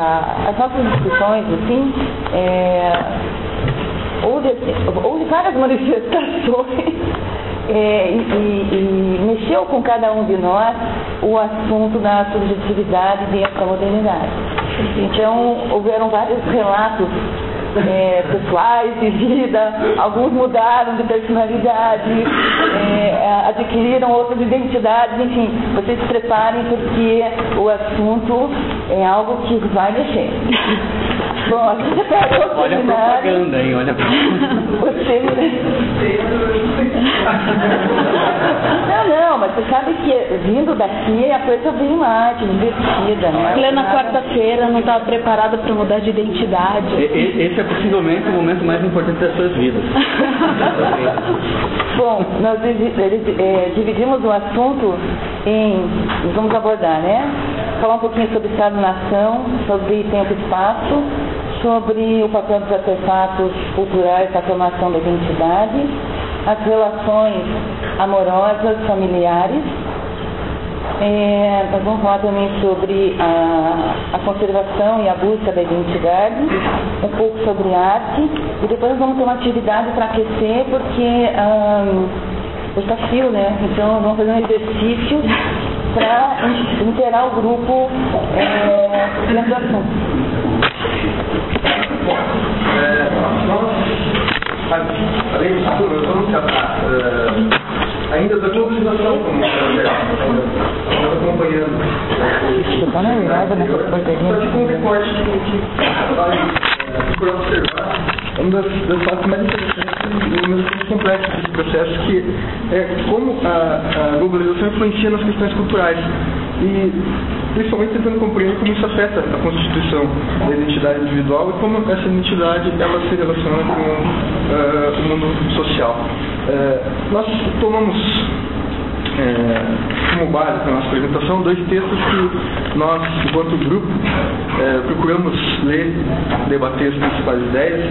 As nossas discussões, assim, é, houve, houve várias manifestações é, e, e, mexeu com cada um de nós o assunto da subjetividade dentro da modernidade. Então, houveram vários relatos é, pessoais de vida, alguns mudaram de personalidade, é, adquiriram outras identidades, enfim, vocês se preparem porque o assunto é algo que vai mexer. Bom, a Olha a propaganda, hein? Olha a seminário. Não, não, mas você sabe que vindo daqui a coisa vem mais divertida, né? Plena quarta-feira, não estava preparada para mudar de identidade. E- Esse é possivelmente o momento mais importante das suas vidas. Bom, nós eh, dividimos o assunto em. Vamos abordar, né? Falar um pouquinho sobre Estado-nação, sobre tempo e espaço, sobre o papel dos artefatos culturais na formação da identidade, as relações amorosas, familiares. É, nós vamos falar também sobre a, a conservação e a busca da identidade, um pouco sobre arte, e depois vamos ter uma atividade para aquecer, porque hoje está frio, né? Então vamos fazer um exercício para inteirar o grupo é, dentro do É, nós, além disso tudo, tratar ainda da globalização como Estamos acompanhando. Tá na? Só que com um recorte vai é, observar uma das, das partes mais interessantes e mais complexas desse processo, que é como a, a globalização influencia nas questões culturais. E principalmente tentando compreender como isso afeta a constituição da identidade individual e como essa identidade ela se relaciona com eh, o mundo social. Eh, nós tomamos é, como base para a nossa apresentação dois textos que nós, enquanto grupo, é, procuramos ler, debater as principais ideias,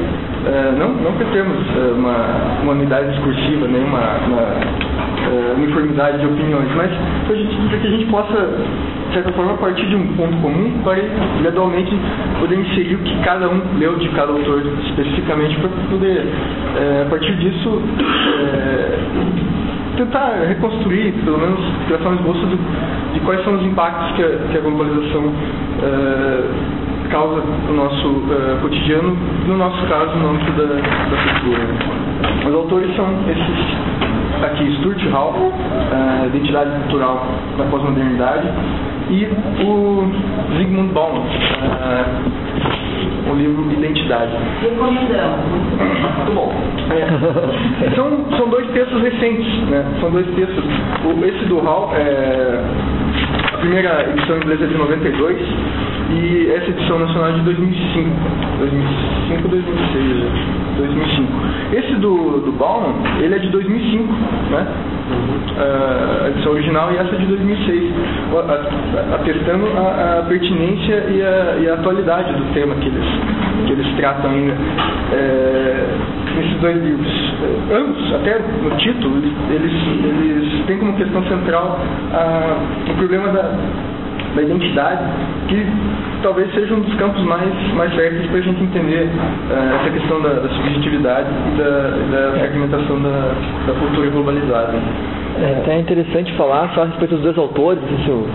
é, não, não porque temos é, uma, uma unidade discursiva, nem uma, uma é, uniformidade de opiniões, mas para que a gente possa, de certa forma, partir de um ponto comum, para gradualmente poder inserir o que cada um leu de cada autor especificamente, para poder, é, a partir disso, tentar reconstruir, pelo menos traçar um esboço de, quais são os impactos que a, que a globalização eh, causa no nosso eh, cotidiano, no nosso caso, no âmbito da, da cultura. Os autores são esses aqui, Stuart Hall, eh, Identidade Cultural na Pós-Modernidade, e o Zygmunt Bauman, eh, o livro Identidade. Recomendamos. Muito bom. É, são, são dois textos recentes, né? São dois textos. O, esse do Hall, é, primeira edição inglesa é de 92 e essa edição nacional é de 2005. 2005 2006, 2005. Esse do, do Bauman, ele é de 2005, né? Ah, a edição original e essa de 2006, a- a- atestando a, a pertinência e a, e a atualidade do tema que eles, que eles tratam ainda é, nesses dois livros. É, Ambos, até no título, eles, eles têm como questão central o problema da, Amen. Da identidade, que talvez seja um dos campos mais, mais férteis para a gente entender eh, essa questão da, da subjetividade e da, da fragmentação da, da cultura globalizada. É até interessante falar só a respeito dos dois autores, se eu,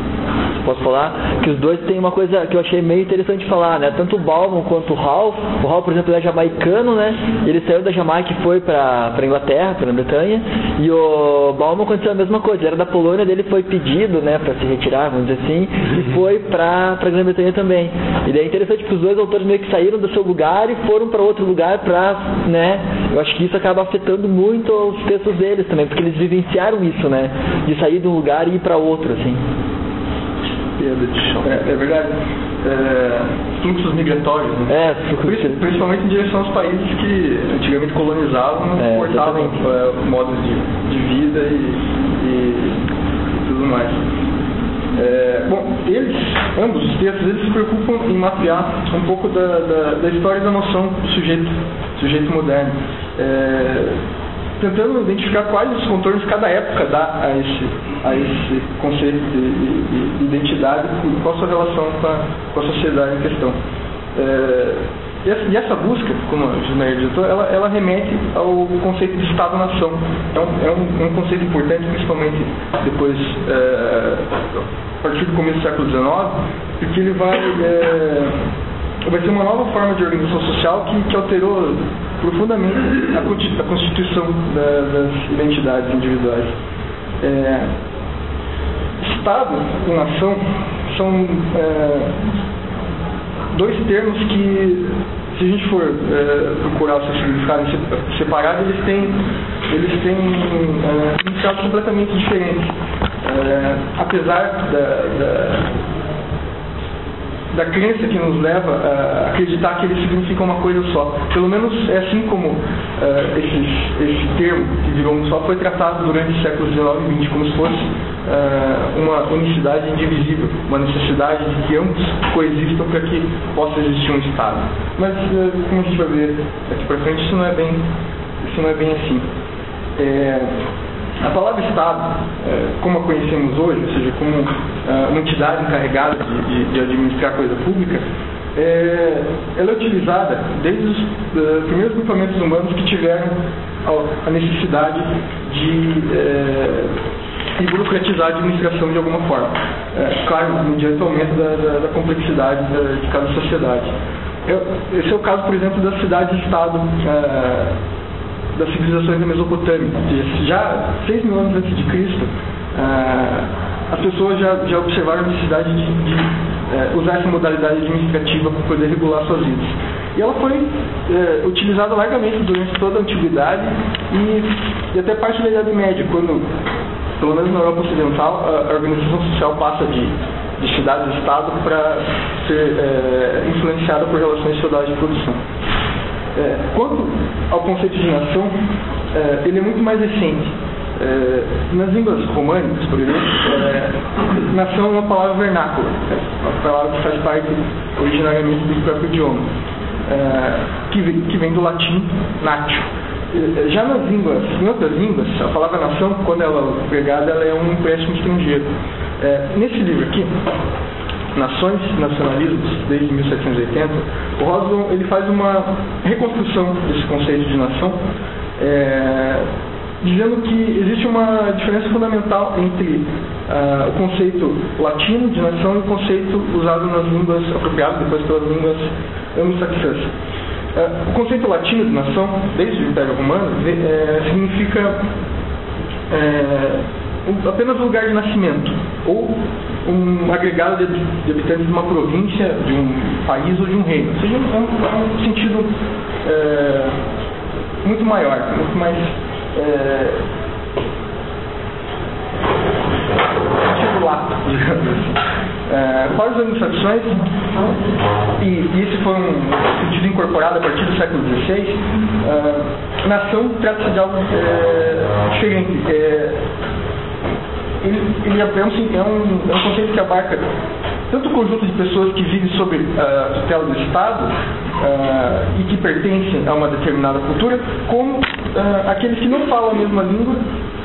posso falar, que os dois têm uma coisa que eu achei meio interessante falar, né? Tanto o Bauman quanto o Hall. O Hall, por exemplo, é jamaicano, né? Ele saiu da Jamaica e foi para a Inglaterra, para a Bretanha. E o Bauman aconteceu a mesma coisa. Ele era da Polônia, dele foi pedido, né, para se retirar, vamos dizer assim, e foi para a Grã-Bretanha também. E daí é interessante porque os dois autores meio que saíram do seu lugar e foram para outro lugar para, né? Eu acho que isso acaba afetando muito os textos deles também, porque eles vivenciaram isso, né? De sair de um lugar e ir para outro, assim. É, é verdade. É, fluxos migratórios, né? É, Pri- Principalmente em direção aos países que antigamente colonizavam É, é, modos de, de vida e, e tudo mais. É, bom, eles, ambos os textos, eles se preocupam em mapear um pouco da, da, da história da noção do sujeito, sujeito moderno. É, tentando identificar quais os contornos cada época dá a esse, a esse conceito de, de, de identidade e qual a sua relação com a, com a sociedade em questão. É, e essa, busca, como a Junair digitou, ela, ela remete ao conceito de Estado-nação. É, um, é um, um, conceito importante, principalmente depois, é, a partir do começo do século XIX, porque ele vai, é, vai ser uma nova forma de organização social que, que alterou profundamente a, constituição da, das identidades individuais. É, Estado e nação são é, dois termos que, se a gente for é, procurar o seu significado separado, eles têm, eles têm é, significados completamente diferentes. É, apesar da, da da crença que nos leva a acreditar que eles significam uma coisa só. Pelo menos é assim como uh, esse termo que virou um só foi tratado durante os séculos XIX e XX, como se fosse uh, uma unicidade indivisível, uma necessidade de que ambos coexistam para que possa existir um Estado. Mas, uh, como a gente vai ver daqui para frente, isso não é bem, isso não é bem assim. É, a palavra Estado, é, como a conhecemos hoje, ou seja, como é, uma entidade encarregada de, de, de administrar coisa pública, é, ela é utilizada desde os uh, primeiros grupamentos humanos que tiveram a, necessidade de, é, burocratizar a administração de alguma forma. É, claro, mediante o aumento da, da, da complexidade da, de cada sociedade. esse é o caso, por exemplo, das cidades-estado das civilizações da Mesopotâmia. Já 6 mil anos antes de Cristo, ah, as pessoas já, já observaram a necessidade de, de eh, usar essa modalidade administrativa para poder regular suas vidas. E ela foi eh, utilizada largamente durante toda a antiguidade e, e até parte da Idade Média, quando, pelo menos na Europa Ocidental, a, a organização social passa de, de cidade-estado para ser é, influenciada por relações feudais de produção. É, quanto ao conceito de nação, é, ele é muito mais recente. É, nas línguas românicas, por exemplo, é, nação é uma palavra vernácula, é uma palavra que faz parte originariamente do próprio idioma, é, que, vem, que vem do latim natio. Já nas línguas, em outras línguas, a palavra nação, quando ela é empregada, ela é um empréstimo estrangeiro. nesse livro aqui, Nações Nacionalismos, desde 1780, o Roswell ele faz uma reconstrução desse conceito de nação, é, dizendo que existe uma diferença fundamental entre uh, o conceito latino de nação e o conceito usado nas línguas apropriadas depois pelas línguas anglo-saxãs. Uh, o conceito latino de nação, desde o Império Romano, é, significa é, apenas um lugar de nascimento, ou um agregado de, de, habitantes de uma província, de um país ou de um reino. Ou seja, é um, é um sentido é, muito maior, muito mais. É, lato, digamos assim. É, as administrações, e, e esse foi um sentido incorporado a partir do século XVI, é, nação trata-se de algo é, diferente. É, ele, ele é, um, é, um, é um conceito que abarca tanto o conjunto de pessoas que vivem sob a uh, tutela do Estado uh, e que pertencem a uma determinada cultura, como uh, aqueles que não falam a mesma língua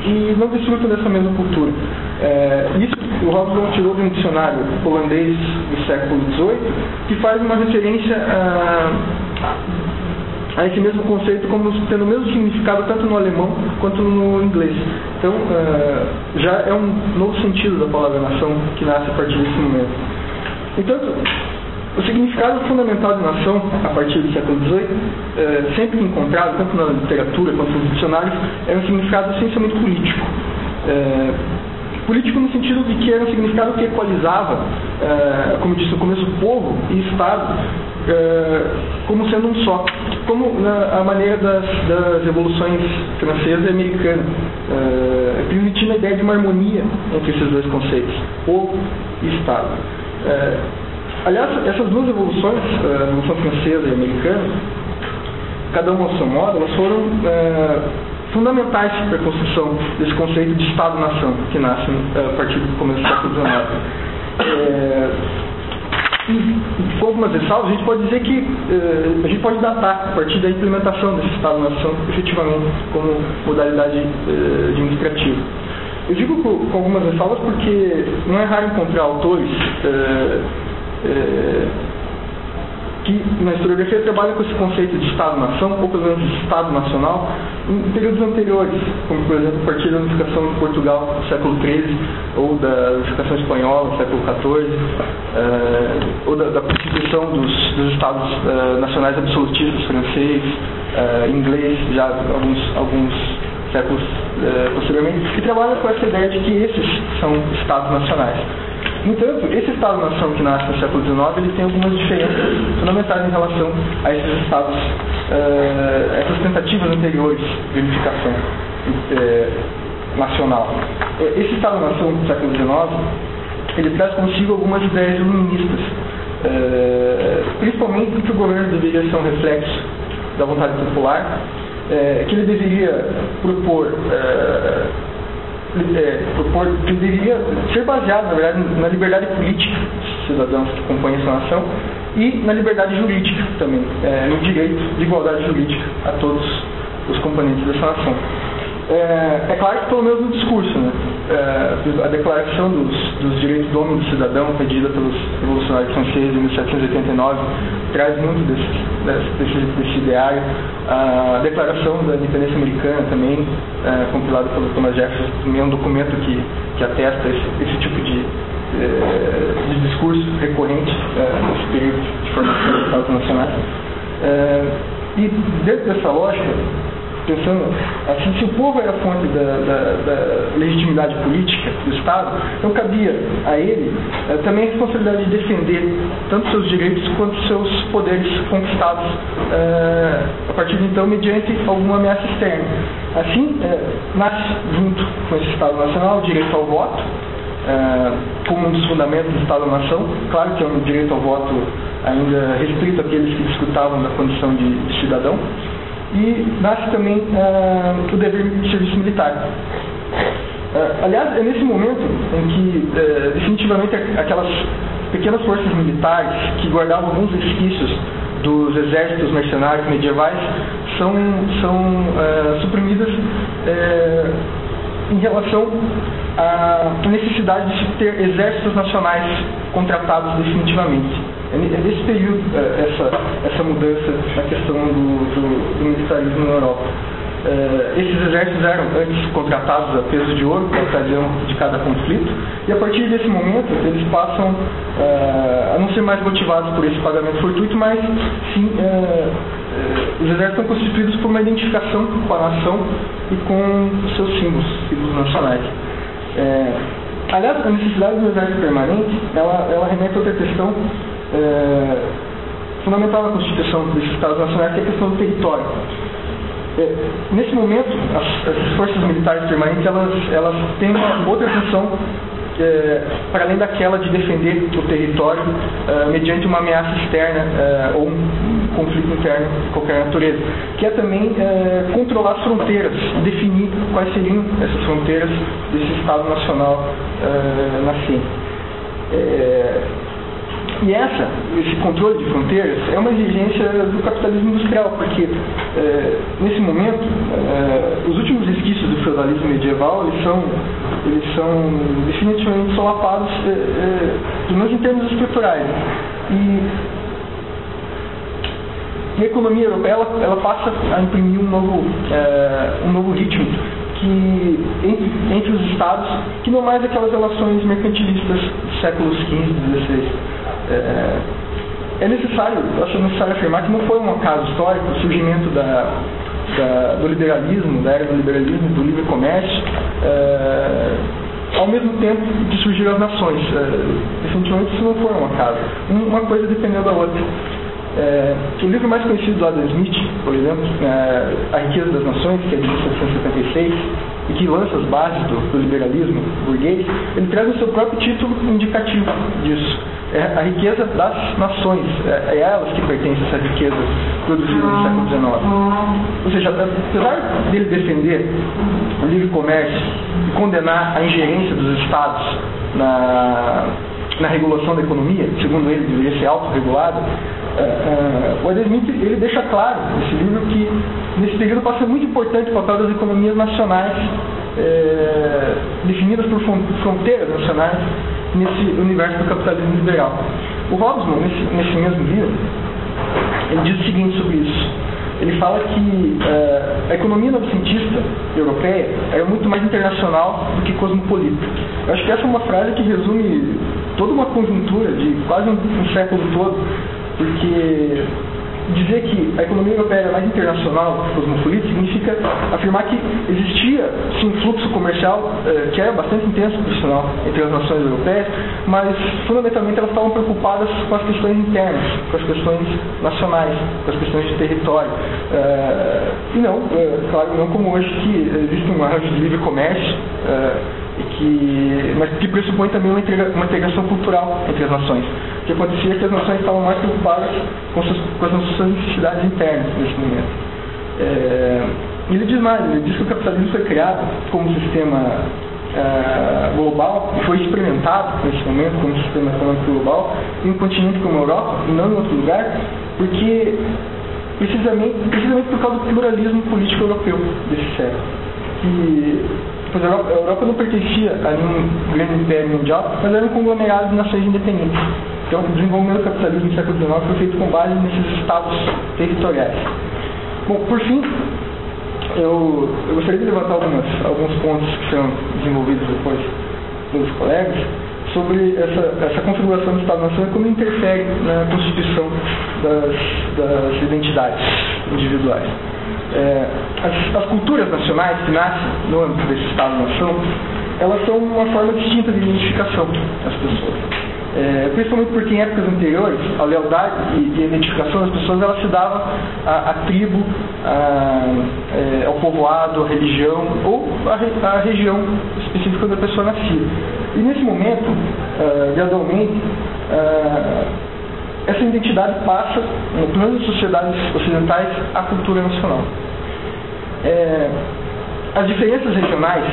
e não desfrutam dessa mesma cultura. Uh, isso o Robson tirou de um dicionário holandês do século XVIII, que faz uma referência a esse mesmo conceito como tendo o mesmo significado tanto no alemão quanto no inglês. Então, uh, já é um novo sentido da palavra nação que nasce a partir desse momento. Entanto, o significado fundamental de nação, a partir do século XVIII, é, sempre encontrado, tanto na literatura quanto nos dicionários, é um significado essencialmente político. É, político no sentido de que era um significado que equalizava, é, como disse no começo, povo e Estado como sendo um só, como na, a maneira das, das revoluções francesa e americana, é, permitindo a ideia de uma harmonia entre esses dois conceitos, povo e Estado. É, aliás, essas duas revoluções, a Revolução Francesa e Americana, cada uma ao seu modo, elas foram é, fundamentais para a construção desse conceito de Estado-nação que nasce é, a partir do começo do século XIX. É, com algumas ressalvas, a gente pode dizer que eh, a gente pode datar a partir da implementação desse Estado-nação efetivamente como modalidade eh, administrativa. Eu digo com, com, algumas ressalvas porque não é raro encontrar autores eh que na historiografia trabalham com esse conceito de Estado-nação, ou pelo menos de Estado nacional, em períodos anteriores, como por exemplo a partir da unificação de Portugal no século XIII, ou da unificação espanhola no século XIV, eh, ou da, da constituição dos, dos Estados eh, nacionais absolutistas francês, eh, inglês, já alguns, alguns séculos posteriormente, e trabalham com essa ideia de que esses são Estados nacionais. No entanto, esse Estado-nação que nasce no século XIX, ele tem algumas diferenças fundamentais em relação a esses Estados, uh, essas tentativas anteriores de unificação uh, nacional. Esse Estado-nação do século XIX, ele traz consigo algumas ideias iluministas, uh, principalmente que o governo deveria ser um reflexo da vontade popular, que ele deveria propor é, propor, deveria ser baseado, na verdade, na liberdade política dos cidadãos que compõem essa nação e na liberdade jurídica também, é, no direito de igualdade jurídica a todos os componentes dessa nação. É, é, claro que pelo menos no discurso, né? É, a declaração dos, dos, direitos do homem e do cidadão, pedida pelos revolucionários franceses em 1789, traz muito desse, desse, desse ideário. A declaração da independência americana também, é, compilada pelo Thomas Jefferson, também é um documento que, que atesta esse, esse tipo de, é, de discurso recorrente é, nesse período de formação dos Estados Nacionais. É, e dentro dessa lógica, pensando assim, se o povo era a fonte da, da, da, legitimidade política do Estado, então cabia a ele eh, também a responsabilidade de defender tanto seus direitos quanto seus poderes conquistados eh, a partir de então mediante alguma ameaça externa. Assim, eh, nasce junto com esse Estado Nacional o direito ao voto, como um dos fundamentos do Estado-nação, claro que é um direito ao voto ainda restrito àqueles que discutavam da condição de, de cidadão, e nasce também uh, o dever de serviço militar. Uh, aliás, é nesse momento em que definitivamente aquelas pequenas forças militares que guardavam alguns resquícios dos exércitos mercenários medievais são, são suprimidas em relação à necessidade de ter exércitos nacionais contratados definitivamente. É, é nesse período é, essa, essa mudança na questão do, do, do militarismo na Europa. Uh, esses exércitos eram antes contratados a peso de ouro para ocasião de cada conflito, e a partir desse momento eles passam uh, a não ser mais motivados por esse pagamento fortuito, mas sim uh, os exércitos são constituídos por uma identificação com a nação e com seus símbolos, símbolos nacionais. aliás, a necessidade do exército permanente, ela, ela remete a outra questão fundamental na Constituição desses Estados Nacionais, que é a questão do território. É, nesse momento, as, as, forças militares permanentes elas, elas têm uma outra função é, para além daquela de defender o território é, mediante uma ameaça externa é, ou um conflito interno de qualquer natureza, que é também é, controlar as fronteiras, definir quais seriam essas fronteiras desse Estado Nacional é, nascente. É, e essa, esse controle de fronteiras é uma exigência do capitalismo industrial, porque é, nesse momento é, os últimos resquícios do feudalismo medieval eles são, eles são definitivamente solapados, é, é, pelo menos em termos estruturais. E, e a economia europeia ela, ela, passa a imprimir um novo, é, um novo ritmo que entre, entre, os estados que não mais aquelas relações mercantilistas dos séculos XV e XVI. É, é necessário, acho necessário afirmar que não foi um acaso histórico o surgimento da, da, do liberalismo, da era do liberalismo, do livre comércio, é, ao mesmo tempo que surgiram as nações. É, definitivamente isso não foi um acaso. Uma coisa dependendo da outra. É, o livro mais conhecido do Adam Smith, por exemplo, é A Riqueza das Nações, que é de 1776, e que lança as bases do, do liberalismo burguês, ele traz o seu próprio título indicativo disso. É a riqueza das nações, é, é elas que pertencem a essa riqueza produzida no século XIX. Ou seja, apesar dele defender o livre comércio e condenar a ingerência dos estados na na regulação da economia, segundo ele deveria ser autorregulada, uh, uh, o Adam Smith ele deixa claro nesse livro que nesse período passa muito importante o papel das economias nacionais uh, definidas por fronteiras nacionais nesse universo do capitalismo liberal. O Hobsbawm, nesse, nesse mesmo livro, ele diz o seguinte sobre isso. Ele fala que uh, a economia novecentista europeia era muito mais internacional do que cosmopolita. Eu acho que essa é uma frase que resume toda uma conjuntura de quase um, um século todo, porque dizer que a economia europeia é mais internacional que cosmopolita significa afirmar que existia sim um fluxo comercial eh, que era bastante intenso profissional entre as nações europeias, mas fundamentalmente elas estavam preocupadas com as questões internas, com as questões nacionais, com as questões de território. Eh, e não, eh, claro, não como hoje que existe um arranjo de livre comércio que, mas que pressupõe também uma, uma integração cultural entre as nações. Que acontecia é que as nações estavam mais preocupadas com, suas, com as suas necessidades internas nesse momento. É, ele diz mais, ele diz que o capitalismo foi criado como sistema é, global e foi experimentado nesse momento como sistema econômico global em um continente como a Europa e não em outro lugar, porque precisamente, precisamente por causa do pluralismo político europeu desse século. Que Pois a Europa, a Europa não pertencia a nenhum grande império mundial, mas era um conglomerado de nações independentes. Então, o desenvolvimento do capitalismo no século XIX foi feito com base nesses estados territoriais. Bom, por fim, eu, eu gostaria de levantar algumas, alguns pontos que serão desenvolvidos depois pelos colegas sobre essa, essa configuração do Estado-nação e como interfere na constituição das, das identidades individuais. É, as, as, culturas nacionais que nascem no âmbito desse Estado-nação, elas são uma forma distinta de identificação das pessoas. É, principalmente porque em épocas anteriores, a lealdade e, a identificação das pessoas ela se dava à, à tribo, à, é, ao povoado, à religião ou à, à, região específica onde a pessoa nascia. E nesse momento, uh, gradualmente, uh, essa identidade passa, no plano das sociedades ocidentais, à cultura nacional. É, as diferenças regionais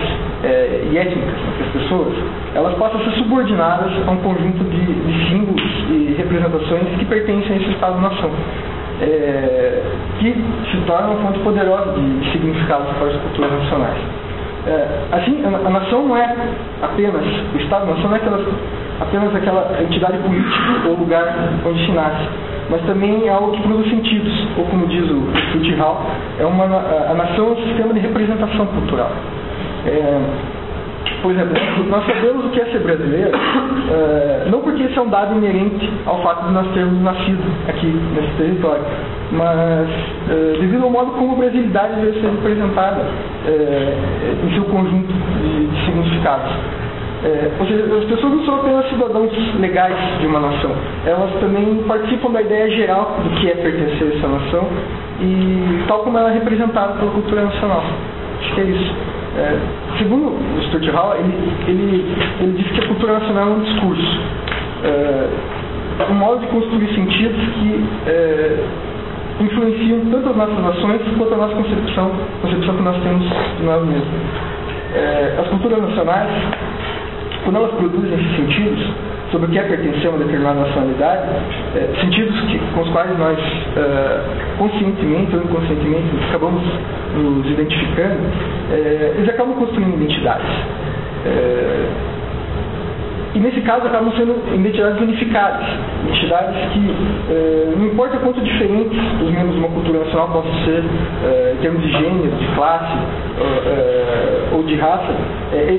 é, e étnicas entre as pessoas, elas passam a ser subordinadas a um conjunto de, de símbolos e representações que pertencem a esse Estado-nação, é, que se tornam uma fonte poderosa de significados para as culturas nacionais. É, assim, a, nação não é apenas, o Estado-nação não é apenas aquela entidade política ou lugar onde se nasce, mas também é algo que produz sentidos, ou como diz o Hall, é uma, a, a nação é um sistema de representação cultural. É, nós sabemos o que é ser brasileiro, é, não porque isso é um dado inerente ao fato de nós termos nascido aqui nesse território, mas é, devido ao modo como a brasilidade deve ser representada é, em seu conjunto de, de significados. É, ou seja, as pessoas não são apenas cidadãos legais de uma nação, elas também participam da ideia geral do que é pertencer a essa nação e tal como ela é representada pela cultura nacional. Acho que é isso. É, segundo o Stuart Hall, ele, ele, ele diz que a cultura nacional é um discurso, é, um modo de construir sentidos que é, influenciam tanto as nossas ações quanto a nossa concepção, concepção que nós temos de nós mesmos. É, as culturas nacionais, quando elas produzem esses sentidos, sobre o que é pertencer a uma determinada nacionalidade, é, sentidos que, com os quais nós é, conscientemente ou inconscientemente acabamos nos identificando, é, eles acabam construindo identidades. É, e nesse caso acabam sendo identidades unificadas, identidades que, é, não importa quanto diferentes os membros de uma cultura nacional possam ser, é, em termos de gênero, de classe ou de raça,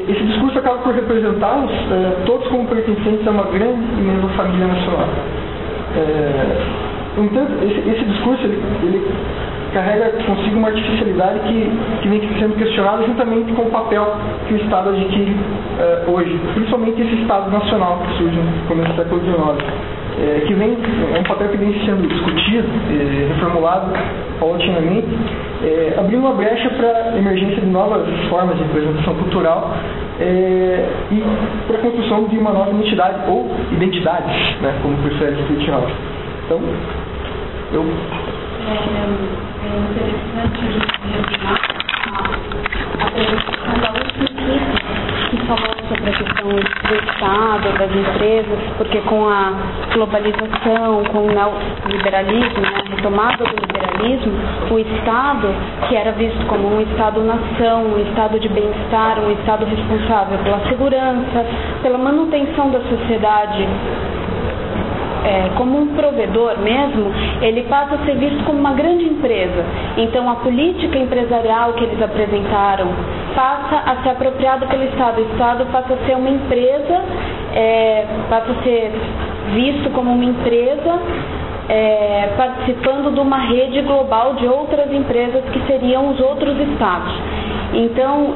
esse discurso acaba por representá-los todos como pertencentes a uma grande e mesma família nacional. Então, esse, esse discurso ele, ele, carrega consigo uma artificialidade que, que vem sendo questionada juntamente com o papel que o Estado adquire uh, hoje, principalmente esse Estado nacional que surge no começo do século XIX. É, que vem, é um papel que vem sendo discutido, é, reformulado paulatinamente, é, abrindo uma brecha para a emergência de novas formas de representação cultural é, e para a construção de uma nova identidade, ou identidades, né, como prefere Sprithouse. Então, eu. Das empresas, porque com a globalização, com o neoliberalismo, né, a retomada do liberalismo, o Estado, que era visto como um Estado-nação, um Estado de bem-estar, um Estado responsável pela segurança, pela manutenção da sociedade é, como um provedor mesmo, ele passa a ser visto como uma grande empresa. Então, a política empresarial que eles apresentaram passa a ser apropriada pelo Estado. O Estado passa a ser uma empresa, é, passa a ser visto como uma empresa é, participando de uma rede global de outras empresas que seriam os outros estados. Então,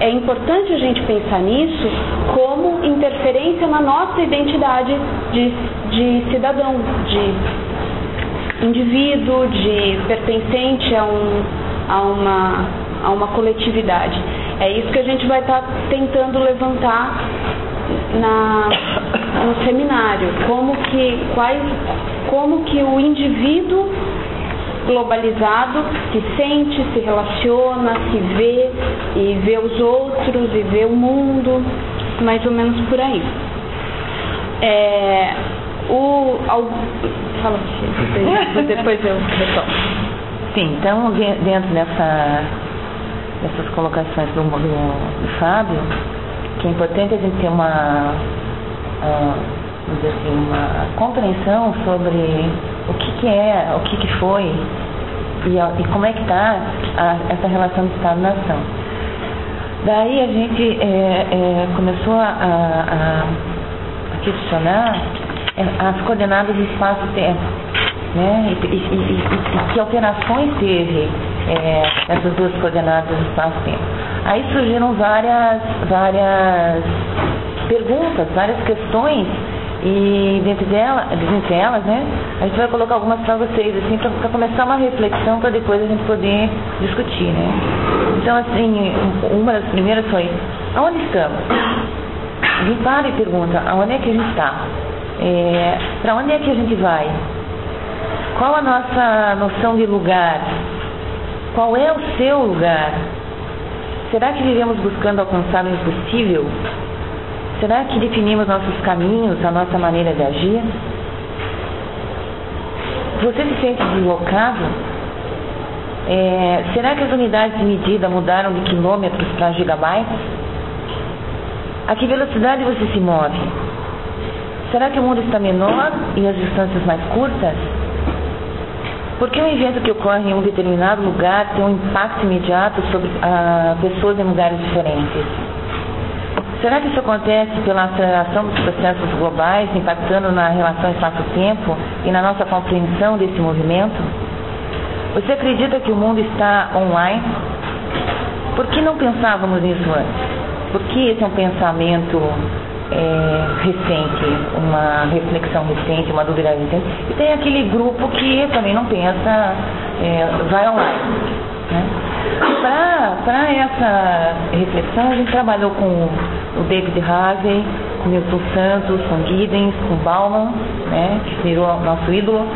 é importante a gente pensar nisso como interferência na nossa identidade de, de cidadão, de indivíduo, de pertencente a, um, a, uma, a uma coletividade. É isso que a gente vai estar tá tentando levantar na, no seminário, como que, quais, como que o indivíduo globalizado se sente, se relaciona, se vê e vê os outros e vê o mundo, mais ou menos por aí. É, o, ao, fala depois eu retorno. Sim, então dentro dessa, dessas colocações do, do, do Fábio, que é importante a gente ter uma, dizer assim, uma compreensão sobre o que, que é, o que, que foi e, e como é que está essa relação de Estado-nação. Daí a gente é, é, começou a, a, a questionar é, as coordenadas do espaço-tempo. Né? E, e, e, que alterações teve é, essas duas coordenadas do espaço-tempo. Aí surgiram várias, várias perguntas, várias questões e dentro dela, dentre elas, né, a gente vai colocar algumas para vocês, assim, para começar uma reflexão para depois a gente poder discutir, né? Então, assim, uma das primeiras foi, aonde estamos? A gente para e pergunta, aonde é que a gente está? É, para onde é que a gente vai? Qual a nossa noção de lugar? Qual é o seu lugar? Será que vivemos buscando alcançar o impossível? Será que definimos nossos caminhos, a nossa maneira de agir? Você se sente deslocado? É, será que as unidades de medida mudaram de quilômetros para gigabytes? A que velocidade você se move? Será que o mundo está menor e as distâncias mais curtas? Por que um evento que ocorre em um determinado lugar tem um impacto imediato sobre ah, pessoas em lugares diferentes? Será que isso acontece pela aceleração dos processos globais, impactando na relação espaço-tempo e na nossa compreensão desse movimento? Você acredita que o mundo está online? Por que não pensávamos nisso antes? Por que esse é um pensamento é, recente, uma reflexão recente, uma dúvida recente? E tem aquele grupo que também não pensa, é, vai online. Né? Para essa reflexão, a gente trabalhou com o David Harvey, com Milton Santos, com Giddens, com Bauman, né, que virou nosso ídolo.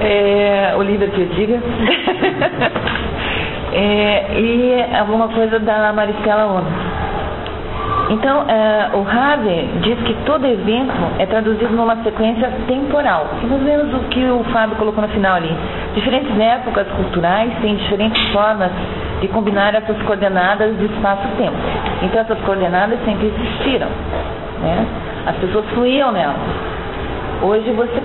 é, o líder que eu diga. é, e alguma coisa da Maristela Ono. Então, uh, o Harvey diz que todo evento é traduzido numa sequência temporal. E nós vemos o que o Fábio colocou no final ali. Diferentes épocas culturais têm diferentes formas de combinar essas coordenadas de espaço-tempo. Então, essas coordenadas sempre existiram. Né? As pessoas fluíam nelas. Hoje você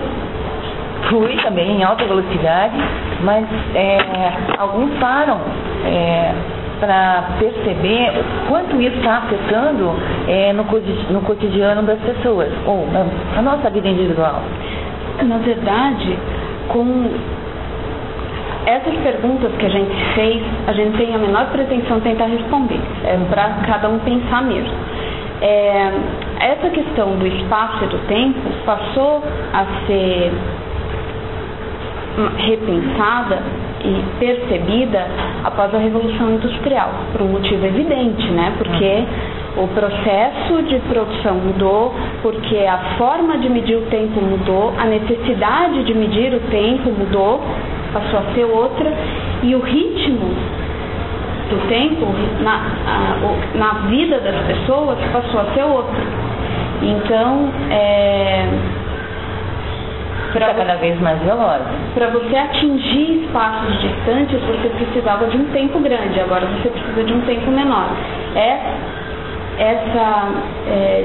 flui também em alta velocidade, mas é, alguns param. É, para perceber quanto isso está afetando é, no, no cotidiano das pessoas, ou na, na nossa vida individual. Na verdade, com essas perguntas que a gente fez, a gente tem a menor pretensão de tentar responder. É para cada um pensar mesmo. É, essa questão do espaço e do tempo passou a ser repensada e percebida após a Revolução Industrial, por um motivo evidente, né? Porque o processo de produção mudou, porque a forma de medir o tempo mudou, a necessidade de medir o tempo mudou, passou a ser outra, e o ritmo do tempo, na, a, na vida das pessoas, passou a ser outro. Então, é, Fica cada vez mais veloz. para você atingir espaços distantes, você precisava de um tempo grande, agora você precisa de um tempo menor. É essa. é,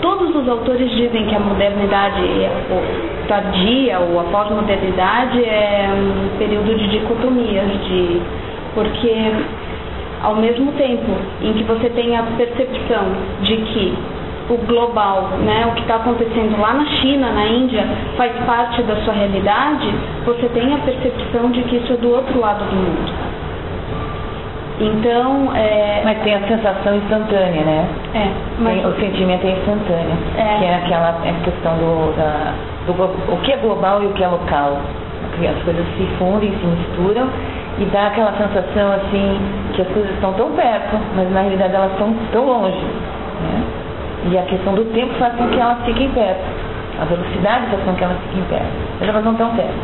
todos os autores dizem que a modernidade o tardia ou a pós-modernidade é um período de dicotomias, de, porque ao mesmo tempo em que você tem a percepção de que o global, né, o que está acontecendo lá na China, na Índia, faz parte da sua realidade, você tem a percepção de que isso é do outro lado do mundo. Então, é, Mas tem a sensação instantânea, né? é, mas Tem- o sentimento é instantâneo. É. Que é aquela é a questão do, da, do o que é global e o que é local. As coisas se fundem, se misturam e dá aquela sensação assim que as coisas estão tão perto, mas na realidade elas estão tão longe. né? E a questão do tempo faz com que elas fiquem perto. A velocidade faz com que elas fiquem perto. Mas elas não estão perto.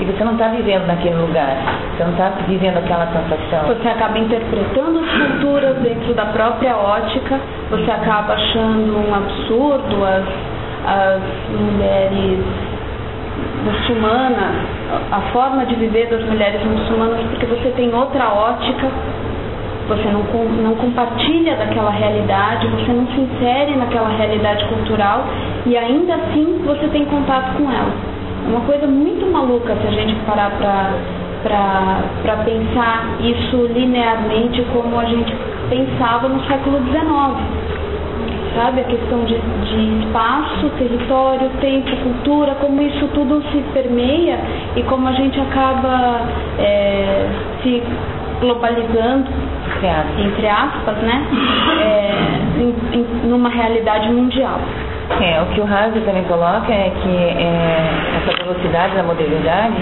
E você não está vivendo naquele lugar. Você não está vivendo aquela sensação. você acaba interpretando as culturas dentro da própria ótica, você acaba achando um absurdo as, as mulheres muçulmanas, a forma de viver das mulheres muçulmanas, porque você tem outra ótica, você não, não compartilha daquela realidade, você não se insere naquela realidade cultural e ainda assim você tem contato com ela. É uma coisa muito maluca se a gente parar para pensar isso linearmente como a gente pensava no século XIX sabe? A questão de, de espaço, território, tempo, cultura, como isso tudo se permeia e como a gente acaba é, se globalizando, entre aspas, né? É, em- em- numa realidade mundial. É, o que o Harvey também coloca é que é, essa velocidade da modernidade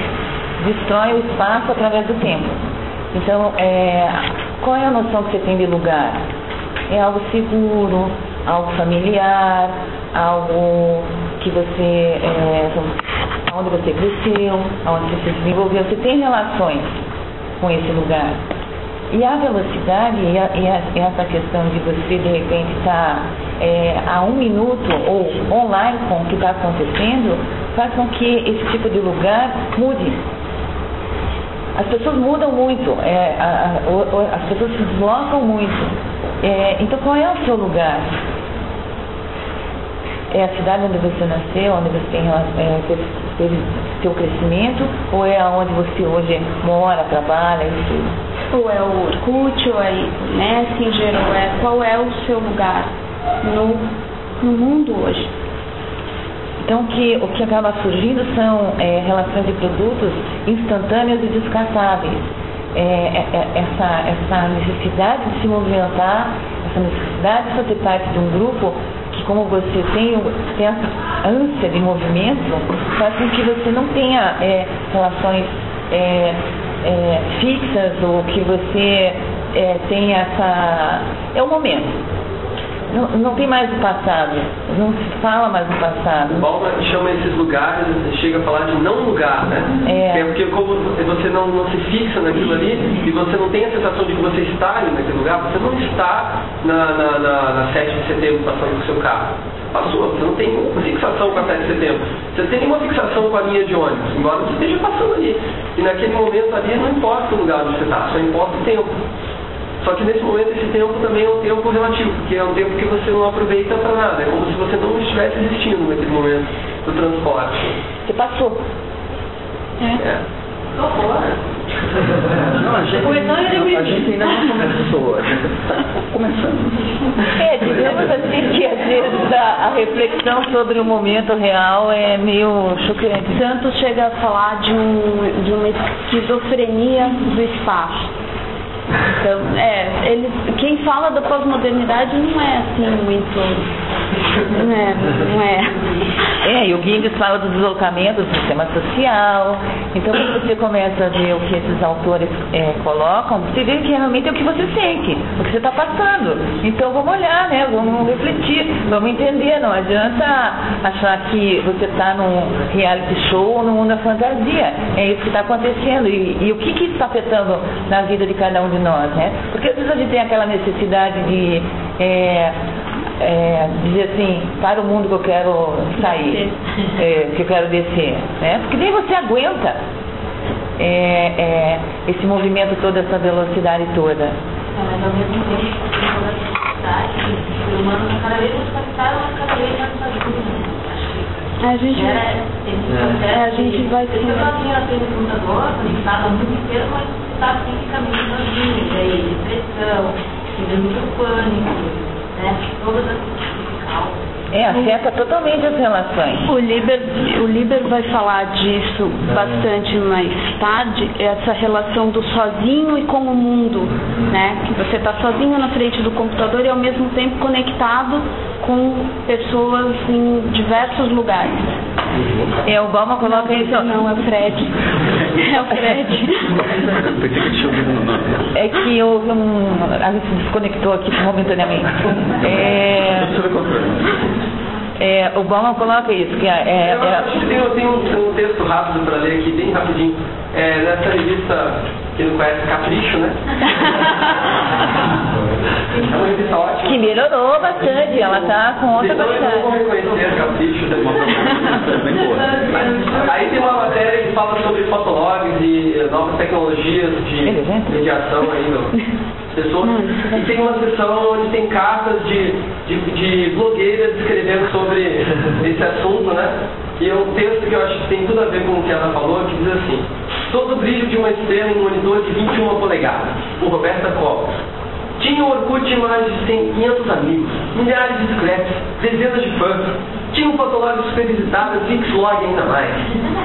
destrói o espaço através do tempo. Então, é, qual é a noção que você tem de lugar? É algo seguro, algo familiar, algo que você, é, onde você cresceu, onde você se desenvolveu. Você tem relações com esse lugar. E a velocidade e, a- e a- essa questão de você de repente estar é, a um minuto ou online com o que está acontecendo faz com que esse tipo de lugar mude. As pessoas mudam muito, é, a- a- as pessoas se deslocam muito. É, então qual é o seu lugar? É a cidade onde você nasceu, onde você tem, é, teve, seu crescimento, ou é aonde você hoje mora, trabalha, e tudo? Ou é o Orkut, ou é o Messenger, ou é qual é o seu lugar no, no mundo hoje. Então, que, o que acaba surgindo são é, relações de produtos instantâneos e descartáveis. É, é, é, essa, essa necessidade de se movimentar, essa necessidade de fazer parte de um grupo que, como você tem, tem essa ânsia de movimento, faz com que você não tenha é, relações é, fixas ou que você tenha essa. É o momento. Não, não tem mais o passado, não se fala mais do passado. O Bauman chama esses lugares, chega a falar de não lugar, né? É. Que porque como você não, não se fixa naquilo ali e você não tem a sensação de que você está ali naquele lugar, você não está na, na, na, na 7 de setembro passando com o seu carro. Passou, você não tem nenhuma fixação com a 7 de setembro. Você não tem nenhuma fixação com a linha de ônibus, embora você esteja passando ali. E naquele momento ali não importa o lugar onde você está, só importa o tempo. Só que nesse momento esse tempo também é um tempo relativo, porque é um tempo que você não aproveita para nada. É como se você não estivesse existindo naquele momento do transporte. Você passou. É. Não, a gente, a gente ainda não começou, a gente está começando. É, digamos assim que às vezes a, a reflexão sobre o momento real é meio chocante. Santos chega a falar de, um, de uma esquizofrenia do espaço. Então, é, ele, quem fala da pós-modernidade não é assim muito. Não é, não é. É, e o Guindes fala do deslocamento do sistema social. Então, quando você começa a ver o que esses autores é, colocam, você vê que realmente é o que você sente. O que você está passando. Então vamos olhar, né? Vamos refletir, vamos entender. Não adianta achar que você está num reality show ou no mundo da fantasia. É isso que está acontecendo. E, e o que, que está afetando na vida de cada um de nós, né? Porque às vezes a gente tem aquela necessidade de é, é, dizer assim, para o mundo que eu quero sair, é, que eu quero descer, né? Porque nem você aguenta é, é, esse movimento toda, essa velocidade toda. Mas ao mesmo tempo, o humano cada vez mais cada vez mais A gente, processo. É, a gente vai ter- eu do computador, conectado o mundo inteiro, mas está sempre caminhando sozinho. E aí, depressão, síndrome do pânico, né? Todas as causas. É, afeta totalmente as relações. O Liber, o Liber vai falar disso bastante mais tarde, essa relação do sozinho e com o mundo, né? Que você está sozinho na frente do computador e ao mesmo tempo conectado com pessoas em diversos lugares. É, o Balma coloca isso. Não, é o Fred. É o Fred. É que houve um. A gente se desconectou aqui momentaneamente. É, é, o Balma coloca isso, que é, é, Eu que tem, eu tenho um, tem um texto rápido para ler aqui, bem rapidinho. É, nessa revista, quem não conhece, Capricho, né? É uma revista ótima. que melhorou bastante, ela está com outra Então eu não vou qualidade. reconhecer Capricho. né? Bem boa. Aí tem uma matéria que fala sobre fotologs e novas tecnologias de mediação aí pessoas. E tem uma seção onde tem cartas de, de, de blogueiras escrevendo sobre esse assunto, né? E é um texto que eu acho que tem tudo a ver com o que ela falou, que diz assim, todo brilho de uma estrela em um monitor de 21 polegadas, por Roberta Costa. Tinha o Orkut mais de 100, 500 amigos, milhares de scraps, dezenas de fãs. Tinha um fotolog super visitado, Flixlog ainda mais.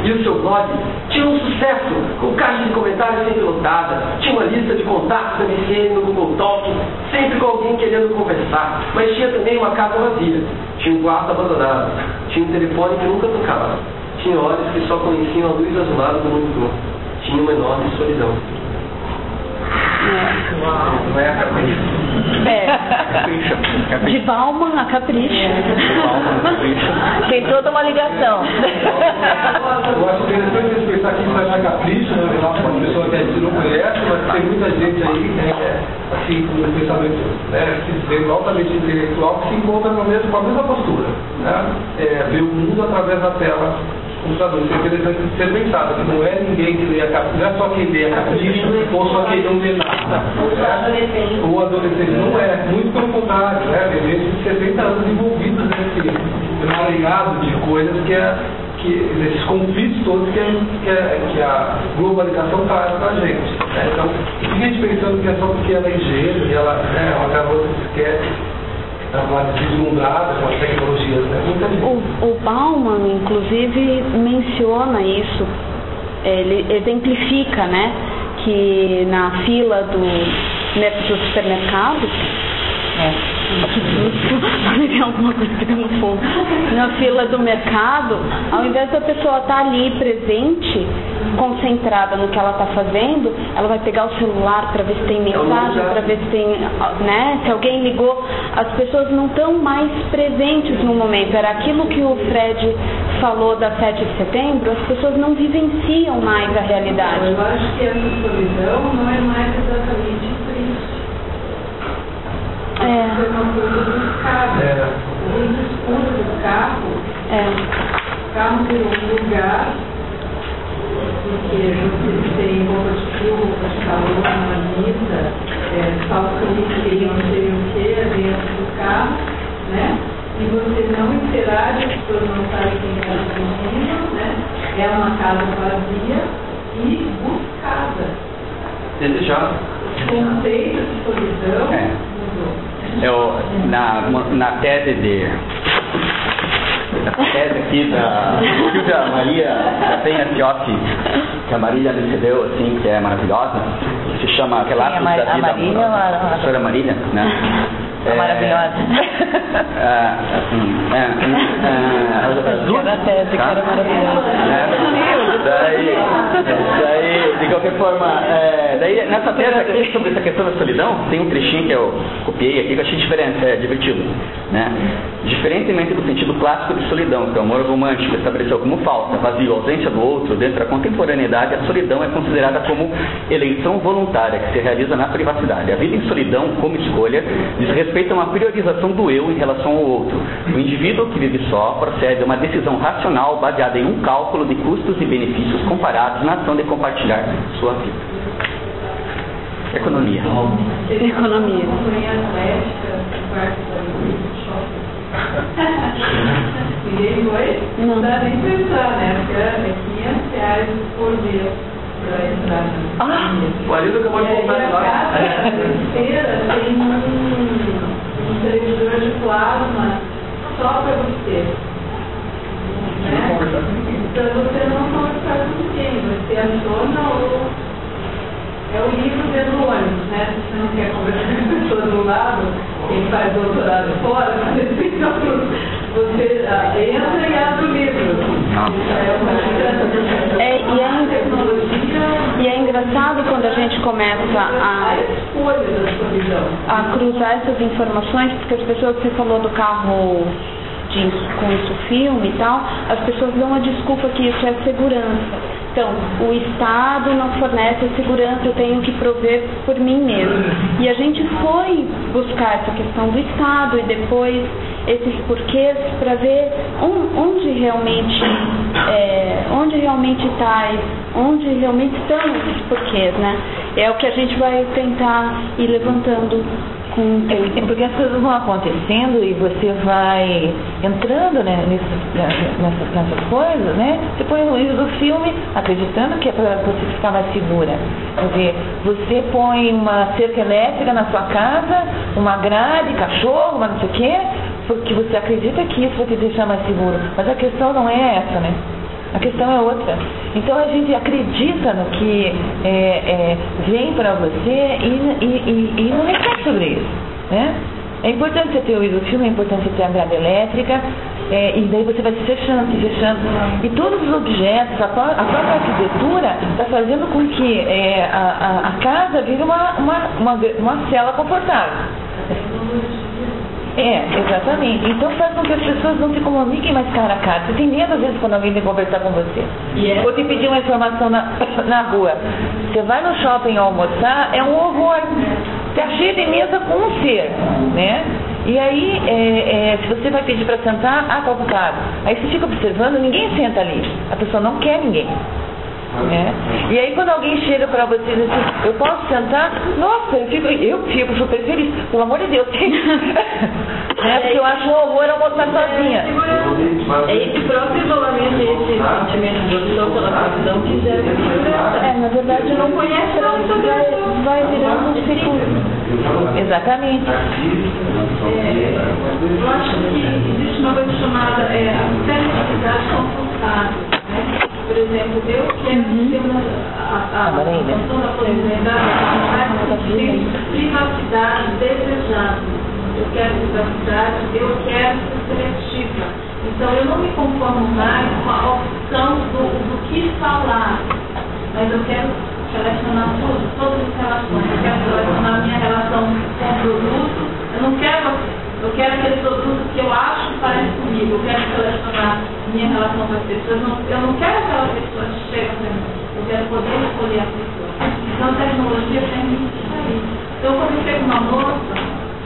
E o seu blog tinha um sucesso, com caixa de comentários sempre lotada. Tinha uma lista de contatos da MCN no Google Talk, sempre com alguém querendo conversar. Mas tinha também uma casa vazia. Tinha um quarto abandonado. Tinha um telefone que nunca tocava. Tinha olhos que só conheciam a luz azulada do monitor. Tinha uma enorme solidão. Não é a capricho. É, Capricha. de Capricha. Bauman a Capricho. Tem toda uma ligação. Eu acho interessante a pensar que isso vai dar capricho, né? Uma pessoa que a gente não conhece, mas tem muita gente aí, né, assim, com um pensamento, né, altamente intelectual, que se encontra com a mesma postura, né? É, ver o mundo através da tela computador. Isso é interessante ser pensado, que não é ninguém que lê a capricho, não é só quem lê a capricho, ou só quem não lê nada. né? O adolescente não é, muito pelo contrário, né? Tem gente de 60 anos envolvidos nesse emaranhado de coisas que é que esses conflitos todos que a, que a, que a globalização traz para a gente. né? Então, fica a gente pensando que é só porque ela é ingênua e ela é uma garota que quer tecnologias. Né? Gente. O, o Bauman, inclusive, menciona isso, ele exemplifica, né, que na fila do, né, do supermercado, é, alguma coisa que no fundo, na fila do mercado, ao invés da pessoa estar ali presente, concentrada no que ela está fazendo, ela vai pegar o celular para ver se tem mensagem, para ver se tem, né, se alguém ligou. As pessoas não estão mais presentes no momento. Era aquilo que o Fred falou da 7 de setembro, as pessoas não vivenciam mais a realidade. Eu acho que essa solidão não é mais exatamente. É É, uma coisa buscada. É. O discurso do carro, é. o carro virou um lugar porque você tem roupa de frio, roupa de calor, uma mesa, é, salsicha, não sei o que, dentro do carro, né? E você não interage, as pessoas não sabem quem está dirigindo, né? É uma casa vazia e buscada. Desejado. Conceito de solidão É. mudou. Eu, na, na tese de. Na tese aqui da Silvia Maria da Penha Fiotti, que a Marília recebeu, assim, que é maravilhosa, que se chama Relatos Sim, a Mar- da a Vida Marília Amorosa. ou a- A professora Marília, né? A É, maravilhosa. é, assim, é, é, a tese que tá? era maravilhosa. É. daí, daí, de qualquer forma, é, daí nessa tese aqui sobre essa questão da solidão, tem um trechinho que eu copiei aqui que eu achei diferente, é, divertido. Né? Diferentemente do sentido clássico de solidão, que é o amor romântico estabeleceu como falta, vazio, ausência do outro, dentro da contemporaneidade, a solidão é considerada como eleição voluntária, que se realiza na privacidade. A vida em solidão, como escolha, diz respeito a uma priorização do eu em relação ao outro. O indivíduo que vive só procede a uma decisão racional baseada em um cálculo de custos e benefícios comparados na ação de compartilhar sua vida. Economia. Economia. Ninguém foi? Não. dá nem pensar, né? Porque é 500 reais por mês para entrar na Ah! O Arido acabou de E aí contar a lá. casa inteira tem um, um televisor de plasma só para você. Né? Então você não conversar com ninguém, você aciona o. É o livro dentro do ônibus, né? Se você não quer conversar com a pessoa do lado, quem faz doutorado fora, você ah, entra e abre o livro. É É, e é- tecnologia E é engraçado quando a gente começa a, a cruzar essas informações, porque as pessoas, você falou do carro com isso filme e tal, as pessoas dão a desculpa que isso é segurança. Então, o Estado não fornece segurança, eu tenho que prover por mim mesmo. E a gente foi buscar essa questão do Estado e depois esses porquês para ver on- onde realmente é, onde realmente está, onde realmente estão esses porquês, né? É o que a gente vai tentar ir levantando Porque as coisas vão acontecendo e você vai entrando né, nisso, nessas, coisas, né? Você põe o do filme acreditando que é para você ficar mais segura. Quer dizer, você põe uma cerca elétrica na sua casa, uma grade, cachorro, uma não sei o quê, porque você acredita que isso vai te deixar mais seguro. Mas a questão não é essa, né? A questão é outra. Então a gente acredita no que é, é, vem para você e, e, e, e não reflete sobre isso. Né? É importante você ter ouído o filme, é importante você ter a grade elétrica, é, e daí você vai se fechando, se fechando. E todos os objetos, a, a própria arquitetura está fazendo com que é, a, a, a casa vire uma, uma, uma, uma cela confortável. É, exatamente. Então faz com que as pessoas não se comuniquem mais cara a cara. Você tem medo às vezes quando alguém vem conversar com você. Ou te pedir uma informação na, na rua. Você vai no shopping almoçar, é um horror. Você cheio de mesa com um ser, né? E aí, é, é, se você vai pedir para sentar, ah, tá ocupado. Aí você fica observando, ninguém senta ali. A pessoa não quer ninguém. Né? E aí quando alguém chega para você e diz assim, eu posso sentar? Nossa, eu fico, eu fico super feliz, pelo amor de Deus. né? Porque eu acho um horror almoçar sozinha. É esse próprio isolamento e esse sentimento de opção pela solidão que gera uma segurança. É, na verdade não conhece, não vai, vai virando um ciclo. Exatamente. É, eu acho que existe uma coisa chamada é, a felicidade confortável. Né? Por exemplo, eu quero ter uma, a, a, a questão da eu tenho privacidade desejável. Eu quero privacidade, eu quero ser seletiva. Então eu não me conformo mais com a opção do, do que falar, mas eu quero selecionar tudo, todas as relações. Eu quero selecionar minha relação com o produto. Eu não quero, eu quero aquele produto que eu acho que parece comigo. Eu quero selecionar minha relação com as pessoas. Não- Eu não quero aquela pessoa que chega para mim. Eu quero poder escolher a pessoa. Então a tecnologia tem isso aí. Então eu chego uma moça,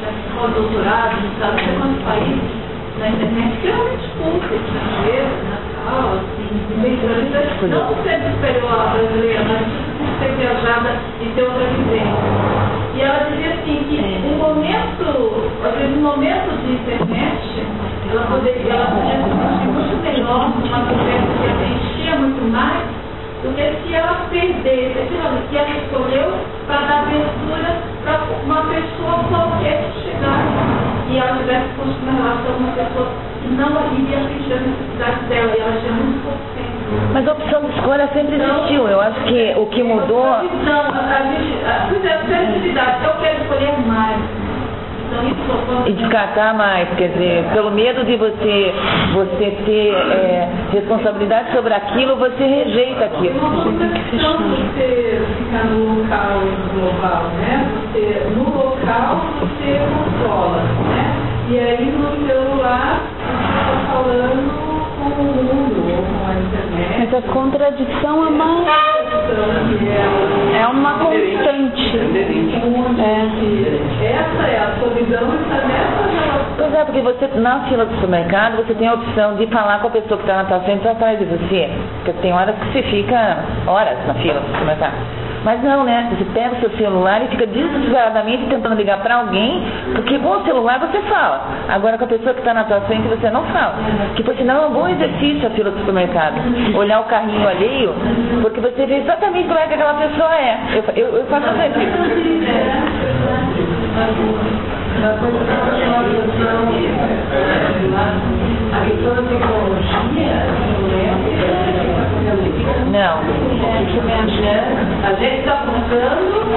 já que for doutorado, não sabe quantos países, na internet, realmente culta, estrangeiro, Natal, assim, inventorista, não ser superior à brasileira, mas por ser viajada e ter outra vivência. E ela dizia assim que um momento, às vezes um momento de internet, ela poderia, ela poderia se sentir muito melhor numa conversa que a preenchia muito mais do que se ela perdesse ali que ela escolheu para dar abertura para uma pessoa qualquer que chegasse e ela tivesse construído uma relação com uma pessoa que não iria sentir as necessidades dela e ela tinha muito pouco tempo. Mas a opção de escolha sempre existiu. Eu acho que o que mudou. A visão, a, a gente, a, pois é, a eu quero escolher mais. E descartar mais, quer dizer, pelo medo de você, você ter é, responsabilidade sobre aquilo, você rejeita aquilo. Você ficar no local global, né? Você, no local você controla, né? E aí no celular você está falando com o mundo ou com a internet. Mas a contradição é uma, é é uma constante. É. Essa é a solidão relação. Pois é, porque você, na fila do supermercado, você tem a opção de falar com a pessoa que está na tua frente ou atrás de você. Porque tem horas que você fica horas na fila do supermercado. Mas não, né? Você pega o seu celular e fica desesperadamente tentando ligar para alguém, porque com o celular você fala. Agora com a pessoa que está na tua frente você não fala. Que por sinal é um bom exercício a fila do supermercado. Olhar o carrinho alheio, porque você vê exatamente como é que aquela pessoa é. Eu, eu, eu faço sempre isso. A questão da Não. a gente está buscando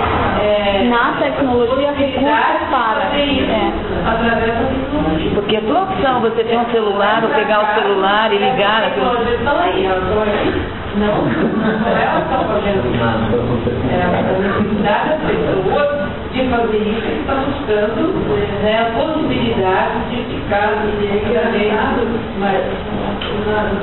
é, Na tecnologia, recursos para. É. através da tecnologia. Porque a tua opção, você tem um celular, ou pegar o celular e ligar. A estão aí. Não, não é elas estão fazendo isso. É a necessidade das pessoas de fazer isso que está buscando né, a possibilidade de ficar engraçado, mas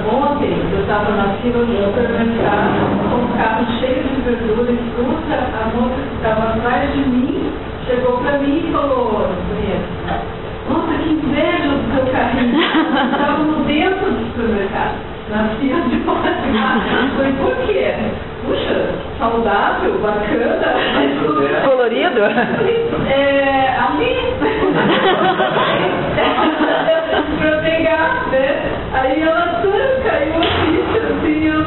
ontem eu estava na fila do supermercado com um carro cheio de verdura e fruta, a moça que estava atrás de mim chegou para mim e falou, "Maria, nossa, que inveja do seu carrinho. Estávamos dentro do supermercado, na fila de fora. Falei, por quê? Puxa, saudável, bacana. Colorido? É, a mim. pra pegar, né? Aí ela tudo caiu a ficha, assim, eu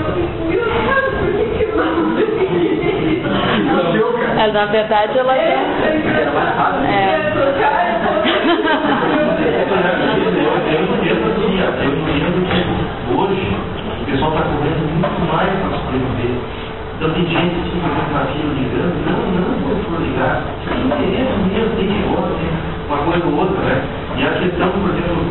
engraçado, por que que eu não? É, na verdade, ela É, quer. é engraçado. É. É, trocar, é Hoje, o pessoal está correndo muito mais para sobreviver. Então tem gente que fila ligando, não, não, vou for ligar. Tem interesse mesmo, tem negócio, tem uma coisa ou outra, né? E a questão, por exemplo,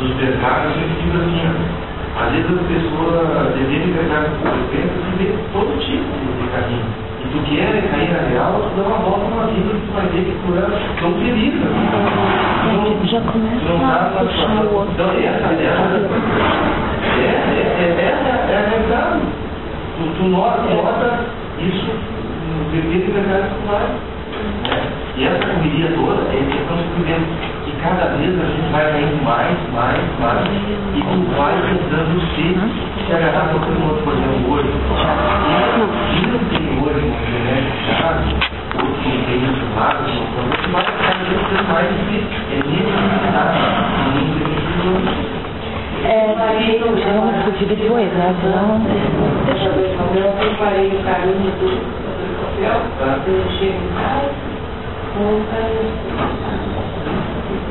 dos mercados, gente diz assim, ó, às vezes as pessoas deveriam pegar por exemplo, e ver todo tipo de, carrinho. E tu quer cair na real, tu dá uma volta na vida e tu vai ver que tu é tão feliz. né? Então, Já começa não a puxar o outro. Então, essa, essa, é, é, é, essa é a realidade. Tu, tu nota, nota isso no perfeito mercado escolar. né? E essa correria toda é questão de vivendo que cada vez a gente vai caindo mais, mais, mais, e tu vai tentando se, se agarrar com todo mundo, por exemplo, hoje. E não tem hoje uma internet chave, ou que não tem isso lá, você vai cada vez tendo mais difícil. É necessidade. Não tem É, vamos discutir depois, né? Senão. Eu preparei o caminho do papel, eu chego em casa, vou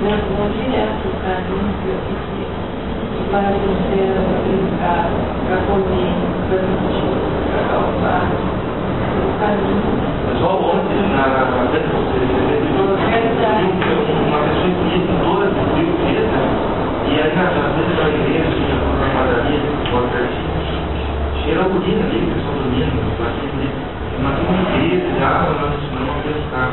eu vou direto o caminho que eu fiz para você brincar, para comer, para vestir, para calçar, o caminho. Só ontem, na, na, na frente de você, uma pessoa empreendedora de Rio Preta, e aí na frente da igreja, na padaria, uma pertinho, cheira a urina ali, o pessoal dormindo, mas tem uma igreja de água, nós ensinamos a pescar.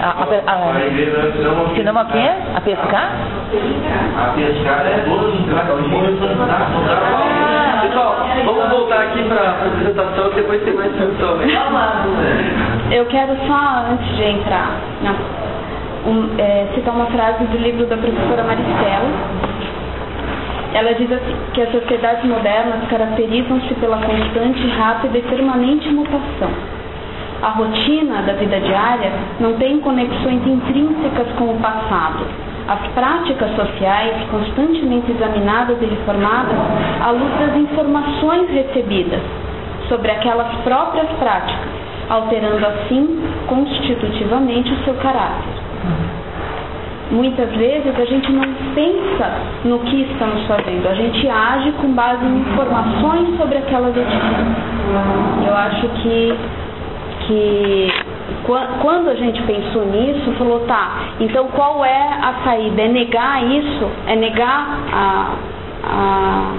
A, a, a, A igreja nós ensinamos a a quê? A pescar? A pescar é todos os Pessoal, vamos voltar aqui para a apresentação e depois tem mais discussão. Eu quero só, antes de entrar, na- um, é, citar uma frase do livro da professora Maricela. Ela diz assim, que as sociedades modernas caracterizam-se pela constante, rápida e permanente mutação. A rotina da vida diária não tem conexões intrínsecas com o passado. As práticas sociais, constantemente examinadas e reformadas à luz das informações recebidas sobre aquelas próprias práticas, alterando assim constitutivamente o seu caráter. Muitas vezes a gente não pensa no que estamos fazendo, a gente age com base em informações sobre aquelas atitudes. Eu acho que, que Qua- Quando a gente pensou nisso, falou, tá, então qual é a saída? É negar isso? É negar a, a,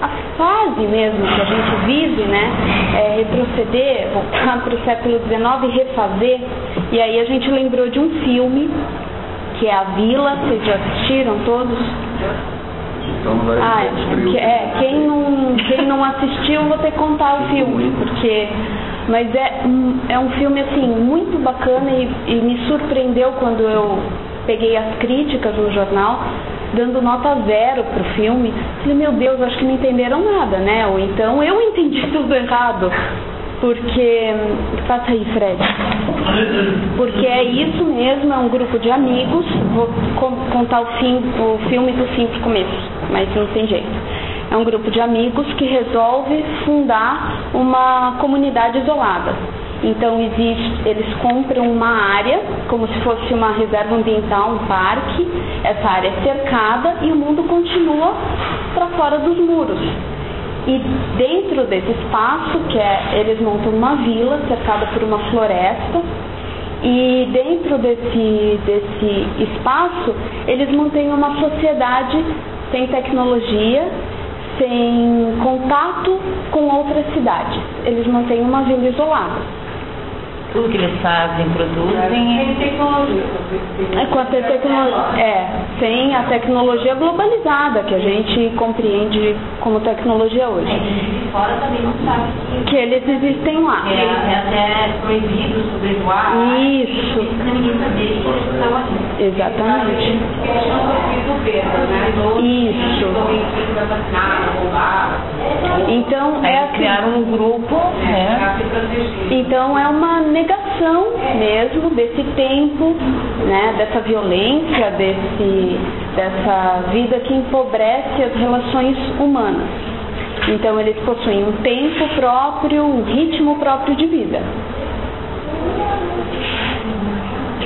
a fase mesmo que a gente vive, né? É retroceder, voltar para o século XIX e refazer. E aí a gente lembrou de um filme, que é A Vila, vocês já assistiram todos? Então Ah, é, quem não, quem não assistiu, vou ter que contar o filme, porque. Mas é, um- é um filme assim muito bacana e, e me surpreendeu quando eu peguei as críticas no jornal, dando nota zero pro filme. Falei, meu Deus, acho que não entenderam nada, né? Ou então eu entendi tudo errado. Porque. Passa aí, Fred. Porque é isso mesmo, é um grupo de amigos. Vou con- contar o, fim, o filme do fim pro começo, mas não tem jeito. É um grupo de amigos que resolve fundar uma comunidade isolada. Então existe, eles compram uma área, como se fosse uma reserva ambiental, um parque. Essa área é cercada e o mundo continua para fora dos muros. E dentro desse espaço, que é, eles montam uma vila cercada por uma floresta, e dentro desse, desse espaço, eles mantêm uma sociedade sem tecnologia, sem contato com outras cidades. Eles mantêm uma vila isolada. Tudo que eles fazem, produzem. Tem tecnologia. É, com a te- tecno- é, sem a tecnologia globalizada, que a gente compreende como tecnologia hoje. De fora também não sabe que Que eles existem lá. é, é até proibido sobrevoar. Isso. Que eles estão ali. Exatamente. Perda, né? Ou Isso. Então é assim, criaram um grupo, né? Proteger. então é uma negação mesmo desse tempo, né, dessa violência, desse, dessa vida que empobrece as relações humanas. Então eles possuem um tempo próprio, um ritmo próprio de vida.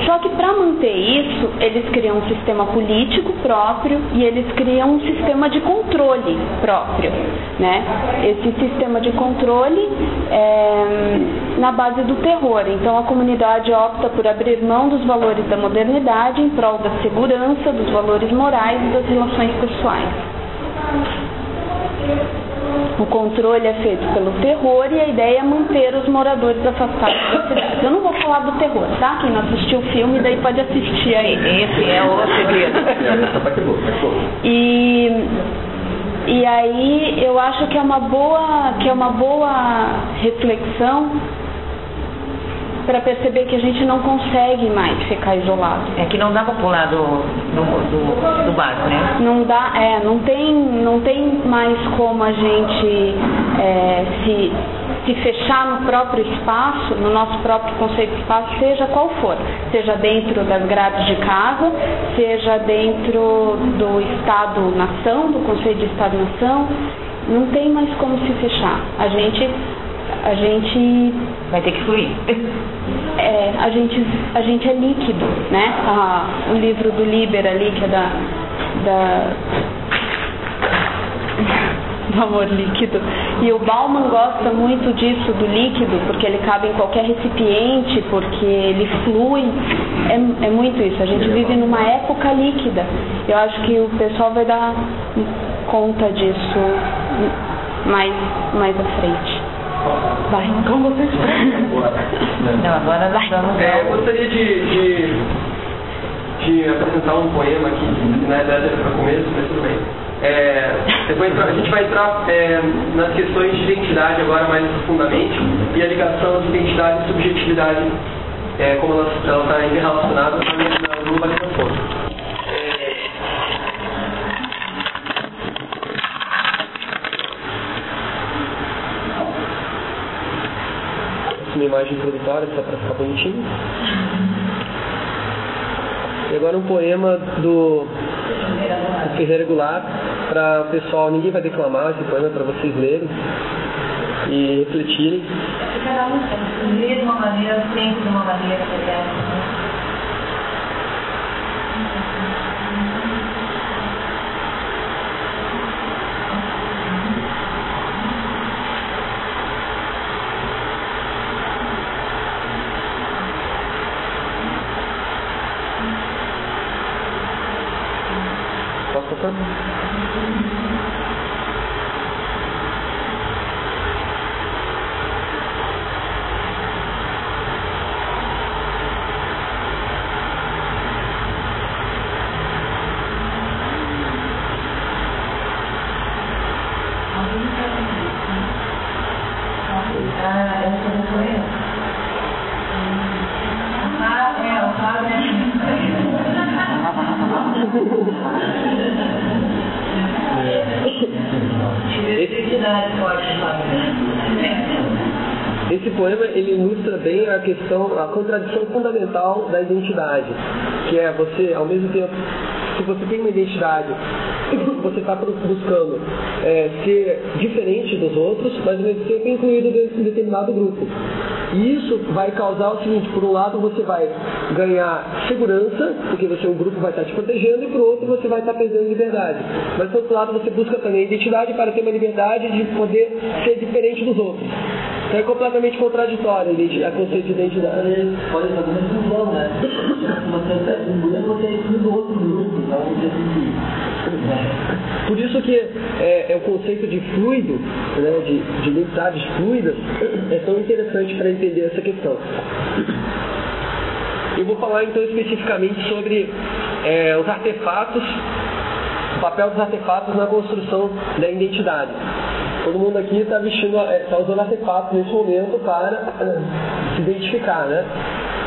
Só que para manter isso, eles criam um sistema político próprio e eles criam um sistema de controle próprio, né? Esse sistema de controle é na base do terror. Então a comunidade opta por abrir mão dos valores da modernidade em prol da segurança, dos valores morais e das relações pessoais. O controle é feito pelo terror e a ideia é manter os moradores afastados da cidade. Eu não vou falar do terror, tá? Quem não assistiu o filme, daí pode assistir aí. Esse é o segredo. E, e aí eu acho que é uma boa, que é uma boa reflexão para perceber que a gente não consegue mais ficar isolado. É que não dá pra pular do, do, do, do barco, né? Não dá, é, não tem, não tem mais como a gente é, se, se fechar no próprio espaço, no nosso próprio conceito de espaço, seja qual for, seja dentro das grades de casa, seja dentro do Estado-nação, do conceito de Estado-nação, não tem mais como se fechar. A gente, a gente Vai ter que fluir. é, a gente a gente é líquido, né? Ah, o livro do Liber ali que é da, da do amor líquido. E o Bauman gosta muito disso do líquido, porque ele cabe em qualquer recipiente, porque ele flui. É, é muito isso. A gente vive numa época líquida. Eu acho que o pessoal vai dar conta disso mais mais à frente. Como vocês Não, agora nós vamos É, eu gostaria de, de, de apresentar um poema aqui, que na verdade era para começo, mas tudo bem. É, entrar- a gente vai entrar é, nas questões de identidade agora mais profundamente e a ligação de identidade e subjetividade, é, como ela está relacionada na minha globalização. Uma imagem introdutória só para ficar bonitinho. E agora um poema do, Ferreira Goulart para o pessoal, ninguém vai declamar esse poema para vocês lerem e refletirem. Cada um lê de uma maneira, sempre de uma maneira Ah, eu. Ah, é, o é Esse poema ele ilustra bem a questão, a contradição fundamental da identidade, que é você, ao mesmo tempo, se você tem uma identidade, você está buscando é, ser diferente dos outros, mas ao mesmo tempo incluído dentro de um determinado grupo. E isso vai causar o seguinte, por um lado você vai ganhar segurança, porque você um grupo vai estar te protegendo, e por outro você vai estar perdendo liberdade. Mas por outro lado você busca também identidade para ter uma liberdade de poder ser diferente dos outros. Então é completamente contraditório a conceito de identidade. Pode fazer uma exclusão, né? Você é um grupo, você é excluído do outro grupo, então você se Por isso que é, é o conceito de fluido, né, de, de identidades fluidas, é tão interessante para entender essa questão. Eu vou falar então especificamente sobre é, os artefatos, o papel dos artefatos na construção da identidade. Todo mundo aqui está vestindo, está usando artefatos nesse momento para se identificar, né?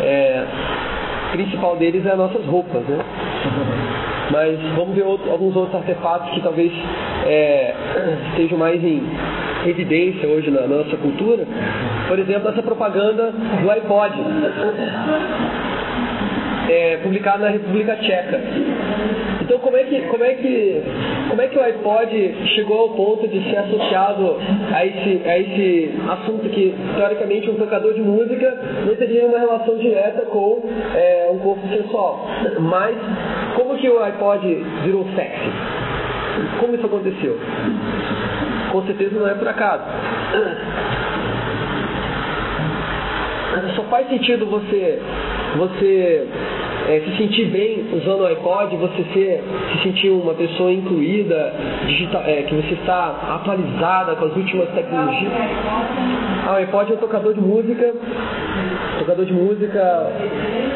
É, o principal deles é as nossas roupas, né? Mas vamos ver outro, alguns outros artefatos que talvez é, estejam mais em evidência hoje na nossa cultura. Por exemplo, essa propaganda do iPod é, publicado na República Tcheca. Então como é que como é que como é que o iPod chegou ao ponto de ser associado a esse a esse assunto que teoricamente um tocador de música não teria uma relação direta com é, um corpo sensual, mas como que o iPod virou sexy? Como isso aconteceu? Com certeza não é por acaso. Só faz sentido você você é, se sentir bem usando o iPod, você ser, se sentir uma pessoa incluída, digital, é, que você está atualizada com as últimas tecnologias. Ah, o iPod é um tocador de música, tocador de música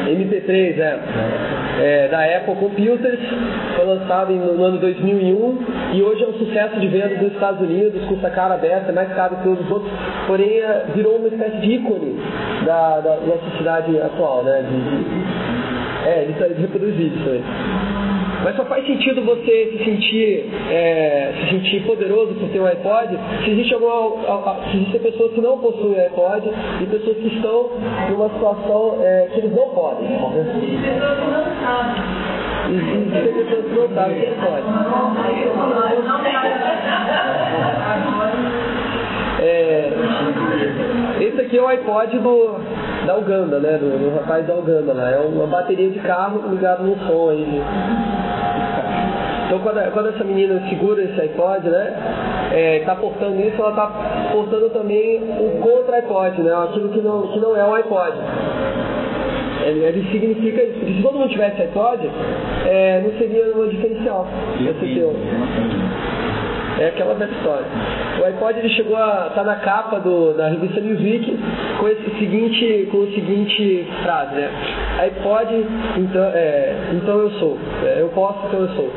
MP3, é, é da Apple Computers, foi lançado no ano 2001 e hoje é um sucesso de venda dos Estados Unidos, custa cara aberta, é mais caro que os outros, porém é, virou uma espécie de ícone da, da, da sociedade atual, né? De, é, ele, ele reproduz vídeos também. Mas só faz sentido você se sentir, é, se sentir poderoso por ter um iPod se existe alguma, se existem pessoas que não possuem iPod e pessoas que estão numa situação é, que eles não podem. Existem pessoas que não sabem. Existem pessoas que não sabem que pode. É, esse aqui é o iPod do, da Uganda, né? Do, do rapaz da Uganda lá. É uma bateria de carro ligada no som aí. Então quando, quando essa menina segura esse iPod, né? É, tá portando isso, ela tá portando também o contra iPod, né? Aquilo que não, que não é um iPod. Ele, ele significa isso, porque se todo mundo tivesse iPod, é, não seria uma diferencial. Esse teu. É aquela velha história. O iPod ele chegou a estar tá na capa do, da revista Newsweek com esse seguinte, com o seguinte frase, né? iPod, então, é, então eu sou. É, eu posso, então eu sou.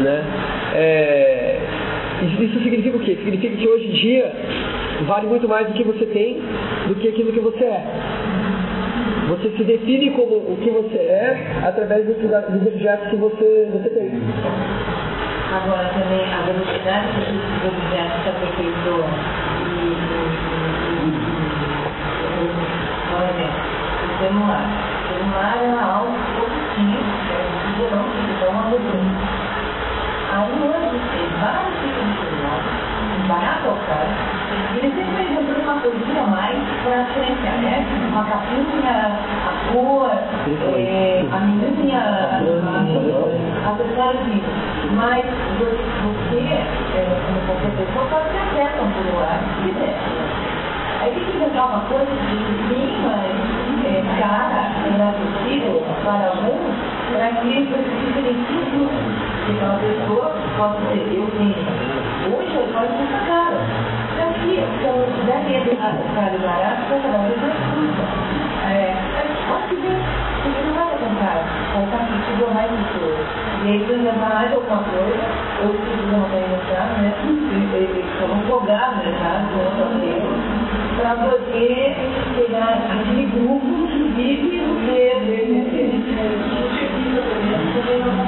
Né? É, isso significa o quê? Significa que hoje em dia vale muito mais o que você tem do que aquilo que você é. Você se define como o que você é através dos, dos objetos que você, você tem. Agora também a velocidade que esses objetos se aperfeiçoam e por exemplo, o celular. O celular é algo positivo, é um tiburão que dá uma. Aí hoje tem vários barato ao caro, e eles sempre inventando uma coisinha a mais para diferenciar, né? Uma capinha, a cor, é, a menininha, acessórios disso. Mas você, é, como qualquer pessoa, pode ter acesso a um celular, se quiser. Aí tem que inventar uma coisa de mínima, é, cara, inacessível para alguns, para que você se diferencie disso. Então a pessoa pode ser, eu tenho, hoje eu pode ser caro. Daqui, então, daqui a caro barato, vai cada vez mais custa. É, pode ver, porque não vai comprar, comprar que chegou mais de tudo. E aí você vai mais alguma coisa, ou se você não tem entrar, né? advogada já, para poder pegar aquele grupo que vive no Outra coisa,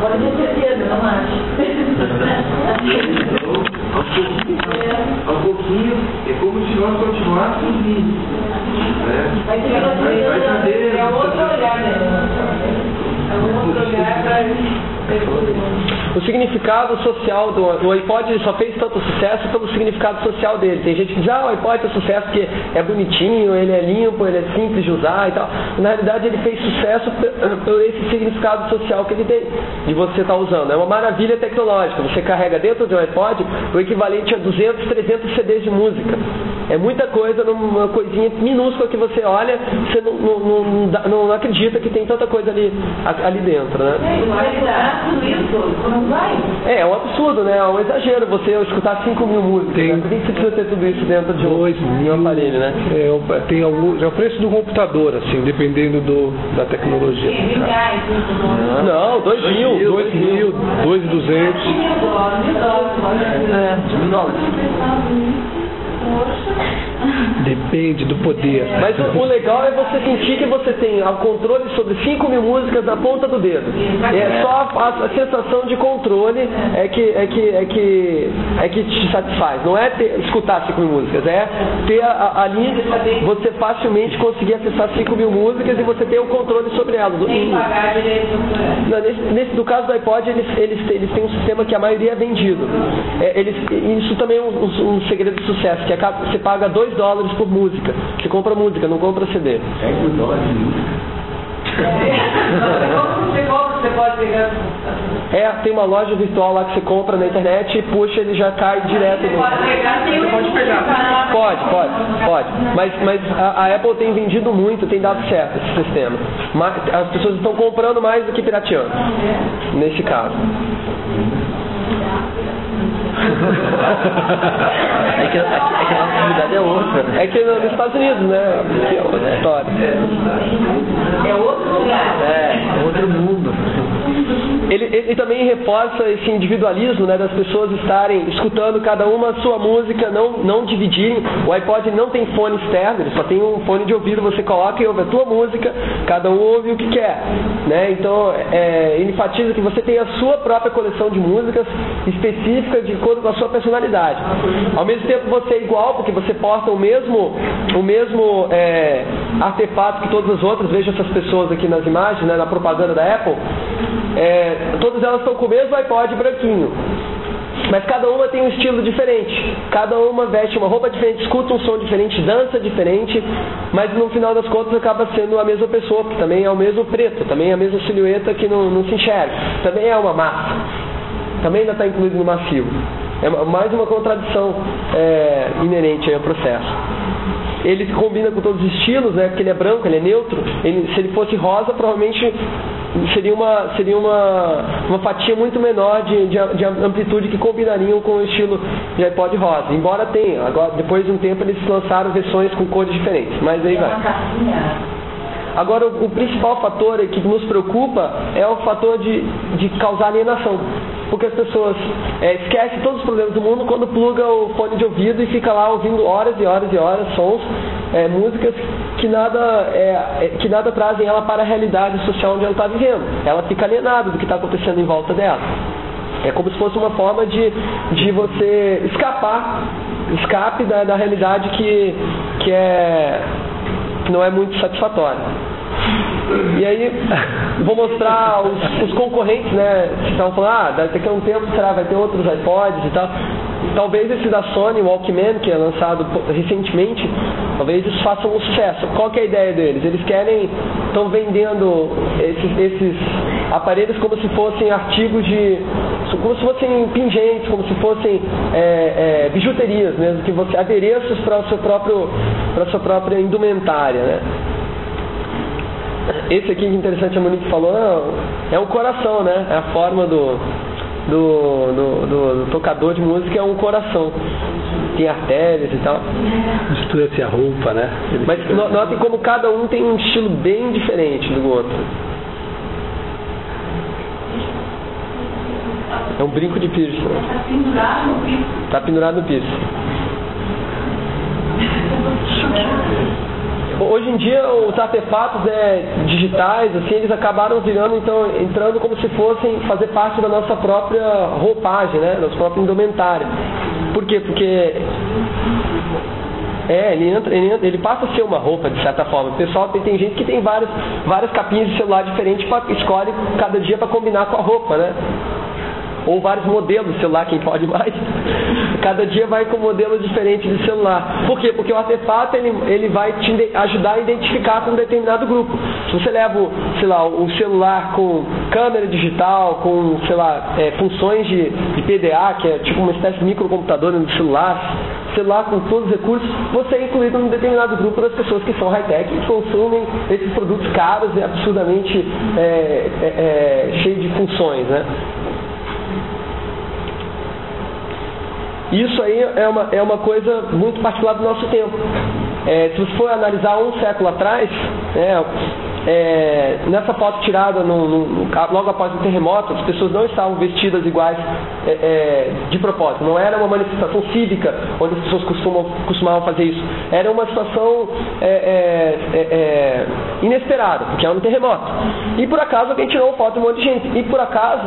Pode ter certeza, não acho. aos pouquinhos, é como se nós continuássemos vivos. Né? Vai ter vai saber. É outro olhar, né? É outro olhar para O significado social do o iPod só fez tanto sucesso pelo significado social dele. Tem gente que diz, ah, o iPod é sucesso porque é bonitinho, ele é limpo, ele é simples de usar e tal. Na realidade ele fez sucesso pe- por esse significado social que ele tem, de você estar usando. É uma maravilha tecnológica. Você carrega dentro de um iPod o equivalente a 200, 300 CDs de música. É muita coisa numa coisinha minúscula que você olha, você não, não, não, não acredita que tem tanta coisa ali, ali dentro, né? Tudo isso, não vai? É, é um absurdo, né? É um exagero você escutar 5 mil músicas. Né? Por que você precisa ter tudo isso dentro de um, de um aparelho, né? É, o- tem algum, é o preço do computador, assim, dependendo do, da tecnologia. Mil reais, isso, Não, 2 mil. 2 mil, 2,200. mil dólares, mil dólares. É, mil dólares. Depende do poder. Mas o, o legal é você sentir que você tem o controle sobre 5 mil músicas na ponta do dedo. É só a, a sensação de controle é que, é, que, é, que, é que te satisfaz. Não é ter- escutar 5 mil músicas, é ter a- a- ali você facilmente conseguir acessar 5 mil músicas e você ter o controle sobre elas. Autoral. Não, nesse, nesse- no caso do iPod, eles, eles, eles têm um sistema que a maioria é vendido. É, eles, isso também é um, um- um segredo de sucesso, que acaba- você paga 2 dólares por música. Você compra música, não compra CD. É por dólar de música. Como você compra, você pode pegar. É, tem uma loja virtual lá que você compra na internet e puxa, ele já cai direto. Você no- pode pegar, tem um Pode pegar. Pode, pode, pode. Mas, mas a, a Apple tem vendido muito, tem dado certo esse sistema. Mas as pessoas estão comprando mais do que pirateando. Nesse caso. É que, é que, é que a nossa realidade é outra, né? É que no- nos Estados Unidos, né? Que é outra história. É outro lugar. É, é outro mundo. Ele, ele também reforça esse individualismo né, das pessoas estarem escutando cada uma a sua música, não, não dividirem. O iPod não tem fone externo, ele só tem um fone de ouvido, você coloca e ouve a tua música, cada um ouve o que quer. Né? Então é, ele enfatiza que você tem a sua própria coleção de músicas específica de acordo com a sua personalidade. Ao mesmo tempo você é igual, porque você porta o mesmo, o mesmo é, artefato que todas as outras, veja essas pessoas aqui nas imagens, né, na propaganda da Apple. É, todas elas estão com o mesmo iPod branquinho. Mas cada uma tem um estilo diferente. Cada uma veste uma roupa diferente, escuta um som diferente, dança diferente, mas no final das contas acaba sendo a mesma pessoa, porque também é o mesmo preto, também é a mesma silhueta que não, não se enxerga. Também é uma massa. Também ainda está incluído no macio. É mais uma contradição é, inerente ao processo ele combina com todos os estilos, né? Porque ele é branco, ele é neutro. Ele, se ele fosse rosa, provavelmente seria uma seria uma, uma fatia muito menor de, de, de amplitude que combinariam com o estilo de iPod rosa. Embora tenha, agora depois de um tempo eles lançaram versões com cores diferentes. Mas aí vai. Agora, o, o principal fator que nos preocupa é o fator de, de causar alienação. Porque as pessoas é, esquecem todos os problemas do mundo quando pluga o fone de ouvido e fica lá ouvindo horas e horas e horas sons, é, músicas que nada, é, é, que nada trazem ela para a realidade social onde ela está vivendo. Ela fica alienada do que está acontecendo em volta dela. É como se fosse uma forma de, de você escapar, escape da, da realidade que, que é não é muito satisfatória. E aí, vou mostrar os, os concorrentes, né? Que estavam falando, ah, daqui a um tempo será, vai ter outros iPods e tal. Talvez esse da Sony, o Walkman, que é lançado recentemente, talvez isso faça um sucesso. Qual que é a ideia deles? Eles querem, estão vendendo esses, esses aparelhos como se fossem artigos de. Como se fossem pingentes, como se fossem é, é, bijuterias mesmo, que você, adereços para o seu próprio, para a sua própria indumentária, né? Esse aqui que interessante a Monique falou, é um coração, né? É a forma do, do, do, do, do tocador de música é um coração. tem artérias e tal. Mistura-se a roupa, né? Ele Mas no- notem como cada um tem um estilo bem diferente do outro. É um brinco de piercing. Está pendurado no piso. Tá pendurado no piercing. Hoje em dia os artefatos né, digitais, assim, eles acabaram virando, então, entrando como se fossem fazer parte da nossa própria roupagem, né? Nosso próprio indumentário. Por quê? Porque é, ele, entra, ele, entra- ele passa a ser uma roupa, de certa forma. O pessoal tem, tem gente que tem várias, várias capinhas de celular diferentes, pra, escolhe cada dia para combinar com a roupa, né? Ou vários modelos de celular, quem pode mais. Cada dia vai com modelos diferentes de celular. Por quê? Porque o artefato ele, ele vai te ajudar a identificar com um determinado grupo. Se você leva, sei lá, o celular com câmera digital, com, sei lá, é, funções de, de PDA, que é tipo uma espécie de microcomputador no celular, celular com todos os recursos, você é incluído num determinado grupo das pessoas que são high-tech e consumem esses produtos caros e absurdamente é, é, é, cheios de funções, né? Isso aí é uma, é uma coisa muito particular do nosso tempo. É, se você for analisar um século atrás, né, é, nessa foto tirada no- no- logo após o terremoto, as pessoas não estavam vestidas iguais é, é, de propósito. Não era uma manifestação cívica onde as pessoas costumam, costumavam fazer isso. Era uma situação é, é, é, inesperada, porque era um terremoto. E por acaso alguém tirou uma foto de um monte de gente. E por acaso,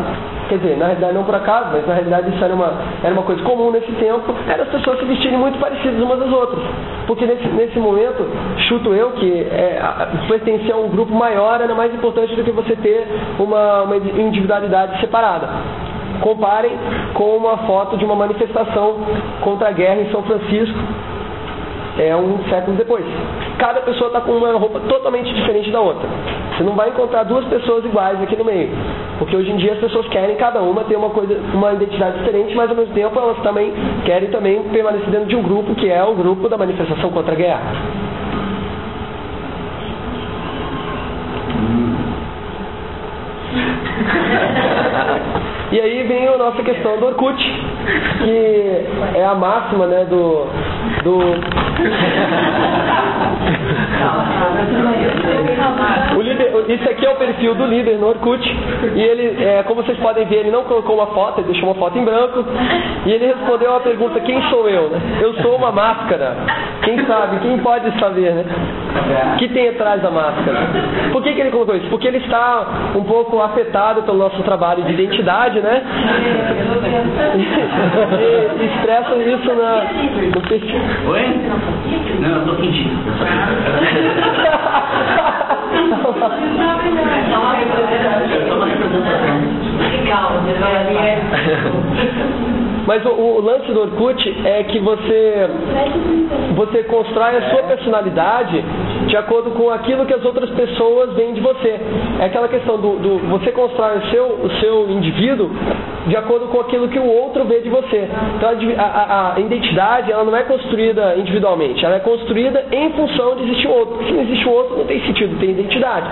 quer dizer, na realidade não por acaso, mas na realidade isso era uma, era uma coisa comum nesse tempo, eram as pessoas se vestirem muito parecidas umas das outras. Porque nesse, nesse momento, chuto eu que é, pertencer a um grupo maior era mais importante do que você ter uma, uma individualidade separada. Comparem com uma foto de uma manifestação contra a guerra em São Francisco, é um século depois. Cada pessoa está com uma roupa totalmente diferente da outra. Você não vai encontrar duas pessoas iguais aqui no meio. Porque hoje em dia as pessoas querem cada uma ter uma coisa, uma identidade diferente, mas ao mesmo tempo elas também querem também permanecer dentro de um grupo que é o grupo da manifestação contra a guerra. E aí vem a nossa questão do Orkut, que é a máxima né, do, do líder, isso aqui é o perfil do líder no Orkut. E ele, é, como vocês podem ver, ele não colocou uma foto, ele deixou uma foto em branco. E ele respondeu a pergunta: Quem sou eu? né? Eu sou uma máscara. Quem sabe? Quem pode saber, né? O que tem atrás da máscara? Por que, que ele colocou isso? Porque ele está um pouco afetado pelo nosso trabalho de identidade, né? E, e expressa isso na, no perfil. Oi? Não, eu tô fingindo. Legal, Mas o, o lance do Orkut é que você, você constrói a sua personalidade de acordo com aquilo que as outras pessoas veem de você. É aquela questão do, do você constrói o seu, o seu indivíduo de acordo com aquilo que o outro vê de você. Então a a, a- identidade ela não é construída individualmente, ela é construída em função de existir outro. Se não existe outro, não tem sentido, tem identidade.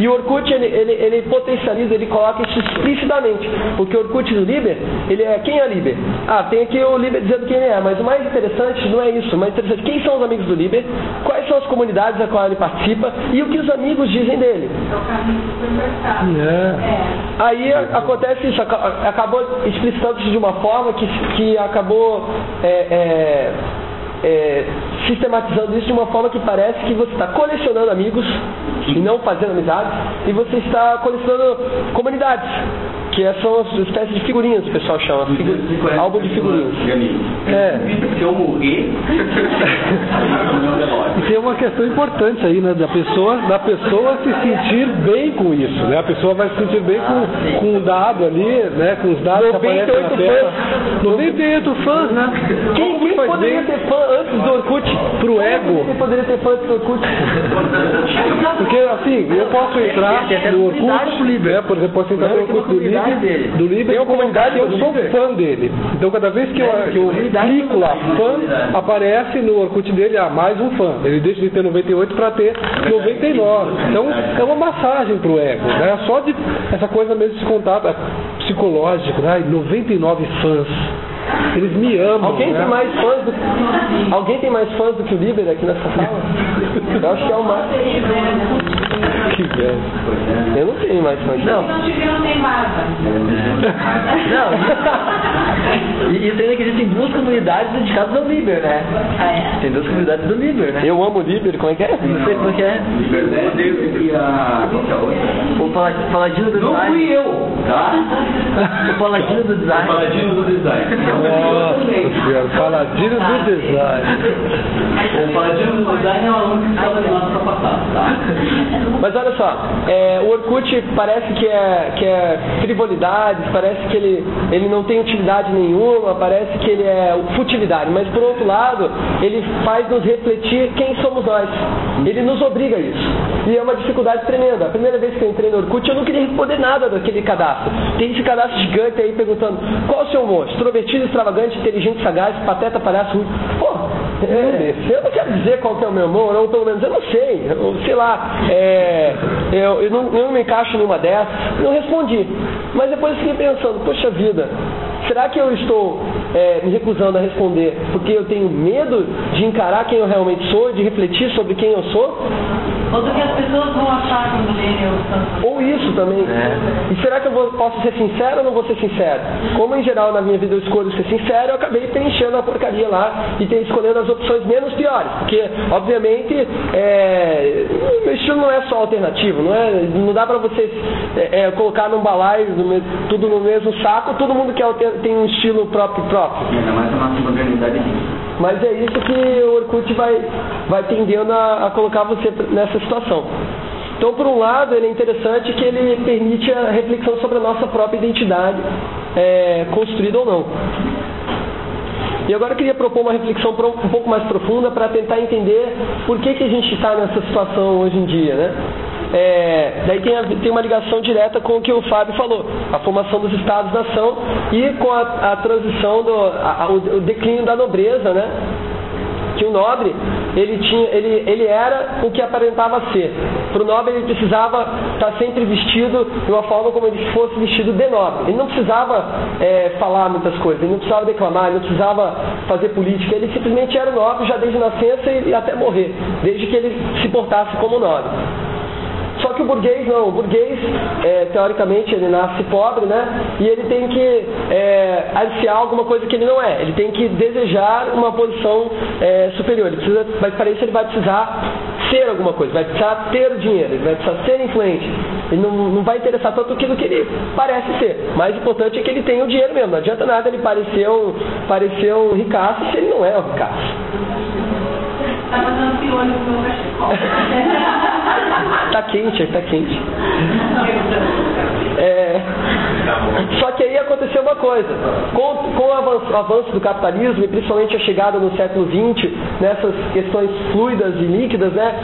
E o Orkut ele, ele, ele potencializa, ele coloca isso explicitamente. Porque o Orkut do Liber, ele é quem é Liber? Ah, tem aqui o Liber dizendo quem ele é, mas o mais interessante não é isso. O mais interessante quem são os amigos do Liber, quais são as comunidades a qual ele participa? E o que os amigos dizem dele. Aí a- acontece isso, aca- acabou explicitando isso de uma forma que, que acabou é, é, é, sistematizando isso de uma forma que parece que você está colecionando amigos e não fazendo amizades, e você está colecionando comunidades, que são as espécies de figurinhas que o pessoal chama, figu- álbum de figurinhas. É. Se eu morrer, E tem uma questão importante aí, né? Da pessoa, da pessoa se sentir bem com isso, né? A pessoa vai se sentir bem com, com o dado ali, né? Com os dados que aparecem na 98 tela. 98 fãs, né? Quem, quem poderia bem ter fã antes do Orkut? pro ego? Quem poderia ter fã antes do Orkut? Porque assim, eu posso entrar no Orkut, né? Por exemplo, posso entrar no Orkut do Libre, do Libre Tem uma comunidade eu sou fã dele. Então cada vez que eu, que eu clico lá, fã, aparece no Orkut dele, ah, mais um fã. Ele deixa de ter 98 para ter 99. Então é uma massagem pro ego, né? Só de essa coisa mesmo de contato é, psicológico, né? 99 fãs. Eles me amam. Alguém né? tem mais fãs do Alguém tem mais fãs do que o Liber aqui nessa sala? Eu acho que é o mais. Que velho. Eu não tenho mais fãs. Se não não tem. Não. E, e tem que existem duas comunidades dedicadas ao Liber, né? Tem duas comunidades do Liber, né? Eu amo o Liber, como é que é? Não sei como é que é. E a. É? O pala- paladino do Não design. fui eu, tá? O paladino do design. Paladino do design. Nossa senhora, paladino do design. O paladino do design é o aluno que estava de nosso passado, tá? Mas olha só, é, o Orkut parece que é, que é frivolidade, parece que ele, ele não tem utilidade nenhuma, parece que ele é futilidade, mas por outro lado, ele faz nos refletir quem somos nós. Ele nos obriga a isso. E é uma dificuldade tremenda. A primeira vez que eu entrei no Orkut, eu não queria responder nada daquele cadastro. Tem esse cadastro gigante aí perguntando qual o seu humor? Extrovertido, extravagante, inteligente, sagaz, pateta, palhaço, ruim. Pô, é, eu não quero dizer qual que é o meu humor, ou pelo menos eu não sei. Eu, sei lá, é, eu, eu, não, eu não me encaixo numa dessas. Não respondi. Mas depois eu fiquei pensando, poxa vida, será que eu estou é, me recusando a responder porque eu tenho medo de encarar quem eu realmente sou, de refletir sobre quem eu sou? Ou do que as pessoas vão achar quando lerem eu tanto. Ou isso também. E será que eu vou- posso ser sincero ou não vou ser sincero? Como em geral na minha vida eu escolho ser sincero, eu acabei preenchendo a porcaria lá e ter escolhendo as opções menos piores. Porque, obviamente, é, meu estilo não é só alternativo, não, é, não dá pra você é, é, colocar num balaio no tudo no mesmo saco, todo mundo que alter- tem um estilo próprio próprio. Ainda mais a nossa modernidade. Mas é isso que o Orkut vai, vai tendendo a, a colocar você nessa situação. Então, por um lado, ele é interessante que ele permite a reflexão sobre a nossa própria identidade, é, construída ou não. E agora eu queria propor uma reflexão um pouco mais profunda para tentar entender por que, que a gente está nessa situação hoje em dia, né? É, daí tem, a- tem uma ligação direta com o que o Fábio falou, a formação dos estados-nação e com a, a transição, do, a- o, o declínio da nobreza, né? que o nobre ele tinha ele, ele era o que aparentava ser. Para o nobre ele precisava estar sempre vestido de uma forma como ele fosse vestido de nobre. Ele não precisava é, falar muitas coisas ele não precisava declamar ele não precisava fazer política. Ele simplesmente era nobre já desde nascença e, e até morrer desde que ele se portasse como nobre só que o burguês não, o burguês, é, teoricamente, ele nasce pobre, né? E ele tem que é, aliciar alguma coisa que ele não é. Ele tem que desejar uma posição é, superior. Ele precisa, mas para isso ele vai precisar ser alguma coisa, vai precisar ter o dinheiro, ele vai precisar ser influente. Ele não, não vai interessar tanto aquilo que ele parece ser. Mais importante é que ele tenha o dinheiro mesmo. Não adianta nada ele parecer um, parecer um ricaço se ele não é um ricaço. Tá fazendo piolho com o meu cachecol. Tá quente, tá quente. É, só que aí aconteceu uma coisa. Com, com o avanço, o avanço do capitalismo e principalmente a chegada no século XX, nessas questões fluidas e líquidas, né,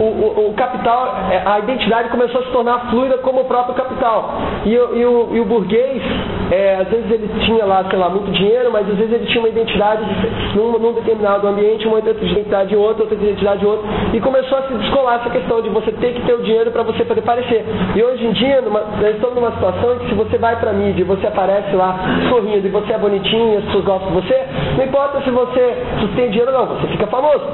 o, o- o capital, é, a identidade começou a se tornar fluida como o próprio capital. E, e o, e o burguês, é, às vezes ele tinha lá, sei lá, muito dinheiro, mas às vezes ele tinha uma identidade de- num, num determinado ambiente, uma outra identidade em outro, outra identidade em outro, e começou a se descolar essa questão de você ter que ter o dinheiro para você poder parecer. E hoje em dia, numa, nós estamos numa situação em que se você vai para mídia e você aparece lá sorrindo e você é bonitinho as pessoas gostam de você, não importa se você tem dinheiro ou não, você fica famoso.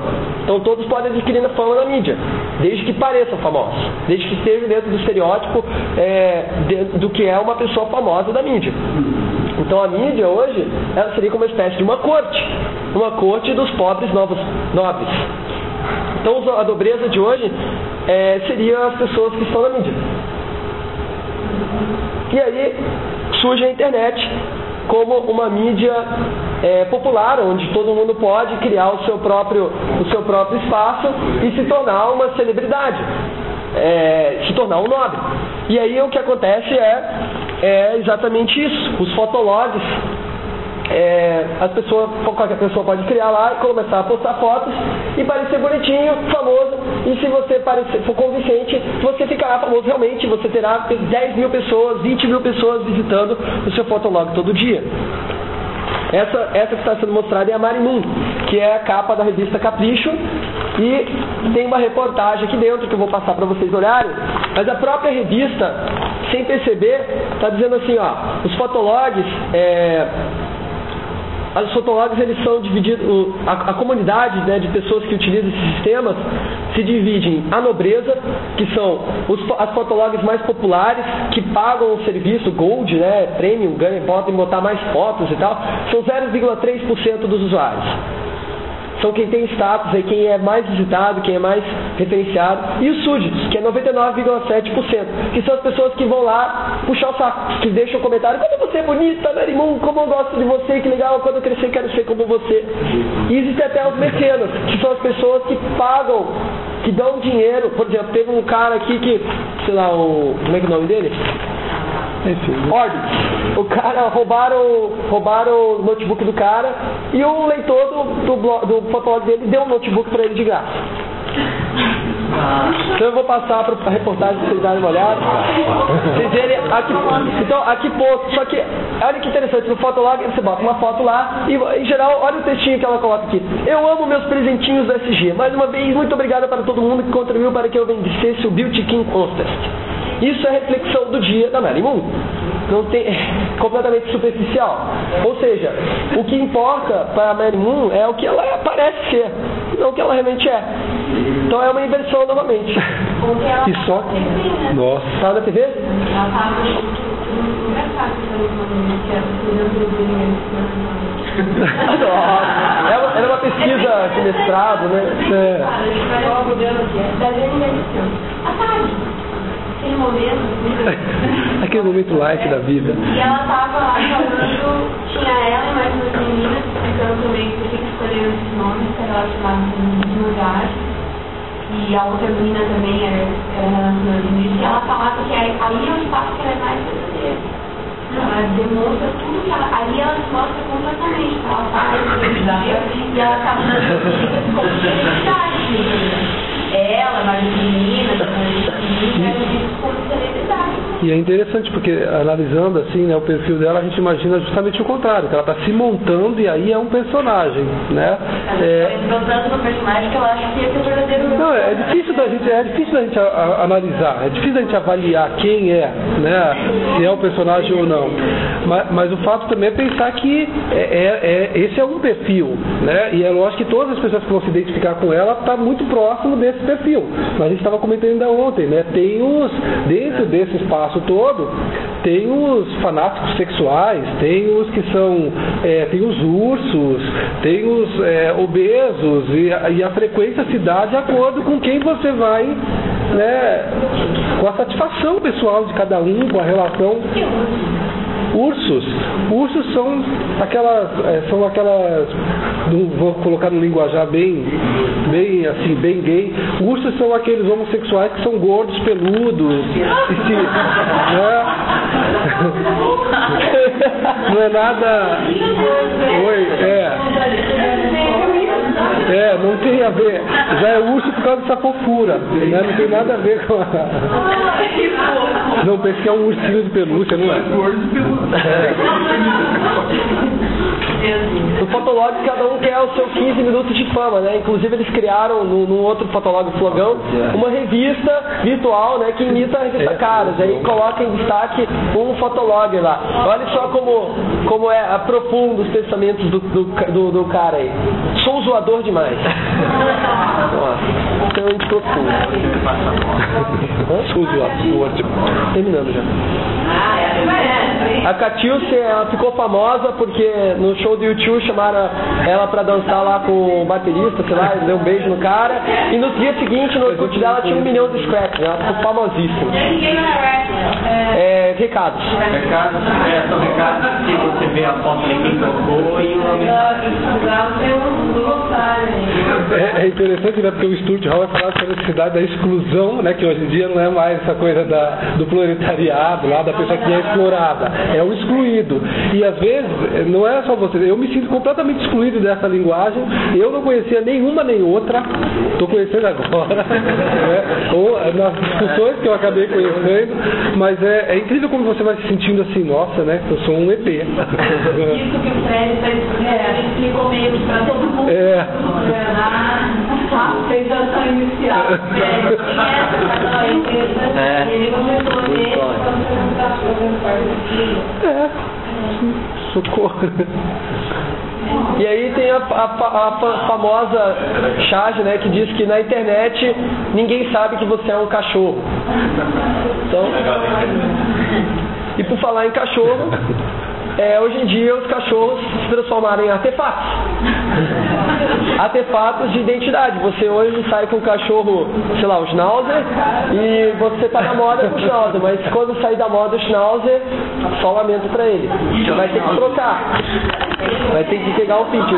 Então todos podem adquirir a fama na mídia, desde que pareçam famosos, desde que estejam dentro do estereótipo é, de- do que é uma pessoa famosa da mídia. Então a mídia hoje, ela seria como uma espécie de uma corte, uma corte dos pobres novos nobres. Então a nobreza de hoje é, seria as pessoas que estão na mídia. E aí surge a internet como uma mídia é, popular, onde todo mundo pode criar o seu próprio, o seu próprio espaço e se tornar uma celebridade, é, se tornar um nobre. E aí o que acontece é, é exatamente isso. Os fotologs é, as pessoas, qualquer pessoa pode criar lá e começar a postar fotos e parecer bonitinho, famoso. E se você parecer, for convincente, você ficará famoso realmente. Você terá 10 mil pessoas, 20 mil pessoas visitando o seu fotolog todo dia. Essa, essa que está sendo mostrada é a Marinum, que é a capa da revista Capricho. E tem uma reportagem aqui dentro que eu vou passar para vocês olharem. Mas a própria revista, sem perceber, está dizendo assim, ó, os fotologs é, as fotologs eles são divididos, a, a comunidade né, de pessoas que utilizam esses sistemas se divide em a nobreza, que são os, as fotologs mais populares, que pagam o serviço Gold, né, Premium, ganham, podem botar mais fotos e tal, são 0,3% dos usuários são quem tem status, aí, quem é mais visitado, quem é mais referenciado, e os súditos, que é 99,7%, que são as pessoas que vão lá puxar o saco, que deixam o comentário, como você é bonita, Marimun, como eu gosto de você, que legal, quando eu crescer quero ser como você. E existem até os mecenas, que são as pessoas que pagam, que dão dinheiro, por exemplo, teve um cara aqui que, sei lá, o. como é que é o nome dele? Orbit. O cara roubaram, roubaram o notebook do cara e o leitor do, do, do fotolog dele deu um notebook para ele de graça. Então eu vou passar para a reportagem para vocês darem uma olhada. Verem aqui. Então, aqui posto. Só que, olha que interessante, no Fotolog você bota uma foto lá e em geral, olha o textinho que ela coloca aqui. Eu amo meus presentinhos do SG. Mais uma vez, muito obrigada para todo mundo que contribuiu para que eu vencesse o Beauty King Contest. Isso é reflexão do dia da Mary Moon. Não tem, é completamente superficial. Ou seja, o que importa para a Mary Moon é o que ela parece ser, não o que ela realmente é. Então é uma inversão novamente. E só. Nossa. Tá na TV? Ela Nossa. É uma, era uma pesquisa de mestrado, né? É. Aquele momento. Aquele momento light da vida. E ela tava lá falando, tinha ela e mais duas meninas explicando também por que que escolheram esses nomes, que era relacionado com lugar. E a outra menina também era, era relacionada. E ela falava que aí, aí é o espaço que ela é mais verdadeira. Ela demonstra tudo que ela. Aí ela se mostra completamente. Ela faz e ela tá com celebridade. Ela, mais meninas, mais celebridade. E é interessante porque analisando assim, né, o perfil dela, a gente imagina justamente o contrário, que ela está se montando e aí é um personagem, né? É, Entrou tanto no personagem que eu acho que é o verdadeiro não, é difícil da gente, é difícil da gente a- a- analisar, é difícil da gente avaliar quem é, né? Se é o personagem ou não. Mas, mas o fato também é pensar que é, é- é- esse é um perfil, né? E é lógico que todas as pessoas que vão se identificar com ela está muito próximo desse perfil. Mas a gente estava comentando ainda ontem, né? Tem os, dentro desse espaço todo, tem os fanáticos sexuais, tem os que são, é, tem os ursos, tem os é, obesos e a, e a frequência se dá de acordo com quem você vai, né? Com a satisfação pessoal de cada um, com a relação. Ursos. Ursos são aquelas, é, são aquelas, vou colocar no linguajar bem, bem assim, bem gay. Ursos são aqueles homossexuais que são gordos, peludos, e se, né? Não é nada. Oi, é. É, não tem a ver. Já é urso por causa dessa fofura. Né? Não tem nada a ver com a. Não, pense que é um ursinho de pelúcia, não é? No Fotolog, cada um quer os seus 15 minutos de fama, né? Inclusive, eles criaram no, no outro Fotolog Flogão uma revista virtual, né? Que imita a revista Caras. Aí coloca em destaque um Fotolog lá. Olha só como, como é profundo os pensamentos do, do, do, do cara aí. Sou zoador demais. Nossa, bastante profundo. Sou zoador demais. Terminando já. A Catiúcia, ela ficou famosa porque no show do YouTube chamaram ela pra dançar lá com o baterista, sei lá, deu um beijo no cara. E no dia seguinte, no Orkut dela, tinha um milhão de scraps, né? ela ficou famosíssima. É, recados. Recado, é, são recados que você vê a foto de quem tocou e o nome É, é interessante, né? Porque o Stuart Hall vai falar sobre a necessidade da exclusão, né? Que hoje em dia não é mais essa coisa da, do proletariado, lá da pessoa que é explorada. É o excluído. E às vezes, eh, não é só você. Eu me sinto completamente excluído dessa linguagem. Eu não conhecia nenhuma nem outra. Estou conhecendo agora. né? Ou eh, nas discussões que eu acabei conhecendo. Mas é, é incrível como você vai se sentindo assim, nossa, né? Eu sou um ET. Isso que o Fred é, explicou meio que pra todo mundo. É. Ah, fez a ação inicial. É. E ele começou a ler, É. Socorro. E aí tem a, a, a fa- famosa charge, né, que diz que na internet ninguém sabe que você é um cachorro. Então, e por falar em cachorro, é, hoje em dia os cachorros se transformaram em artefatos. Artefatos de identidade. Você hoje sai com o cachorro, sei lá, o Schnauzer, e você tá na moda com o Schnauzer, mas quando sair da moda o Schnauzer, só lamento pra ele. Vai ter que trocar. Vai ter que pegar o pitch.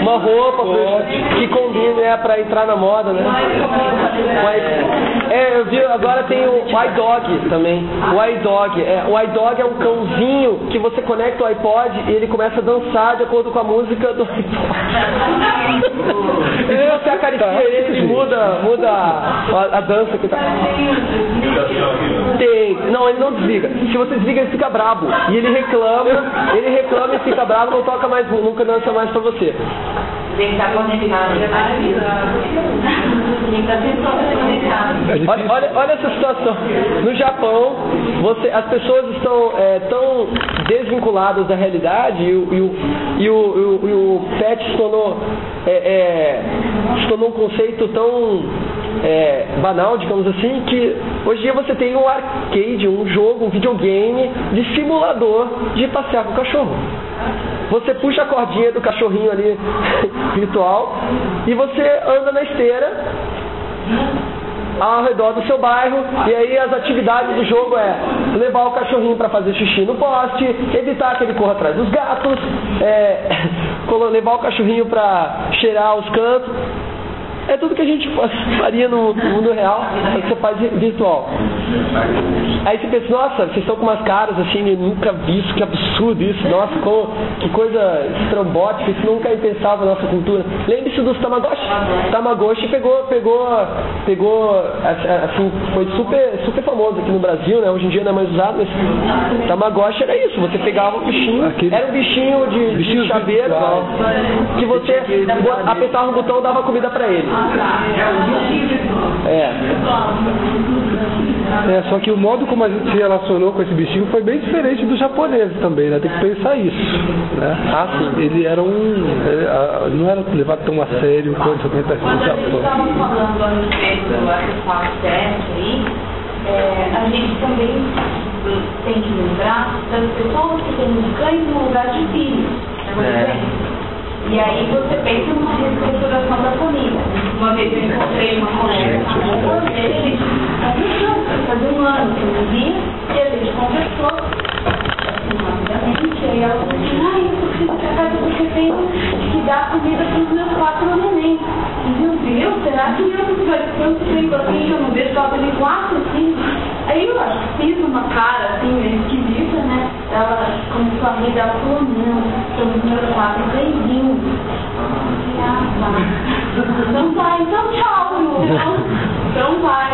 Uma roupa pro- que combine é pra entrar na moda, né? É, eu vi, agora tem o iDog também. O iDog. É, o iDog é um cãozinho que você conecta o iPod e ele começa a dançar de acordo com a música do iPod. e você acaricia ele, ele muda, muda a, a dança que tá. Tem. Não, ele não desliga. Se você desliga, ele fica brabo. E ele reclama, ele reclama e fica bravo, toca mais, nunca dança mais pra você. Tem que estar conectado. Tem que estar sempre conectado. Olha, olha, olha essa situação. No Japão, você, as pessoas estão é, tão desvinculadas da realidade e o, e o, e o, e o, e o pet se tornou, é, é, se tornou um conceito tão é, banal, digamos assim, que hoje em dia você tem um arcade, um jogo, um videogame de simulador de passear com o cachorro. Você puxa a cordinha do cachorrinho ali virtual e você anda na esteira ao redor do seu bairro e aí as atividades do jogo é levar o cachorrinho para fazer xixi no poste, evitar que ele corra atrás dos gatos, é, levar o cachorrinho para cheirar os cantos. É tudo que a gente fa- faria no mundo real, só que você faz virtual. Aí você pensa, nossa, vocês estão com umas caras assim, eu nunca vi isso, que absurdo isso, nossa, como, que coisa estrambótica, isso nunca é impensável na nossa cultura. Lembre-se dos Tamagotchi. Tamagotchi pegou, pegou, pegou, assim, foi super, super famoso aqui no Brasil, né? Hoje em dia não é mais usado, mas Tamagotchi era isso, você pegava um bichinho, era um bichinho de, de chaveiro, que você apertava o botão e dava comida pra ele. É. É, só que o modo como a gente se relacionou com esse bichinho foi bem diferente do japonês também, né? Tem que pensar isso. Né? Ah, sim. Ele era um. ele, ah, não era levado tão a sério quanto a gente estava falando a respeito do teste aí, é, a gente também tem que lembrar das pessoas que têm cães no lugar de filhos. É. E aí você pensa numa reestruturação da família. Uma vez eu encontrei uma colega na rua, e a gente conversou, fazia um ano que eu não via, e a gente conversou assim, rapidamente, aí ela falou assim, ai, eu preciso que a casa você tem que dar comida para os meus quatro neném. E, Meu Deus, será que eu vai tanto tempo assim que eu não vejo que ela teve quatro filhos? Aí eu acho que fiz uma cara assim, meio né? Ela começou a rir, ela falou, não, quatro reizinhos. Ah, tá. Então vai, então tchau, viu? Então, então vai.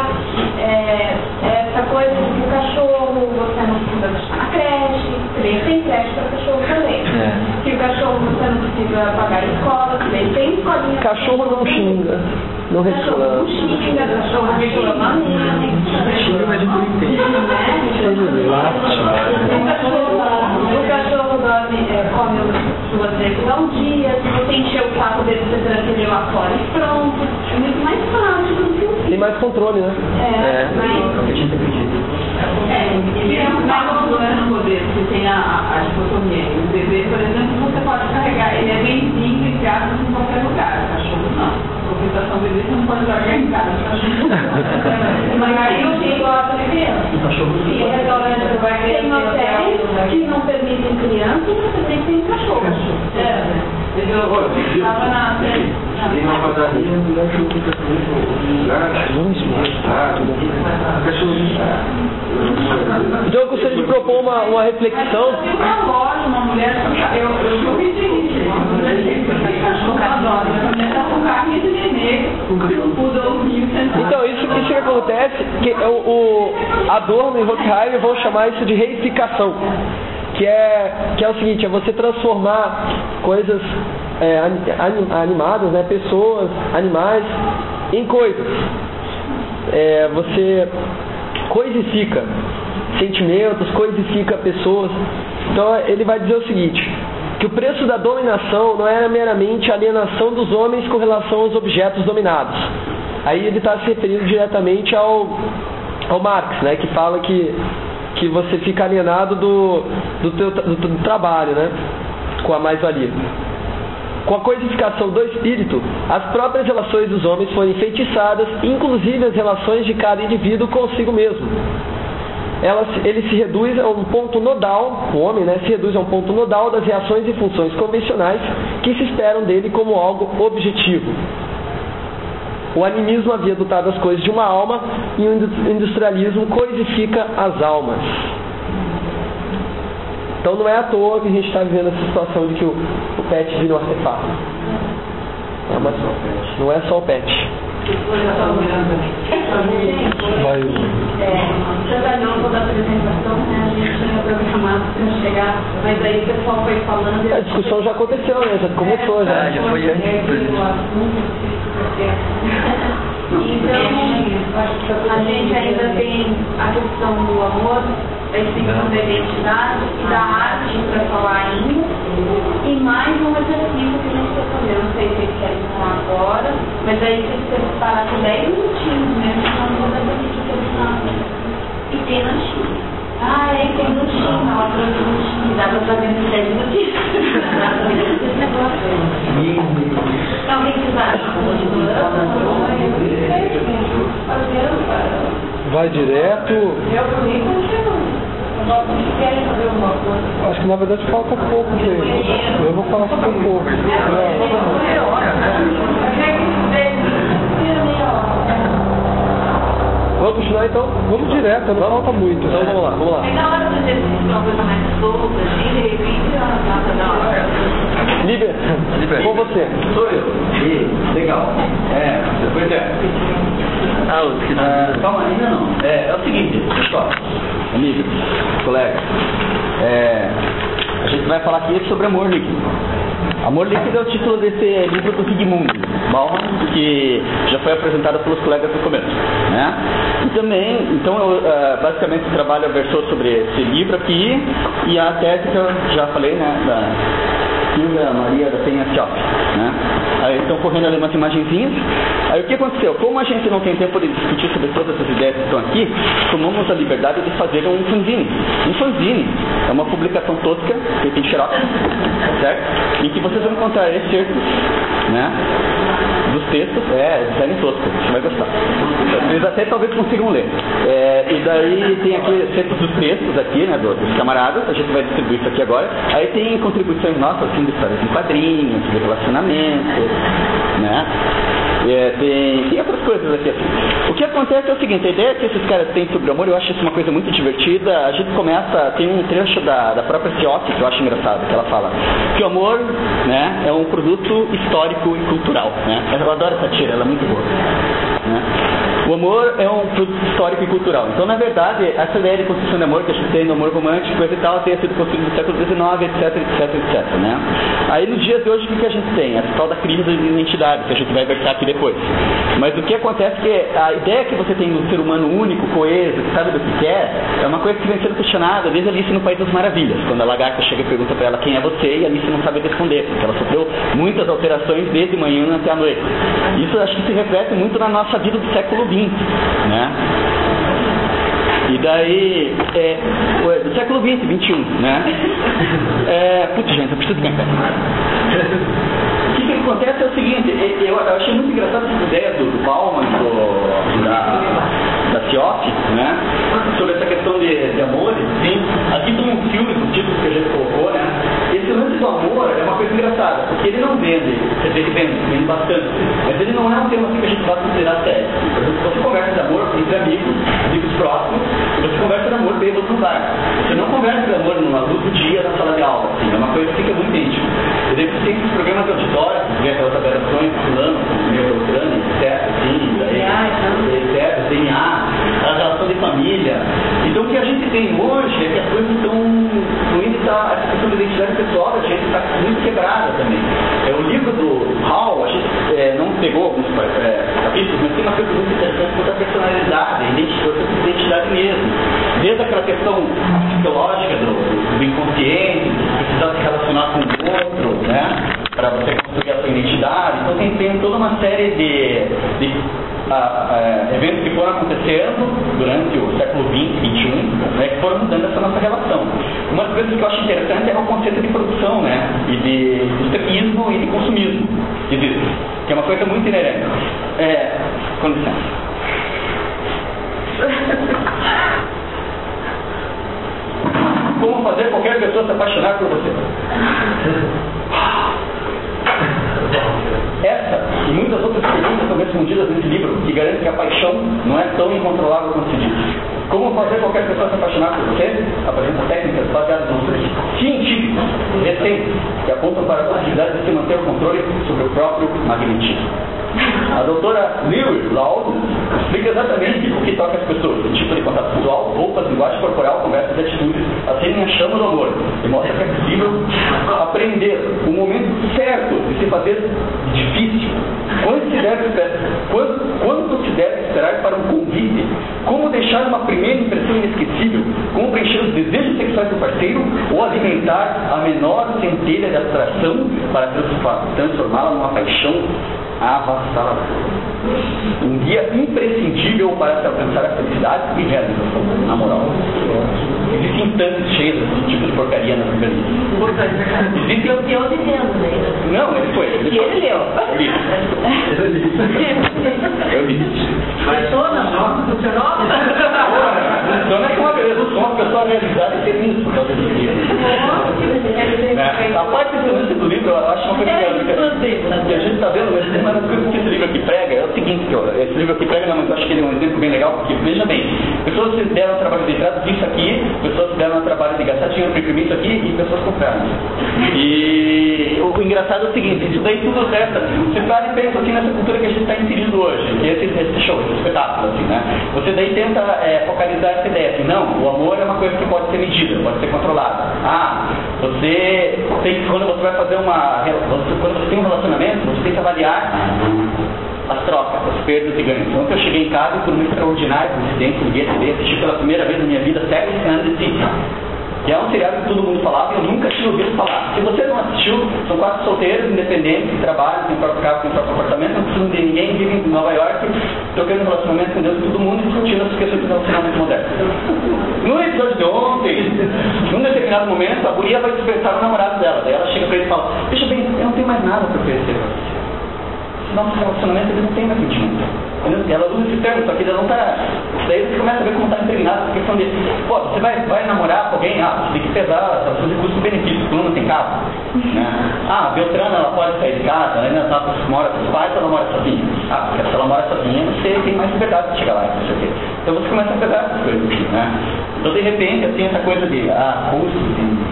É, essa coisa de que o cachorro, você não precisa deixar na creche, também tem creche para cachorro também. É. Que o cachorro você não precisa pagar em escola, também tem escolinha. Cachorro não xinga, não reclama. Xinga, mas não entende. O cachorro, o cachorro dorme, é, come você quiser um dia, se você encher o saco dele, você transferiu lá fora e pronto. É muito mais prático do que o Tem mais controle, né? É, mas é, ele é controle no poder, você tem a, a, dicotomia. O bebê, por exemplo, você pode carregar, ele é bem-vindo e gato em qualquer lugar. O cachorro não. Cachorro. Mas aí eu lá para criança. Se o restaurante vai ter hotéis que não permitem crianças, você tem que ter cachorro. É. Então eu gostaria de propor uma, uma reflexão. Então, isso, isso que acontece, que o, o Adorno e Horkheimer vão chamar isso de reificação. Que é, que é o seguinte, é você transformar coisas é, ani- ani- animadas, né, pessoas, animais, em coisas. É, você coisifica. sentimentos, coisifica pessoas. Então ele vai dizer o seguinte, que o preço da dominação não é meramente a alienação dos homens com relação aos objetos dominados. Aí ele está se referindo diretamente ao, ao Marx, né, que fala que, que você fica alienado do, do, teu, do, do trabalho, né, com a mais-valia. Com a coisificação do espírito, as próprias relações dos homens foram enfeitiçadas, inclusive as relações de cada indivíduo consigo mesmo. Ela, ele se reduz a um ponto nodal, o homem né, se reduz a um ponto nodal das reações e funções convencionais que se esperam dele como algo objetivo. O animismo havia dotado as coisas de uma alma e o industrialismo coisifica as almas. Então não é à toa que a gente está vivendo essa situação de que o, o pet vira um artefato. É não é só o pet. Vai. É, não toda a apresentação, né? A gente tinha programado para chegar, mas aí o pessoal foi falando. A discussão já aconteceu, né? Já começou já. Ah, já foi antes. Então, a gente ainda tem a questão do amor, a extensão da identidade e da arte para falar ainda, e mais um exercício que a gente está fazendo, não sei se vocês querem falar agora, mas aí vocês têm que parar com 10 minutinhos, né? Senão toda a gente que eles E tem lanchinho. Ah, é, tem lanchinho, na hora do lanchinho, dá para fazer uns 10 minutinhos. Então, o que vocês acham? Vai direto. Eu, por mim, continuo. Querem fazer alguma coisa? Acho que na verdade falta pouco tempo. Eu vou falar super pouco. Vamos continuar então? Vamos direto, não falta muito. Então vamos lá, vamos lá. Aí na hora do exercício, uma coisa mais solta, assim, de repente, ela passa na hora. Liber, Liber. com você. Sou eu. Ih, legal. É, pois é. Ah, o que ah, calma, ainda não. É, é o seguinte, pessoal, amigos, colegas, é, a gente vai falar aqui sobre amor líquido. Amor líquido é o título desse livro do Sigmund Bauman, que já foi apresentado pelos colegas no começo. Né? E também, então, eu, uh, basicamente o trabalho versou sobre esse livro aqui e a tese que eu já falei, né, da Silvia Maria da Penha Ciop, né? Aí estão correndo ali umas imagenzinhas. Aí o que aconteceu? Como a gente não tem tempo de discutir sobre todas essas ideias que estão aqui, tomamos a liberdade de fazer um fanzine. Um fanzine é uma publicação tosca, feita em xerox, certo? Em que vocês vão encontrar excertos, né? Dos textos, é, design tosco, você vai gostar. Vocês até talvez consigam ler. É, e daí tem aqui excertos dos textos aqui, né, dos camaradas, a gente vai distribuir isso aqui agora. Aí tem contribuições nossas, de histórias em quadrinhos, de relacionamento, né? É, tem, tem outras coisas aqui assim. O que acontece é o seguinte, a ideia que esses caras têm sobre o amor, eu acho isso uma coisa muito divertida. A gente começa, tem um trecho da, da própria Ciotti que eu acho engraçado, que ela fala que o amor né, é um produto histórico e cultural. Né? Eu adoro essa tira, ela é muito boa. Né? O amor é um produto histórico e cultural. Então, na verdade, essa ideia de construção de amor que a gente tem no amor romântico e tal, tenha sido construída no século XIX, etc, etc, etc. Né? Aí, nos dias de hoje, o que a gente tem? Essa tal da crise da identidade, que a gente vai versar aqui depois. Mas o que acontece é que a ideia que você tem do ser humano único, coeso, que sabe do que quer, é uma coisa que vem sendo questionada desde Alice no País das Maravilhas, quando a lagarta chega e pergunta para ela quem é você e Alice não sabe responder, porque ela sofreu muitas alterações desde manhã até a noite. Isso acho que se reflete muito na nossa vida do século XX né? E daí, é, do século XX, XXI, né? É, putz, gente, eu preciso café. O que, que acontece é o seguinte, eu, eu achei muito engraçado essa ideia do, do do, da, né? Sobre essa questão de, de amor, sim. Aqui tem um filme, o título que a gente colocou, né? Esse lance do amor é uma coisa engraçada, porque ele não vende, quer dizer, ele vende, vende bastante, mas ele não é um tema assim que a gente vai considerar sério. Por exemplo, você conversa de amor entre amigos, amigos próximos, e você conversa de amor bêbado no bar. Você não conversa de amor numa luz do dia na sala de aula, assim, é uma coisa que fica muito íntima. E daí você tem esses programas de auditório, você vê aquelas aberrações, fulano, meu Beltrano, etc, assim, daí, etc, DNA, a relação de família. Então o que a gente tem hoje é que as coisas estão fluindo, tá, essa questão de identidade pessoal da gente está muito quebrada também. É, o livro do Hall, a gente é, não pegou alguns é, capítulos, mas tem uma coisa muito interessante quanto personalidade, a identidade, a identidade mesmo. Desde aquela questão psicológica do, do inconsciente, precisar se relacionar com o outro, né? Para você construir a sua identidade. Então tem, tem toda uma série de, de a, a, eventos que foram acontecendo durante o século XX, XXI, né, que foram mudando essa nossa relação. Uma das coisas que eu acho interessante é o conceito de produção, né, e de extremismo e de consumismo, que é uma coisa muito inerente. É, com licença. Como fazer qualquer pessoa se apaixonar por você? Essa e muitas outras perguntas são respondidas nesse livro, que garante que a paixão não é tão incontrolável quanto se diz. Como fazer qualquer pessoa se apaixonar por você? Apresenta técnicas baseadas em estudos científicos recentes que apontam para a possibilidade de se manter o controle sobre o próprio magnetismo. A doutora Lewis Law explica exatamente o que toca as pessoas, o tipo de contato visual, roupas, linguagem corporal, conversas e atitudes, acendem a chama do amor e mostra que é possível aprender o momento certo de se fazer difícil. Quando se deve esperar, quando, quando se deve esperar para um convite, como deixar uma primeira impressão inesquecível, como preencher os desejos sexuais do parceiro ou alimentar a menor centelha de atração para transformá-la numa paixão avassalador. Um guia imprescindível para se alcançar a felicidade e realização na moral. Existem tantos cheios desse tipo de porcaria na Bíblia. Existem... Eu, eu dizendo, né? Não, ele foi. Ele, E ele leu. Eu li. Eu li. Funciona? Funcionou? Então não é que uma beleza, sou uma pessoa realizada e feliz por causa desse livro. Né? A parte do livro eu acho uma coisa que a gente está vendo, mas uma das coisas que esse livro aqui prega é o seguinte, esse livro aqui prega, não, mas eu acho que ele é um exemplo bem legal, porque veja bem, pessoas se deram trabalho de traduzir isso aqui, pessoas se deram trabalho de gastar dinheiro para imprimir isso aqui e pessoas compraram. E o, engraçado é o seguinte, isso daí tudo resta. Você para e pensa nessa cultura que a gente está inserindo hoje, que é esse, esse show, esse espetáculo, assim, né? Você daí tenta é, focalizar essa ideia, assim, não, o amor é uma coisa que pode ser medida, pode ser controlada. Ah, você tem quando você vai fazer uma, quando você tem um relacionamento, você tem que avaliar as trocas, as perdas e ganhos. Ontem eu cheguei em casa por uma extraordinária coincidência, liguei a TV, assisti pela primeira vez na minha vida Sex and the. Que é um seriado que todo mundo falava e eu nunca tinha ouvido falar. Se você não assistiu, são quatro solteiros, independentes, que trabalham, têm próprio carro, têm próprio apartamento, não precisam de ninguém, vivem em Nova York, trocando relacionamento com Deus e todo mundo, discutindo as questões do relacionamento moderno. No episódio de ontem, num determinado momento, a guria vai despertar o namorado dela. Daí ela chega pra ele e fala, veja bem, eu não tenho mais nada oferecer pra você nosso relacionamento ele não tem mais? E ela usa esse termo, só que ele não tá. Daí você começa a ver como está impregnado essa questão de, pô, você vai, vai namorar com alguém, ah, você tem que pesar relações de custo-benefício, fulano tem casa. Né? Ah, Beltrana ela pode sair de casa, ela ainda tá, mora com os pais ela mora sozinha? Ah, porque se ela mora sozinha, você tem mais liberdade de chegar lá, não sei o quê. Então você começa a pesar essas coisas né? Então de repente, assim, essa coisa de ah, custos e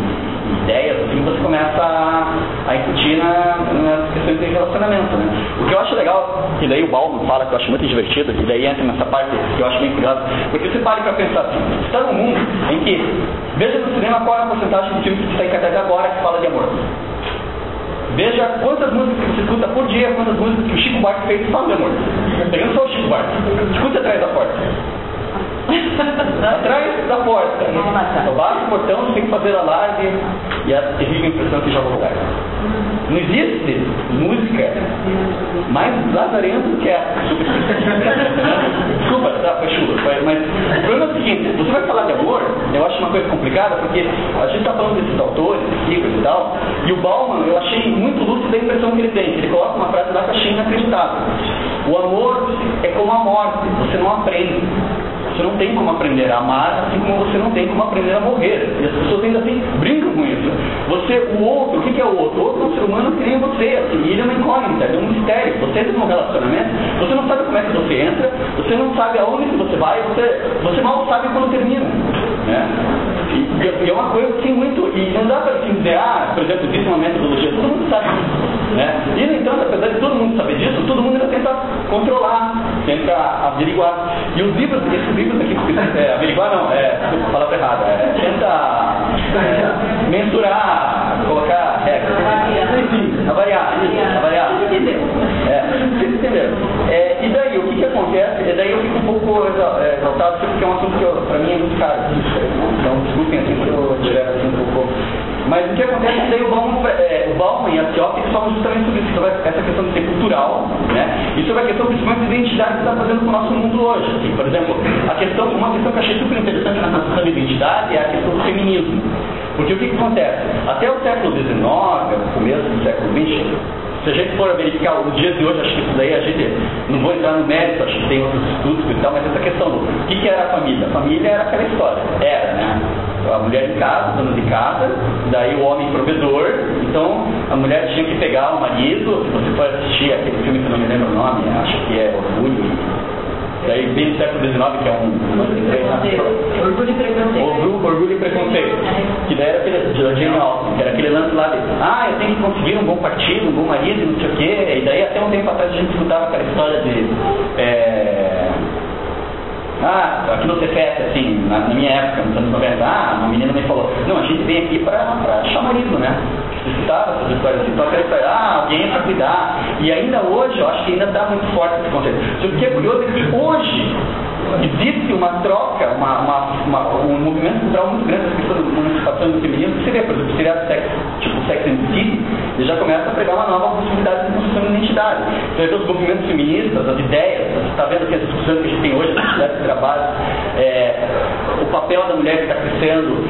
ideias, assim, você começa a, a incutir na, nas questões de relacionamento, né? O que eu acho legal, que daí o Bauman fala, que eu acho muito divertido, e daí entra nessa parte que eu acho bem curiosa, porque você para para pensar assim, você está num mundo em que, veja no cinema qual é a porcentagem de filmes que está em cartaz agora que fala de amor. Veja quantas músicas que você escuta por dia, quantas músicas que o Chico Buarque fez falam de amor. Pegando só o Chico Buarque. Escute atrás da porta. Atrás da porta. Eu baixo o portão, você tem que fazer alarde e a terrível impressão que joga o lugar. Não existe música mais lazarenta do que essa. Desculpa, tá, foi chuva. foi- Mas o problema é o seguinte, você vai falar de amor, eu acho uma coisa complicada, porque a gente está falando desses autores, livros e tal, e o Bauman, eu achei muito lúcido a impressão que ele tem. Ele coloca uma frase lá que eu achei inacreditável. O amor é como a morte, você não aprende. Você não tem como aprender a amar, assim como você não tem como aprender a morrer. E as pessoas ainda assim brincam com isso. Você, o outro, o que é o outro? O outro é um ser humano que nem você, assim, ele é uma incógnita, é um mistério. Você entra num relacionamento, você não sabe como é que você entra, você não sabe aonde que você vai, você, você mal sabe quando termina. Né? E, é uma coisa assim muito. E não dá para assim, dizer, ah, por exemplo, existe uma metodologia, todo mundo sabe disso. Né? E no entanto, apesar de todo mundo saber disso, todo mundo ainda tenta controlar, tenta averiguar. E os livros, esses livros aqui, é, averiguar não, é, desculpa, palavra errada, é, tenta é, mensurar, colocar regras, enfim, avaliar, isso, avaliar. É, é, e daí, o que, que acontece? E daí eu fico um pouco é, exaltado, tipo, porque é um assunto que para mim é muito caro, então desculpem assim que eu direto assim um pouco. Mas o que acontece é que daí o Bauman, é, o Bauman e a Teópica falam justamente sobre isso, sobre essa questão de ser cultural, né? E sobre a questão principalmente de identidade que está fazendo com o nosso mundo hoje. Assim, por exemplo, a questão, uma questão que eu achei super interessante na questão da identidade é a questão do feminismo. Porque o que, que acontece? Até o século XIX, começo do século XX, se a gente for verificar os dias de hoje, acho que isso daí a gente não vou entrar no mérito, acho que tem outros estudos e tal, mas essa questão do que, que era a família? A família era aquela história, era, né? A mulher em casa, dona de casa, daí o homem provedor, então a mulher tinha que pegar o marido, você for assistir aquele filme que não me lembro o nome, acho que é Orgulho Daí vem do século XIX, que é um. Orgulho e preconceito. Orgulho, orgulho e preconceito. Que daí era aquele Jane Austen, que era aquele lance lá de ah, eu tenho que conseguir um bom partido, um bom marido, não sei o quê. E daí até um tempo atrás a gente escutava aquela história de. É, ah, aqui no Cefet, assim, na, na, minha época, nos anos 90, ah, uma menina me falou, não, a gente vem aqui para achar marido, né? Escutava essas histórias assim, então aquela história, ah, alguém para cuidar. E ainda hoje, eu acho que ainda está muito forte esse conceito. Só que é curioso é que hoje existe uma troca, uma, uma, uma, um movimento cultural muito grande, essa questão da emancipação do feminino, que vê, por exemplo, seria sexo, tipo Sex and City, ele já começa a pegar uma nova possibilidade de construção de identidade. Então, os movimentos feministas, as ideias, você está vendo que as discussões que a gente tem hoje, a de trabalho, é, o papel da mulher que está crescendo,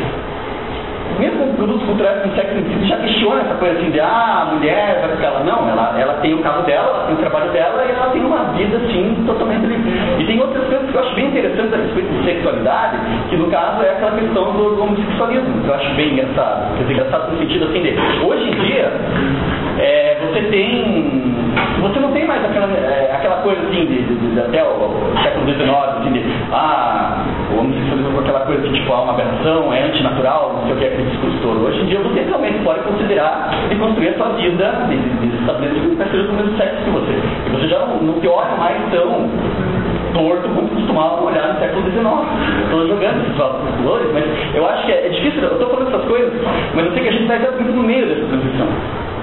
mesmo produtos culturais com sexo já questiona essa coisa assim de ah, a mulher vai ficar lá. Não, ela, ela tem o caso dela, ela tem o trabalho dela e ela tem uma vida assim totalmente livre. E tem outras coisas que eu acho bem interessantes a respeito de sexualidade, que no caso é aquela questão do, do homossexualismo, que eu acho bem engraçado. Quer dizer, engraçado no sentido assim de hoje em dia é, você tem. Você não tem mais aquela, é, aquela coisa assim de, de, de, até o, século XIX, assim, de ah, o homossexualismo com aquela coisa de tipo, ah, uma aberração, é antinatural, não sei o que, aquele discurso todo. Hoje em dia você realmente pode considerar de construir a sua vida, de, de estabelecer com pessoas do mesmo sexo que você. E você já não, te olha mais tão torto como costumavam olhar no século XIX. Estou jogando esses valores, mas eu acho que é, é difícil, eu estou falando essas coisas, mas eu sei que a gente está exatamente no meio dessa transição.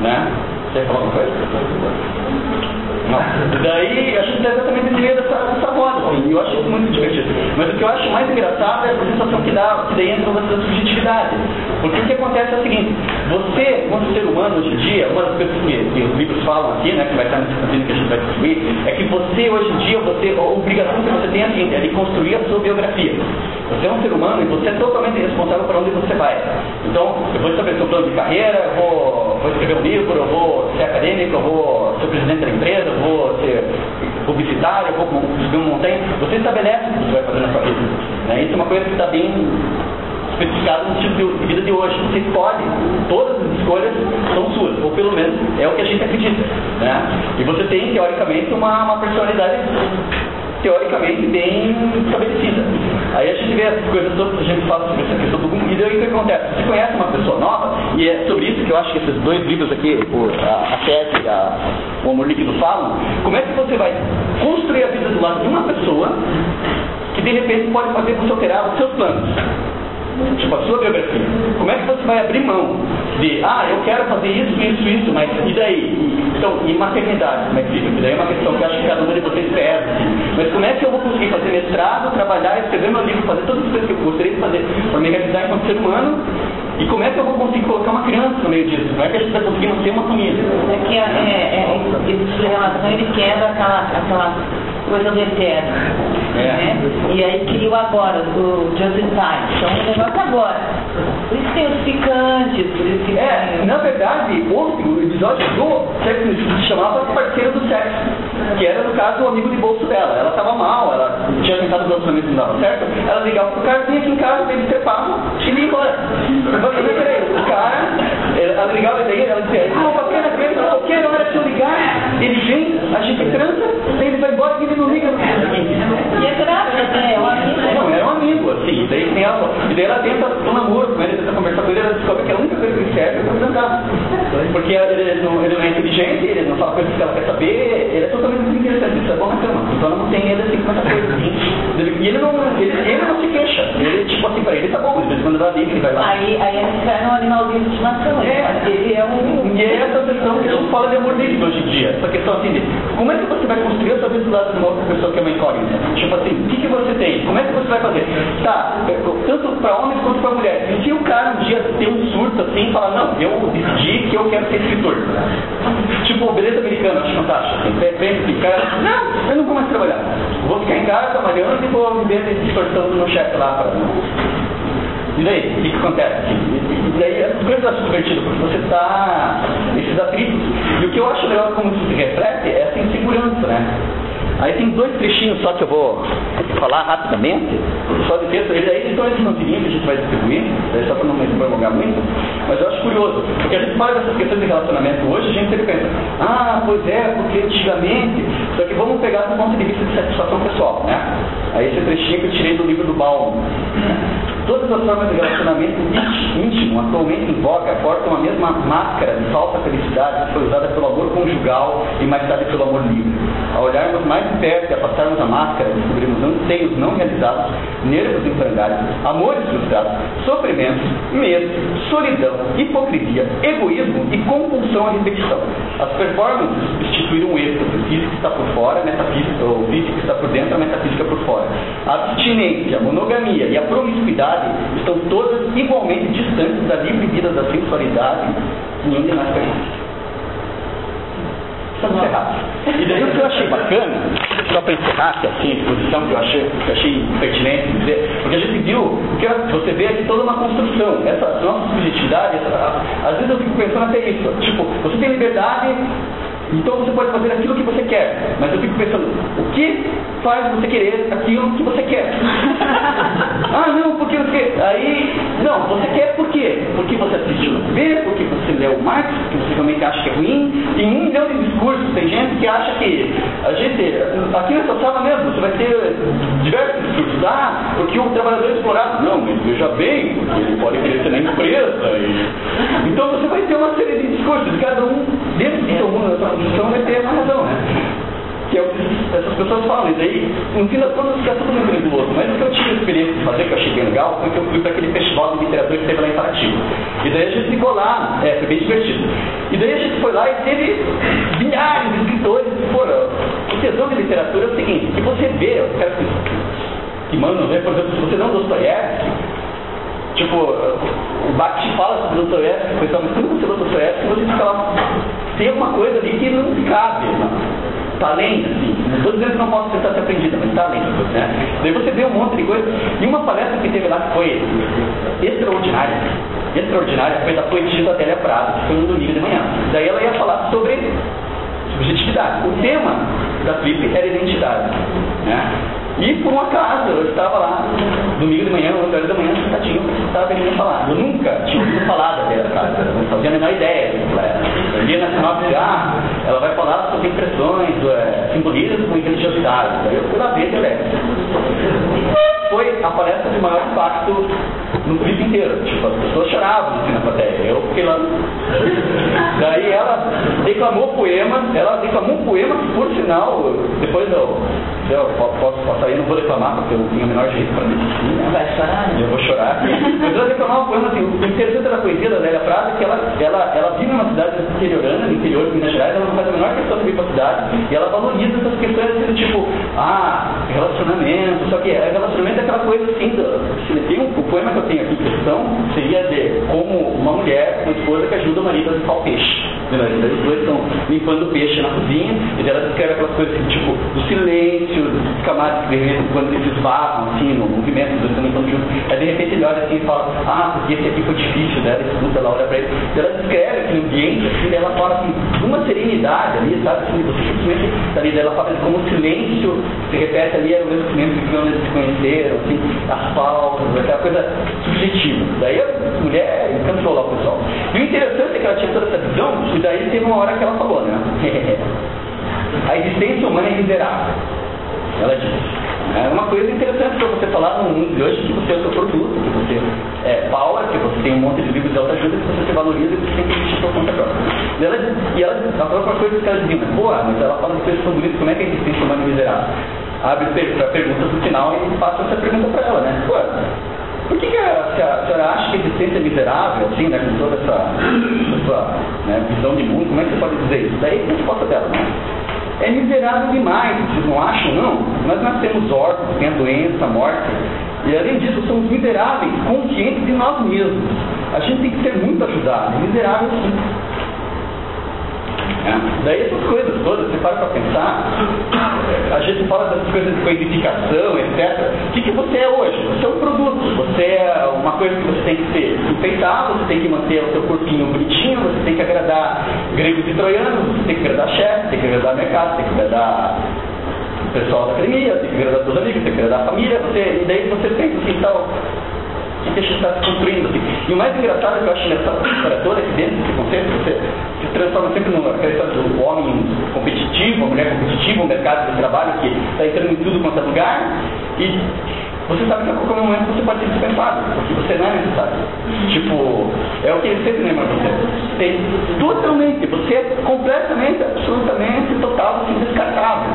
Né? Alguma coisa? Não. Daí a gente está exatamente no meio dessa, dessa roda, assim, eu acho muito divertido. Mas o que eu acho mais engraçado é a sensação que dá, que daí entra uma subjetividade. Porque o que acontece é o seguinte, você, como ser humano hoje em dia, uma das coisas que, os livros falam aqui, né, que vai estar nesse capítulo que a gente vai discutir, é que você hoje em dia, você, a obrigação que você tem é seguinte, é de construir a sua biografia. Você é um ser humano e você é totalmente responsável por onde você vai. Então, eu vou estabelecer um plano de carreira, vou, vou escrever um livro, eu vou ser acadêmico, eu vou ser presidente da empresa, eu vou ser publicitário, eu vou subir uma montanha. Você estabelece o que você vai fazer na sua vida. Né? Isso é uma coisa que está bem especificado no estilo de vida de hoje. Você escolhe, todas as escolhas são suas, ou pelo menos é o que a gente acredita. Né? E você tem, teoricamente, uma, uma personalidade teoricamente bem estabelecida. Aí a gente vê essas coisas todas, a gente fala sobre essa questão do e daí o que acontece? Você conhece uma pessoa nova, e é sobre isso que eu acho que esses dois livros aqui, o, a, a tese o Amor Líquido falam, como é que você vai construir a vida do lado de uma pessoa que de repente pode fazer você alterar os seus planos tipo a sua biografia, como é que você vai abrir mão de, ah, eu quero fazer isso, isso, isso, mas e daí? Então, e maternidade, como é que fica? daí é uma questão que acho que cada um de vocês perde. Mas como é que eu vou conseguir fazer mestrado, trabalhar, escrever meu livro, fazer todas as coisas que eu gostaria de fazer para me realizar enquanto ser humano? E como é que eu vou conseguir colocar uma criança no meio disso? Como é que a gente vai conseguir manter uma família? É que é, é, é, esse relação ele quebra aquela, aquela coisa do eterno. É. Né? E aí cria o agora, do just in time. Então o negócio agora. Por isso tem os picantes, por isso que. É, na verdade, o episódio do sexo se chamava parceiro do sexo. Que era, no caso, o amigo de bolso dela. Ela estava mal, ela tinha tentado o relacionamento não dava certo. Ela ligava pro cara, vinha aqui em casa, ele trepava e ia embora. Mas peraí, o cara, ela ligava e daí ela dizia, ah, bacana, qualquer hora que eu ligar, ele vem, a gente transa, ele vai embora e ele não liga E é graça, né? É um um assim. Daí tem ela, e daí ela tenta um namoro com ele, tenta conversar com ele, ela descobre que a única coisa que ele serve é pra transar. Porque ele não, ele não é inteligente, ele não fala coisas que ela quer saber, ele é totalmente desinteressante, isso é bom na cama. Então ela não tem ele assim com essa coisa assim. E ele não, ele, ele não se queixa. Ele, tipo assim, pra ele tá bom, em quando ela liga, ele vai lá. Aí, aí ele cai no animalzinho de estimação. É, ele é um e é essa questão que a gente fala de amor livre hoje em dia. Essa questão assim de como é que você vai construir a sua vida do lado de uma outra pessoa que é uma incógnita? Tipo assim, o que, que você tem? Como é que você vai fazer? Tá, tanto para homens quanto para mulheres. Se o cara um dia tem um surto assim e fala, não, eu decidi que eu quero ser escritor. Tipo, beleza americana, acho fantástico. Assim, vem aqui, cara, não, eu não vou mais trabalhar. Vou ficar em casa trabalhando e vou viver distorçando no chefe lá para e daí, o que, que acontece? E daí as coisas acho divertido, porque você está esses atritos. E o que eu acho legal como isso se reflete é essa insegurança, né? Aí tem dois trechinhos só que eu vou falar rapidamente, só de texto, eles, eles estão no que a gente vai distribuir, só para não me prolongar muito, mas eu acho curioso, porque a gente fala dessas questões de relacionamento hoje, a gente sempre pensa, ah, pois é, porque antigamente, só que vamos pegar do ponto de vista de satisfação pessoal, né? Aí esse trechinho que eu tirei do livro do Baum. Todas as formas de relacionamento íntimo atualmente em voga portam a mesma máscara de falsa felicidade que foi usada pelo amor conjugal e mais tarde pelo amor livre. Ao olharmos mais de perto e afastarmos a máscara, descobrimos anseios não realizados, nervos em amores frustrados, sofrimentos, medo, solidão, hipocrisia, egoísmo e compulsão à repetição. As performances substituíram o êxtase, físico está por fora, a metafísica, o físico está por dentro, a metafísica por fora. A abstinência, a monogamia e a promiscuidade estão todas igualmente distantes da livre vida da sensualidade e onde nós queremos. Estamos errados. E daí o que eu achei bacana, só para encerrar, que é assim, a exposição que eu achei, que eu achei pertinente dizer, porque a gente viu, porque você vê aqui toda uma construção, essa nossa subjetividade, essa, às vezes eu fico pensando até isso, tipo, você tem liberdade então você pode fazer aquilo que você quer. Mas eu fico pensando, o que faz você querer aquilo que você quer? ah, não, porque você. Aí. Não, você quer por quê? Porque você assistiu no TV, porque você leu Marx, porque você realmente acha que é ruim. Tem um milhão de discursos, tem gente que acha que. A gente. Aqui nessa sala mesmo, você vai ter diversos discursos. Ah, porque o trabalhador é explorado. Não, mas veja bem, porque ele pode crescer na empresa. E... Então você vai ter uma série de discursos, cada um dentro do seu mundo, da sua condição, vai ter uma razão, né? Que é o que essas pessoas falam. E daí, no fim das contas, fica tudo muito nebuloso. Mas o que eu tive a experiência de fazer, que eu achei bem legal, foi que eu fui para aquele festival de literatura que teve lá em Paraty. E daí a gente ficou lá, é, foi bem divertido. E daí a gente foi lá e teve milhares de escritores. Pô, o tesão de literatura é o seguinte, que você vê, os caras que, que mandam por exemplo, se você não Dostoiévski, Tipo, o Bakht fala sobre Dostoiévski, o pessoal, mas quando você lê Dostoiévski, você fica lá, tem uma coisa ali que não cabe, não. Tá além, assim, não estou dizendo que não posso tentar ser aprendida, mas está além, né? Daí você vê um monte de coisa, e uma palestra que teve lá que foi extraordinária, extraordinária, foi da poetisa Adélia Prado, que foi no domingo de manhã. Daí ela ia falar sobre subjetividade. O tema da Flip era identidade, né? E por um acaso, eu estava lá, domingo de manhã, 11 horas da manhã, sentadinho, estava vendo falar. Eu nunca tinha ouvido falar da Vera não fazia a menor ideia era. Eu li na sinopse, ah, ela vai falar sobre impressões, é, simbolismo com religiosidade. Daí eu fui lá ver que ela é. Foi a palestra de maior impacto no clipe inteiro. Tipo, as pessoas choravam assim na plateia. Eu fiquei lá. Daí ela declamou poema, ela declamou um poema que, por sinal, depois eu, eu posso passar aí, não vou declamar, porque eu tenho o menor jeito para mim. Vai chorar? Eu vou chorar. Mas ela declamou um poema assim, o interessante da poesia da Lélia Prada é que ela, ela, ela vive numa cidade interiorana, no interior de Minas Gerais, ela não faz a menor questão de vir para a cidade, e ela valoriza essas questões assim, tipo, ah, relacionamento, só que relacionamento é aquela coisa assim, do, tem um, o poema que eu tenho aqui em questão seria de como uma mulher, uma esposa que ajuda o marido a limpar o peixe. Então, os dois estão limpando o peixe na cozinha, e ela descreve aquelas coisas assim, tipo, do silêncio, dos camadas que de repente, quando eles esbarram, assim, no movimento, os dois estão junto. Aí de repente ele olha assim e fala, ah, porque esse aqui foi difícil, né? Ela escuta, ela olha pra ele. E ela descreve aquele ambiente, assim, ela fala assim, uma serenidade ali, sabe? Assim, você simplesmente, ali, ela fala assim, como o silêncio se repete ali, era o mesmo silêncio que quando eles se conheceram, assim, as pausas, aquela coisa subjetiva. Daí a mulher encantou lá o pessoal. E o interessante é que ela tinha toda essa visão, e daí teve uma hora que ela falou, né? a existência humana é miserável. Ela disse. É uma coisa interessante para você falar no mundo de hoje que você é o seu produto, que você é power, que você tem um monte de livros de autoajuda que você se valoriza e você tem que existir por conta própria. E ela, e ela, a própria coisa que ela dizia, mas pô, mas ela fala de coisas tão bonitas, como é que a existência humana é miserável? Abre a pergunta no final e faça essa pergunta para ela, né? Pô, por que, que a, a, senhora acha que a existência é miserável, assim, né, com toda essa, essa né? visão de mundo, como é que você pode dizer isso? Daí é a resposta dela, né? É miserável demais, vocês não acham, não? Nós nascemos órfãos, tem a doença, a morte, e além disso somos miseráveis, conscientes de nós mesmos. A gente tem que ser muito ajudado, miserável sim. É. Daí essas coisas todas, você para para pensar, a gente fala dessas coisas de coedificação, etc. O que, que você é hoje? Você é um produto, você é uma coisa que você tem que ser enfeitado, você tem que manter o seu corpinho bonitinho, você tem que agradar gregos e troianos, você tem que agradar chefe, tem que agradar mercado, tem que agradar o pessoal da academia, tem que agradar seus amigos, tem que agradar a família, você, e daí você pensa assim, tal, o que a gente está se construindo assim. E o mais engraçado que eu acho nessa história toda, que dentro desse conceito, você se transforma sempre numa questão do homem competitivo, a mulher competitiva, o mercado de trabalho que está entrando em tudo quanto é lugar, e você sabe que a qualquer momento você pode ser dispensado, porque você não é necessário. Tipo, é o que ele sempre lembra você. Tem totalmente, você é completamente, absolutamente, total, assim, descartável.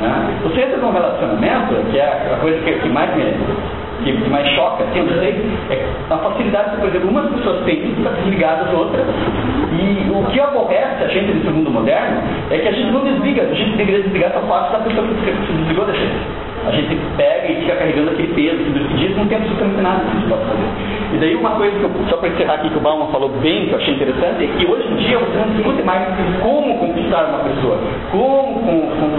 Né? Você entra num relacionamento, que é a coisa que, que mais me que, que mais choca, assim, eu sei, é a facilidade que, por exemplo, umas pessoas têm de estar desligadas das outras, e o que aborrece a gente nesse mundo moderno é que a gente não desliga, a gente deveria desligar essa parte da pessoa que se desligou da gente. A gente pega e fica carregando aquele peso, que diz, não tem absolutamente nada que a gente possa fazer. E daí uma coisa que eu, só para encerrar aqui que o Bauman falou bem, que eu achei interessante, é que hoje em dia você não discute mais como conquistar uma pessoa, como com, com,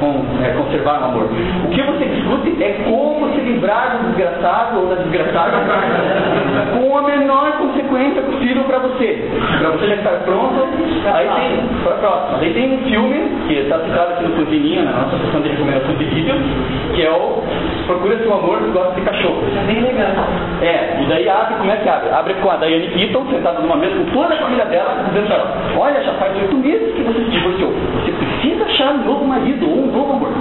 com, é, conservar um amor. O que você discute é como se livrar do desgraçado ou da desgraçada com a menor consequência possível para você. Para você já estar pronto, aí tem, para próxima. Aí tem um filme, que está citado aqui no Fuzininho, na nossa sessão de recomendação de vídeo, que é o Procura Seu Amor que Gosta de Cachorro. É bem legal. É, e daí abre, como é que abre? Abre com a Diane Keaton, sentada numa mesa com toda a família dela, dizendo para ela, olha, já faz oito meses que você se divorciou. Você precisa achar um novo marido ou um novo amor.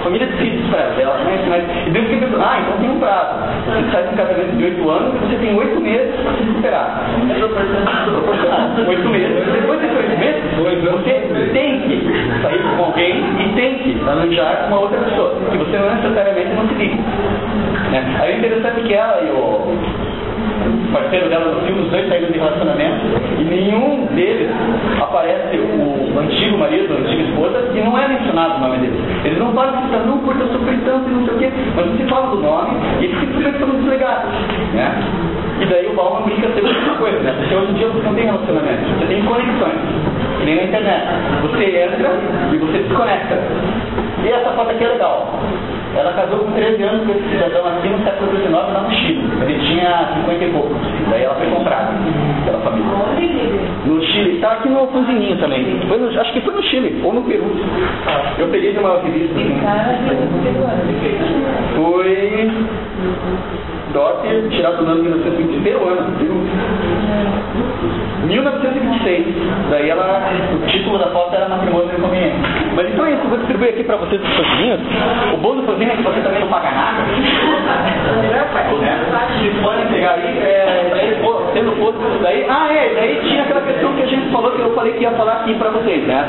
A família decide isso para ela, ela conhece mais. E Deus fica pensando, ah, então tem um prazo. Você sai de um casamento de oito anos e você tem oito meses para se recuperar. Oito meses. Depois desses oito meses, você tem que sair com alguém e tem que arranjar uma outra pessoa, que você não necessariamente não se liga. Né? Aí é interessante que ela e o parceiro dela no filme, os dois saíram de relacionamento e nenhum deles aparece o antigo marido, a antiga esposa, e não é mencionado o nome deles. Eles não falam que não, porque eu sofri tanto e não sei o quê, mas não se fala do nome e eles simplesmente estão deslegados. Né? E daí o Bauman brinca sempre com coisa, né? Porque hoje em dia você não tem relacionamento, você tem conexões, que nem na internet. Você entra e você desconecta. E essa foto aqui é legal. Ela casou com 13 anos com esse cidadão aqui no século XIX lá no Chile. Ele tinha 50 e poucos. Daí ela foi comprada pela família. No Chile, está aqui no Fuzininho também. Foi no, acho que foi no Chile, ou no Peru. Eu peguei de uma revista. Foi dote tirado no ano de 1920, peruano, Peru. 1926. Daí ela, o título da foto era matrimônio inconveniente. Mas então é isso, vou distribuir aqui para vocês os sozinhos. O bom do sozinho é que você também não paga nada. Vocês podem pegar aí, é, daí, pô, tendo foto, daí, ah é, daí tinha aquela questão que a gente falou que eu falei que ia falar aqui para vocês, né?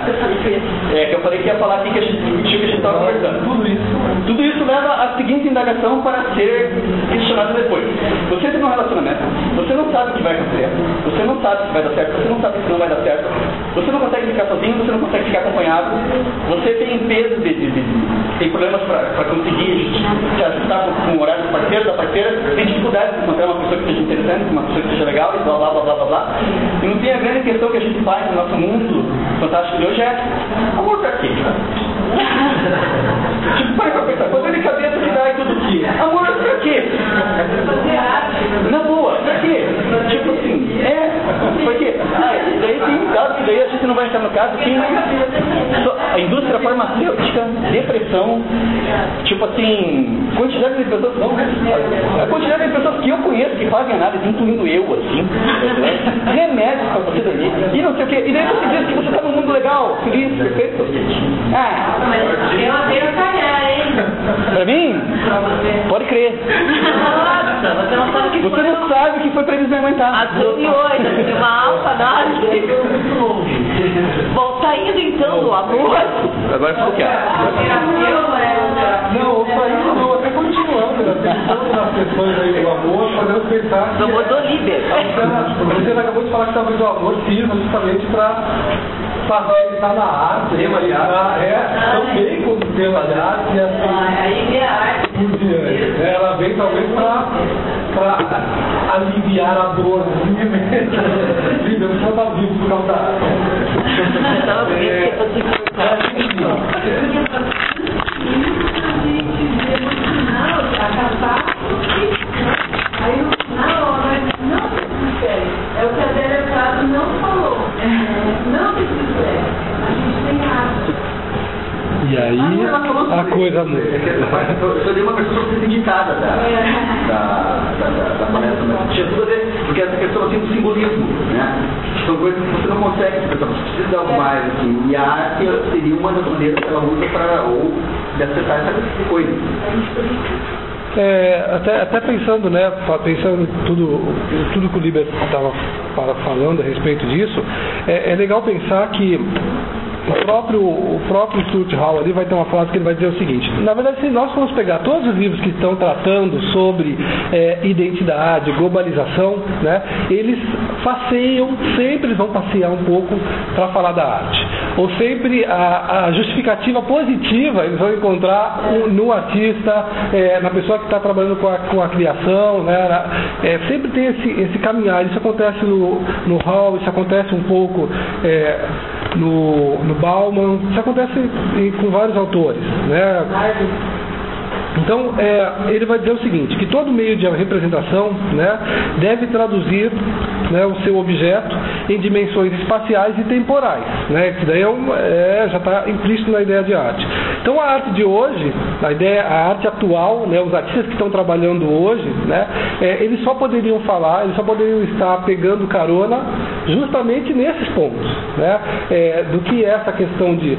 É, que eu falei que ia falar aqui que a gente discutiu que a gente estava conversando. Tudo isso. Tudo isso leva à seguinte indagação para ser questionado depois. Você tem um relacionamento, você não sabe o que vai acontecer, você não sabe se vai dar certo, você não sabe se não vai dar certo, você não consegue ficar sozinho, você não consegue ficar acompanhado, você tem peso de, de, de tem problemas para conseguir se ajustar com, o horário do parceiro, da parceira, tem dificuldade de encontrar uma pessoa que seja interessante, uma pessoa que seja legal e blá blá blá blá blá blá. E não tem a grande questão que a gente faz no nosso mundo fantástico de hoje é amor pra quê? tipo, para pra pensar, quando ele cabeça que dá e tudo aqui. Amor pra quê? Na boa, pra quê? Tipo assim, é, pra quê? Ah, daí tem um que a gente não vai entrar no caso, tem a indústria farmacêutica, depressão, tipo assim, quantidade de pessoas, não, a quantidade de pessoas que eu conheço que fazem análise, incluindo eu, assim, remédios pra você dormir, e não sei o quê, e daí você diz que você tá num mundo legal, feliz, perfeito. Ah, pra mim? Pode crer. Você não sabe o que Você foi. que pra eles me aguentar. Às 12 e 8, assim, uma alfa análise. Bom, saindo então do amor. Agora ficou quieto. É Não, eu saí não, até continuando. Né? pensando nas questões aí do amor, podemos pensar que... Amor do líder. Você acabou de falar que talvez o amor sirva justamente para facilitar na arte, facilitar, é, também como tema de arte, e assim, Aí vem a arte. Ela vem talvez para aliviar a dor. Líder, você está vivo por causa da arte. Estava vendo que você Aí no final, mas não se desespere. É o que a Adélia Prado não falou. Não se desespere. A gente tem arte. E aí a coisa muda. Eu sou de uma pessoa super indicada da, da, da, da, palestra, mas tinha tudo a ver, porque essa questão assim, do simbolismo, né? São coisas que você não consegue expressar, você precisa de algo mais, assim, e a arte seria uma das maneiras que ela usa para, ou de acertar essa coisa. É, até, até pensando, né, pensando em tudo, em tudo que o Liber estava falando a respeito disso, é, é legal pensar que o próprio, o próprio Stuart Hall ali vai ter uma frase que ele vai dizer o seguinte, na verdade se nós formos pegar todos os livros que estão tratando sobre é, identidade, globalização, né, eles passeiam, sempre eles vão passear um pouco para falar da arte. Ou sempre a, a justificativa positiva eles vão encontrar um- no artista, é, na pessoa que está trabalhando com a, com a criação, né, na- é, sempre tem esse, esse caminhar. Isso acontece no, no Hall, isso acontece um pouco no, no Bauman, isso acontece com vários autores. Né? Então, é, ele vai dizer o seguinte, que todo meio de representação né, deve traduzir né, o seu objeto em dimensões espaciais e temporais. Né, que daí é um- é, já está implícito na ideia de arte. Então, a arte de hoje, a, ideia, a arte atual, né, os artistas que estão trabalhando hoje, né, é, eles só poderiam falar, eles só poderiam estar pegando carona justamente nesses pontos. Né, é, do que é essa questão de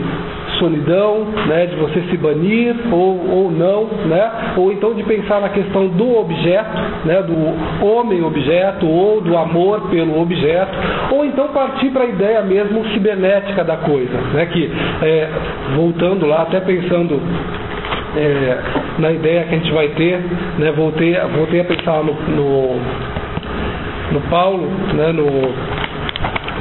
solidão, né, de você se banir ou, ou não, né, ou então de pensar na questão do objeto, né, do homem-objeto ou do amor pelo objeto, ou então partir para a ideia mesmo cibernética da coisa, né, que é, voltando lá, até pensando é, na ideia que a gente vai ter, né, voltei, voltei a pensar no, no, no Paulo, né, no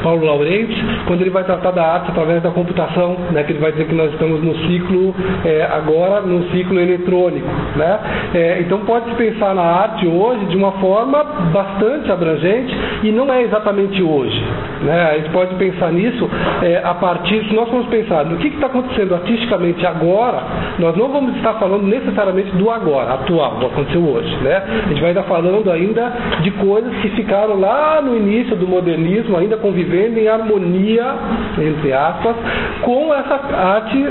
Paulo Laurenti, quando ele vai tratar da arte através da computação, né, que ele vai dizer que nós estamos no ciclo, é, agora no ciclo eletrônico. Né? É, então pode-se pensar na arte hoje de uma forma bastante abrangente e não é exatamente hoje. Né? A gente pode pensar nisso é, a partir, se nós formos pensar no que está acontecendo artisticamente agora, nós não vamos estar falando necessariamente do agora, atual, do aconteceu hoje. Né? A gente vai estar falando ainda de coisas que ficaram lá no início do modernismo, ainda convivendo em harmonia, entre aspas, com essa arte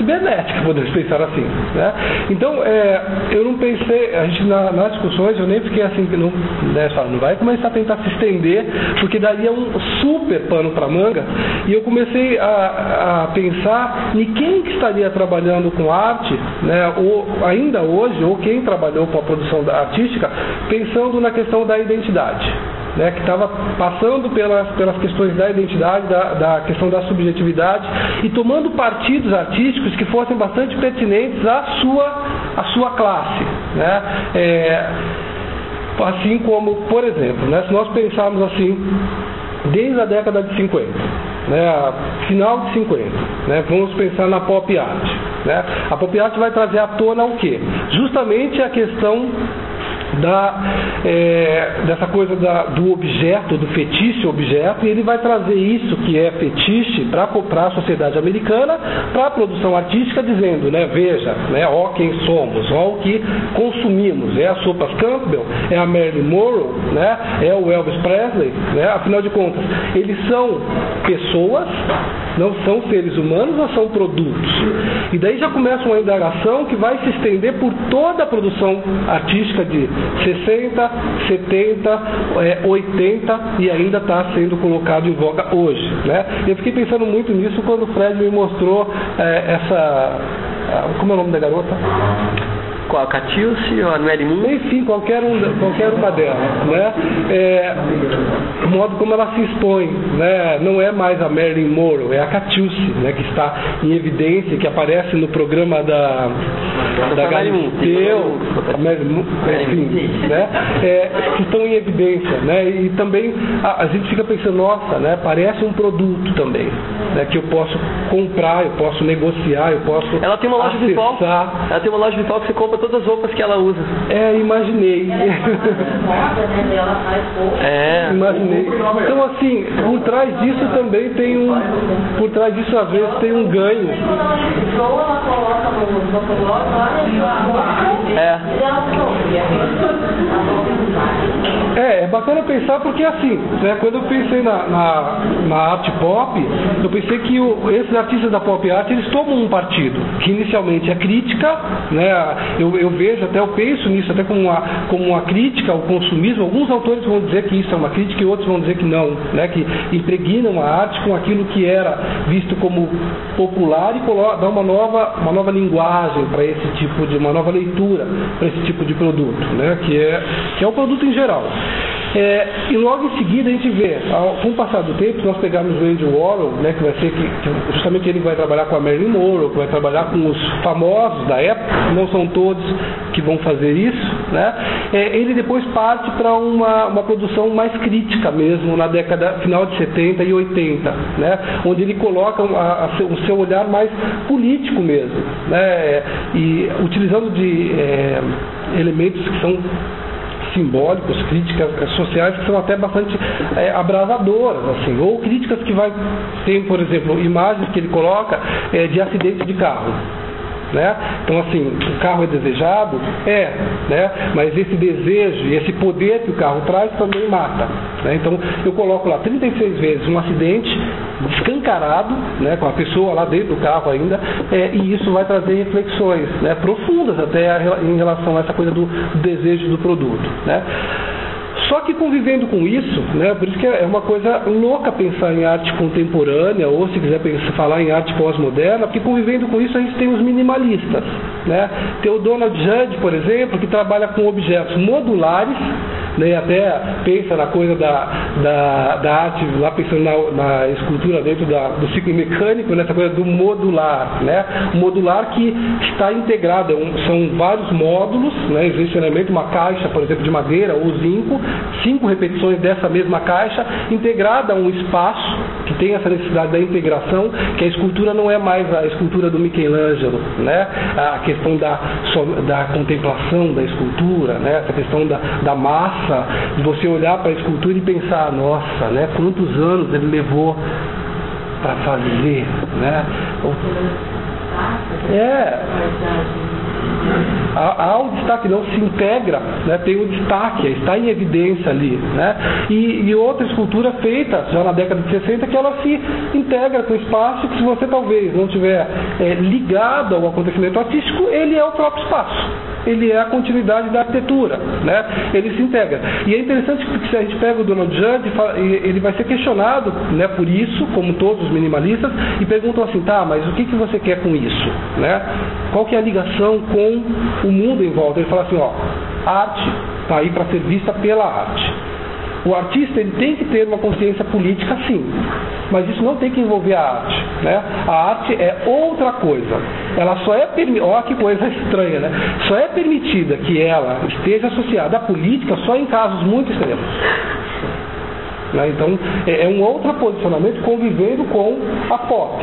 cibernética, podemos pensar assim. Né? Então, é, eu não pensei, a gente na, nas discussões, eu nem fiquei assim, não, né, não vai começar a tentar se estender, porque daria um super pano para manga, e eu comecei a, a pensar em quem que estaria trabalhando com arte, né, ou ainda hoje, ou quem trabalhou com a produção artística, pensando na questão da identidade né, que estava passando pelas, pelas questões da identidade, da, da questão da subjetividade e tomando partidos artísticos que fossem bastante pertinentes à sua, à sua classe. Né? É, assim como, por exemplo, né, se nós pensarmos assim, desde a década de 50, né, final de 50, né, vamos pensar na pop art. Né? A pop art vai trazer à tona o quê? Justamente a questão da, é, dessa coisa da, do objeto, do fetiche objeto, e ele vai trazer isso que é fetiche para a sociedade americana, para a produção artística, dizendo, né, veja, né, ó quem somos, ó o que consumimos, é a Sopas Campbell, é a Marilyn Monroe, né, é o Elvis Presley, né, afinal de contas, eles são pessoas, não são seres humanos ou são produtos? E daí já começa uma indagação que vai se estender por toda a produção artística de 60, 70, é, 80 e ainda está sendo colocado em voga hoje. Né? Eu fiquei pensando muito nisso quando o Fred me mostrou é, essa. Como é o nome da garota? Qual? A Catiúce ou a Mary Moon? Enfim, qualquer, um, qualquer uma delas. Né? É, o modo como ela se expõe. Né? Não é mais a Marilyn Monroe, é a Catiúce, né? que está em evidência, que aparece no programa da, da Galisteu, enfim, né? É, que estão em evidência. Né? E também a, a gente fica pensando, nossa, né? parece um produto também, né? que eu posso comprar, eu posso negociar, eu posso Ela tem uma loja virtual. Ela tem uma loja virtual que você compra todas as roupas que ela usa. É, imaginei. É. Imaginei. Então assim, por trás disso também tem um. Por trás disso às vezes tem um ganho. É, é bacana pensar porque assim, né, quando eu pensei na, na, na arte pop, eu pensei que o, esses artistas da pop art eles tomam um partido, que inicialmente é crítica, né, eu, eu vejo, até eu penso nisso até como uma, como uma crítica ao consumismo. Alguns autores vão dizer que isso é uma crítica e outros vão dizer que não, né, que impregnam a arte com aquilo que era visto como popular e dá uma nova, uma nova linguagem para esse tipo de, uma nova leitura para esse tipo de produto, né, que, é, que é o produto em geral. É, e logo em seguida a gente vê, ao, com o passar do tempo, nós pegarmos o Andy Warhol, né, que vai ser que, que justamente ele vai trabalhar com a Marilyn Monroe, que vai trabalhar com os famosos da época, não são todos que vão fazer isso, né, é, ele depois parte para uma, uma produção mais crítica mesmo, na década final de 70 e 80, né, onde ele coloca a, a seu, o seu olhar mais político mesmo, né, e utilizando de é, elementos que são simbólicos, críticas sociais que são até bastante é, abrasadoras, assim, ou críticas que vai tem, por exemplo, imagens que ele coloca é, de acidente de carro. Né? Então assim, o carro é desejado? É, né? mas esse desejo e esse poder que o carro traz também mata. Né? Então eu coloco lá 36 vezes um acidente escancarado, né, com a pessoa lá dentro do carro ainda, é, e isso vai trazer reflexões né, profundas até a, em relação a essa coisa do desejo do produto. Né? Só que convivendo com isso, né, por isso que é uma coisa louca pensar em arte contemporânea, ou se quiser pensar, falar em arte pós-moderna, porque convivendo com isso a gente tem os minimalistas. Né? Tem o Donald Judd, por exemplo, que trabalha com objetos modulares, né, até pensa na coisa da, da, da arte, lá pensando na, na escultura dentro da, do ciclo mecânico, nessa coisa do modular. Né? Modular que está integrado, é são vários módulos, né, existe uma caixa, por exemplo, de madeira ou zinco, cinco repetições dessa mesma caixa, integrada a um espaço que tem essa necessidade da integração, que a escultura não é mais a escultura do Michelangelo, né? a questão da, da contemplação da escultura, né? essa questão da, da massa, de você olhar para a escultura e pensar, nossa, né? quantos anos ele levou para fazer, né? É. Há, há um destaque, não se integra, né? tem um destaque, está em evidência ali. Né? E, e, outra escultura feita já na década de 60 que ela se integra com o espaço que se você talvez não tiver é, ligado ao acontecimento artístico, ele é o próprio espaço ele é a continuidade da arquitetura, né? Ele se integra. E é interessante que se a gente pega o Donald Judd, ele vai ser questionado, né, por isso, como todos os minimalistas, e perguntam assim, tá, mas o que, que você quer com isso, né? Qual que é a ligação com o mundo em volta? Ele fala assim, ó, arte está aí para ser vista pela arte. O artista ele tem que ter uma consciência política, sim, mas isso não tem que envolver a arte. Né? A arte é outra coisa. Ela só é permitida, olha que coisa estranha, né? Só é permitida que ela esteja associada à política só em casos muito extremos. Né? Então é, é um outro posicionamento convivendo com a pop.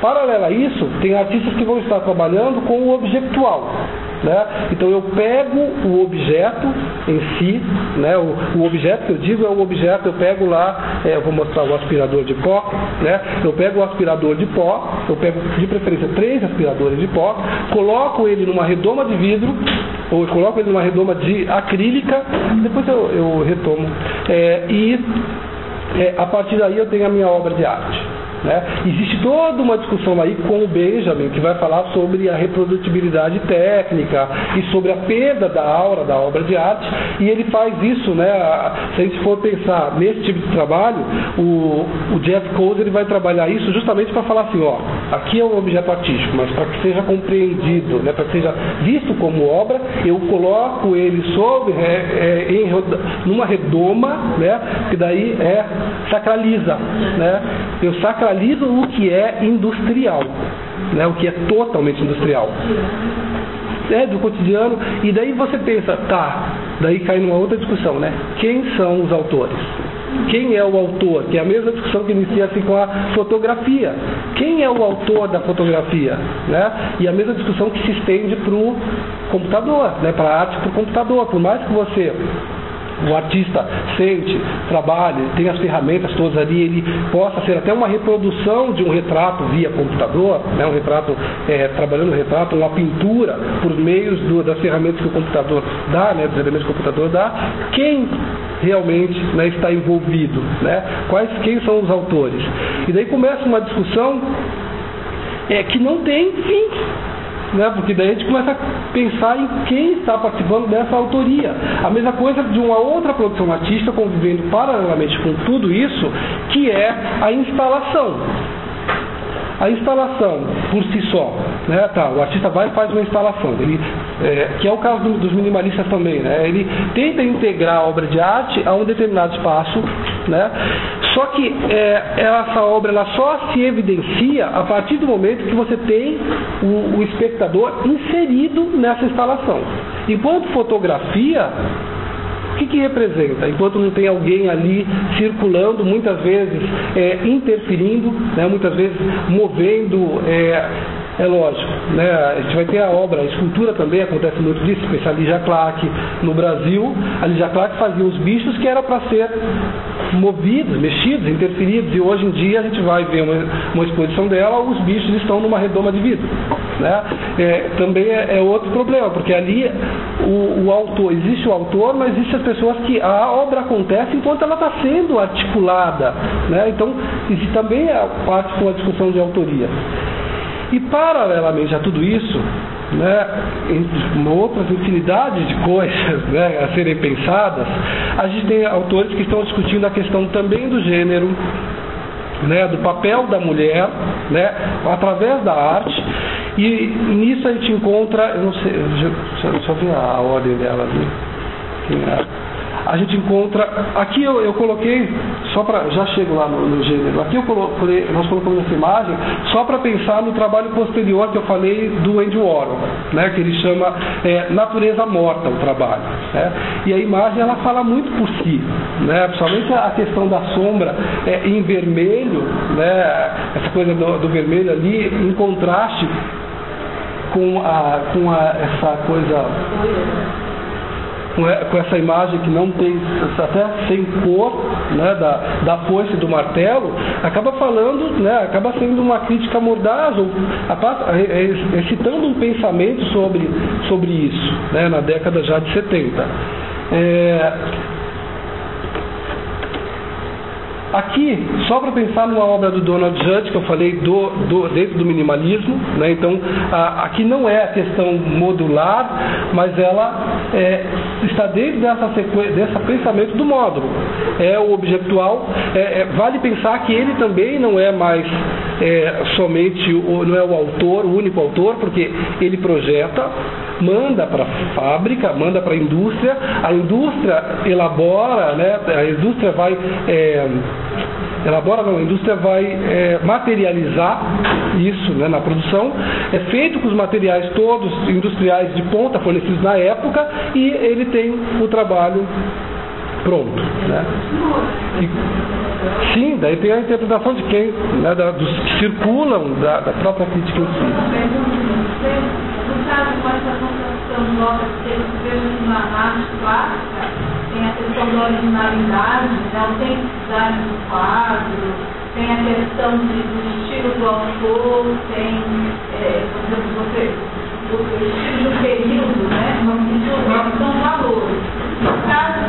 Paralelo a isso, tem artistas que vão estar trabalhando com o objectual. Né? Então eu pego o objeto em si, né? o, o, objeto que eu digo é o objeto, eu pego lá, é, eu vou mostrar o aspirador de pó, né? eu pego o aspirador de pó, eu pego de preferência três aspiradores de pó, coloco ele numa redoma de vidro, ou coloco ele numa redoma de acrílica, depois eu, eu retomo. É, e é, a partir daí eu tenho a minha obra de arte. Né? Existe toda uma discussão aí com o Benjamin, que vai falar sobre a reprodutibilidade técnica e sobre a perda da aura da obra de arte, e ele faz isso, né? se a gente for pensar nesse tipo de trabalho, o, o Jeff Koz ele vai trabalhar isso justamente para falar assim, ó, aqui é um objeto artístico, mas para que seja compreendido, né, para que seja visto como obra, eu coloco ele sobre, é, é, em, numa redoma, né, que daí é sacraliza. Né, eu sacralizo o que é industrial, né, o que é totalmente industrial é, do cotidiano, e daí você pensa, tá, daí cai numa outra discussão, né? Quem são os autores? Quem é o autor? Que é a mesma discussão que inicia-se com a fotografia. Quem é o autor da fotografia? Né? E a mesma discussão que se estende para o computador, né? para a arte para o computador. Por mais que você o artista sente, trabalhe, tem as ferramentas todas ali, ele possa ser até uma reprodução de um retrato via computador, né, um retrato, é, trabalhando o retrato, uma pintura por meio do, das ferramentas que o computador dá, né, dos elementos que o computador dá, quem realmente né, está envolvido, né, quais, quem são os autores. E daí começa uma discussão é, que não tem fim né? porque daí a gente começa a pensar em quem está participando dessa autoria. A mesma coisa de uma outra produção artística convivendo paralelamente com tudo isso, que é a instalação. A instalação por si só, né? tá, o artista vai e faz uma instalação, ele, é, que é o caso do, dos minimalistas também, né? ele tenta integrar a obra de arte a um determinado espaço, né? só que é, essa obra ela só se evidencia a partir do momento que você tem o, o espectador inserido nessa instalação. Enquanto fotografia, o que, que representa? Enquanto não tem alguém ali circulando, muitas vezes é, interferindo, né, muitas vezes movendo. É, é lógico, né? a gente vai ter a obra, a escultura também acontece muito disso, pensar a Ligia Clark no Brasil, a Ligia Clark fazia os bichos que era para ser movidos, mexidos, interferidos, e hoje em dia a gente vai ver uma, uma exposição dela, os bichos estão numa redoma de vidro. Né? É, também é, é, outro problema, porque ali o, o, autor, existe o autor, mas existem as pessoas que a obra acontece enquanto ela está sendo articulada. Né? Então, existe também a parte com a discussão de autoria. E paralelamente a tudo isso, né, outras infinidades de coisas né, a serem pensadas, a gente tem autores que estão discutindo a questão também do gênero, né, do papel da mulher, né, através da arte, e nisso a gente encontra, eu não sei, eu ver a ordem dela ali. É a gente encontra. Aqui eu, eu coloquei, só para. Já chego lá no, no, gênero. Aqui coloquei, nós colocamos essa imagem só para pensar no trabalho posterior que eu falei do Andy Warhol, né, que ele chama é, Natureza Morta o trabalho. Né? E a imagem ela fala muito por si, né? principalmente a questão da sombra é, em vermelho, né? essa coisa do, do vermelho ali, em contraste com, a, com a, essa coisa com essa imagem que não tem, até sem cor, né, da, da foice do martelo, acaba falando, né, acaba sendo uma crítica mordaz, ou excitando um pensamento sobre, sobre isso, né, na década já de 70. É, Aqui, só para pensar numa obra do Donald Judd, que eu falei do, do, dentro do minimalismo, né? então a, aqui não é a questão modular, mas ela é, está dentro dessa desse pensamento do módulo. É o objetual, é, é, vale pensar que ele também não é mais é, somente, o, não é o autor, o único autor, porque ele projeta, manda para a fábrica, manda para a indústria, a indústria elabora, né? a indústria vai é, elabora não, a indústria vai é, materializar isso né, na produção, é feito com os materiais todos industriais de ponta fornecidos na época e ele tem o trabalho pronto. Né? E, sim, daí tem a interpretação de quem, né, da, dos que circulam da, da própria crítica em si. Caso, com essa concepção nova que temos na arte clássica, tem a questão da originalidade, da autenticidade do quadro, tem a questão de, do estilo do autor, tem, é, por exemplo, você, o, o estilo do período, né? Não são valores. No caso,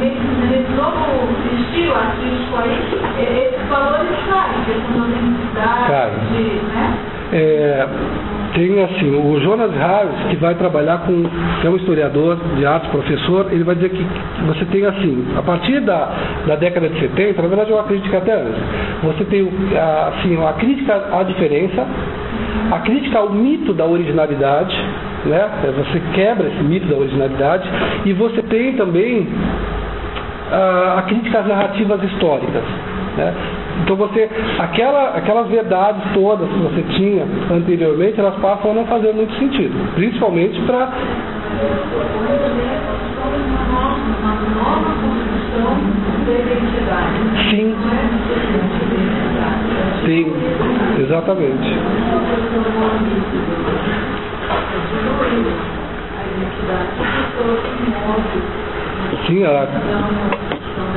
nesse novo estilo artístico aí, esses valores caem, questão da autenticidade, de, né? É tem assim, o Jonas Harris, que vai trabalhar com, que é um historiador de arte, professor, ele vai dizer que você tem assim, a partir da, da década de 70, na verdade eu acredito que até antes, você tem assim, a crítica à diferença, a crítica ao mito da originalidade, né? você quebra esse mito da originalidade, e você tem também a, a crítica às narrativas históricas. Né? Então você, aquela, aquelas verdades todas que você tinha anteriormente, elas passam a não fazer muito sentido. Principalmente para. Sim. Sim, exatamente. Sim, a,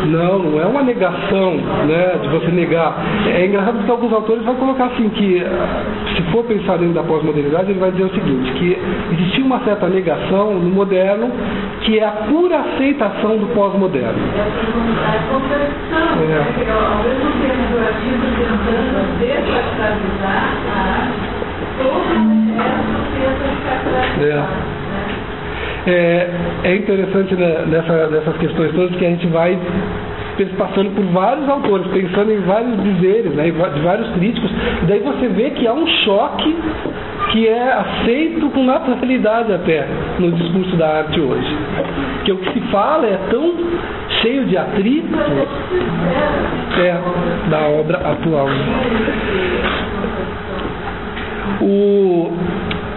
não, não é uma negação né, de você negar. É engraçado porque alguns autores vão colocar assim que, se for pensar dentro da pós-modernidade, ele vai dizer o seguinte, que existia uma certa negação no moderno, que é a pura aceitação do pós-moderno. É. É. É, é interessante né, nessa, nessas questões todas que a gente vai passando por vários autores, pensando em vários dizeres, né, de vários críticos, e daí você vê que há um choque que é aceito com naturalidade até no discurso da arte hoje. Que o que se fala é tão cheio de atrito é, da obra atual. O,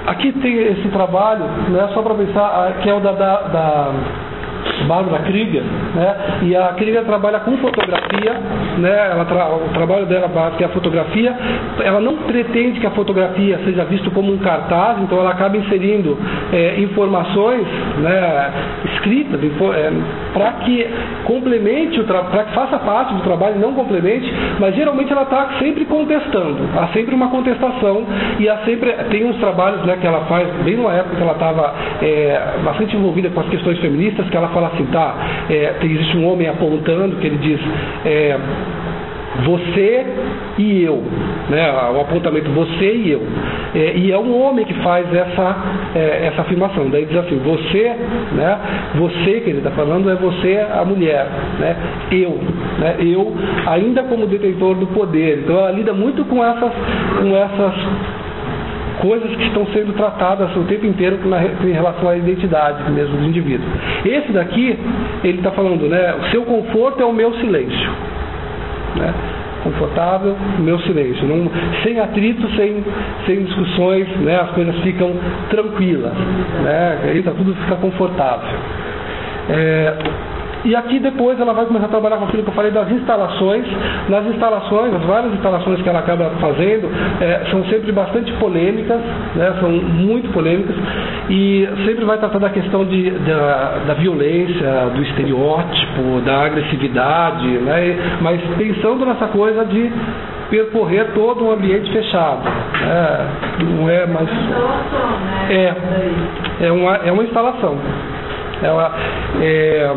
Aqui tem esse trabalho, né, só para pensar, que é o da, da, da Bárbara Krieger, né? E a Krieger trabalha com fotografia, né? Ela tra o trabalho dela é a fotografia. Ela não pretende que a fotografia seja vista como um cartaz, então ela acaba inserindo é, informações, né? Escritas, é, para que complemente o para que faça parte do trabalho, não complemente, mas geralmente ela está sempre contestando. Há sempre uma contestação e há sempre tem uns trabalhos, né? Que ela faz bem numa época que ela estava é, bastante envolvida com as questões feministas, que ela fala assim, tá, é, existe um homem apontando que ele diz, é, você e eu, né, o apontamento você e eu. É, e é um homem que faz essa, é, essa afirmação. Daí diz assim, você, né, você que ele está falando é você a mulher, né, eu, né, eu ainda como detentor do poder. Então ela lida muito com essas, com essas coisas que estão sendo tratadas o tempo inteiro em relação à identidade mesmo do indivíduo. Esse daqui, ele está falando, né? O seu conforto é o meu silêncio. Né? Confortável, meu silêncio. Não, sem atrito, sem, sem discussões, né? as coisas ficam tranquilas. Né? Aí tá, tudo fica confortável. É, e aqui depois ela vai começar a trabalhar com aquilo que eu falei das instalações. Nas instalações, as várias instalações que ela acaba fazendo, é, são sempre bastante polêmicas, né, são muito polêmicas, e sempre vai tratar da questão de, da, da violência, do estereótipo, da agressividade, né, mas pensando nessa coisa de percorrer todo um ambiente fechado. É, não é mais. É, é uma, é uma instalação. É, uma, é,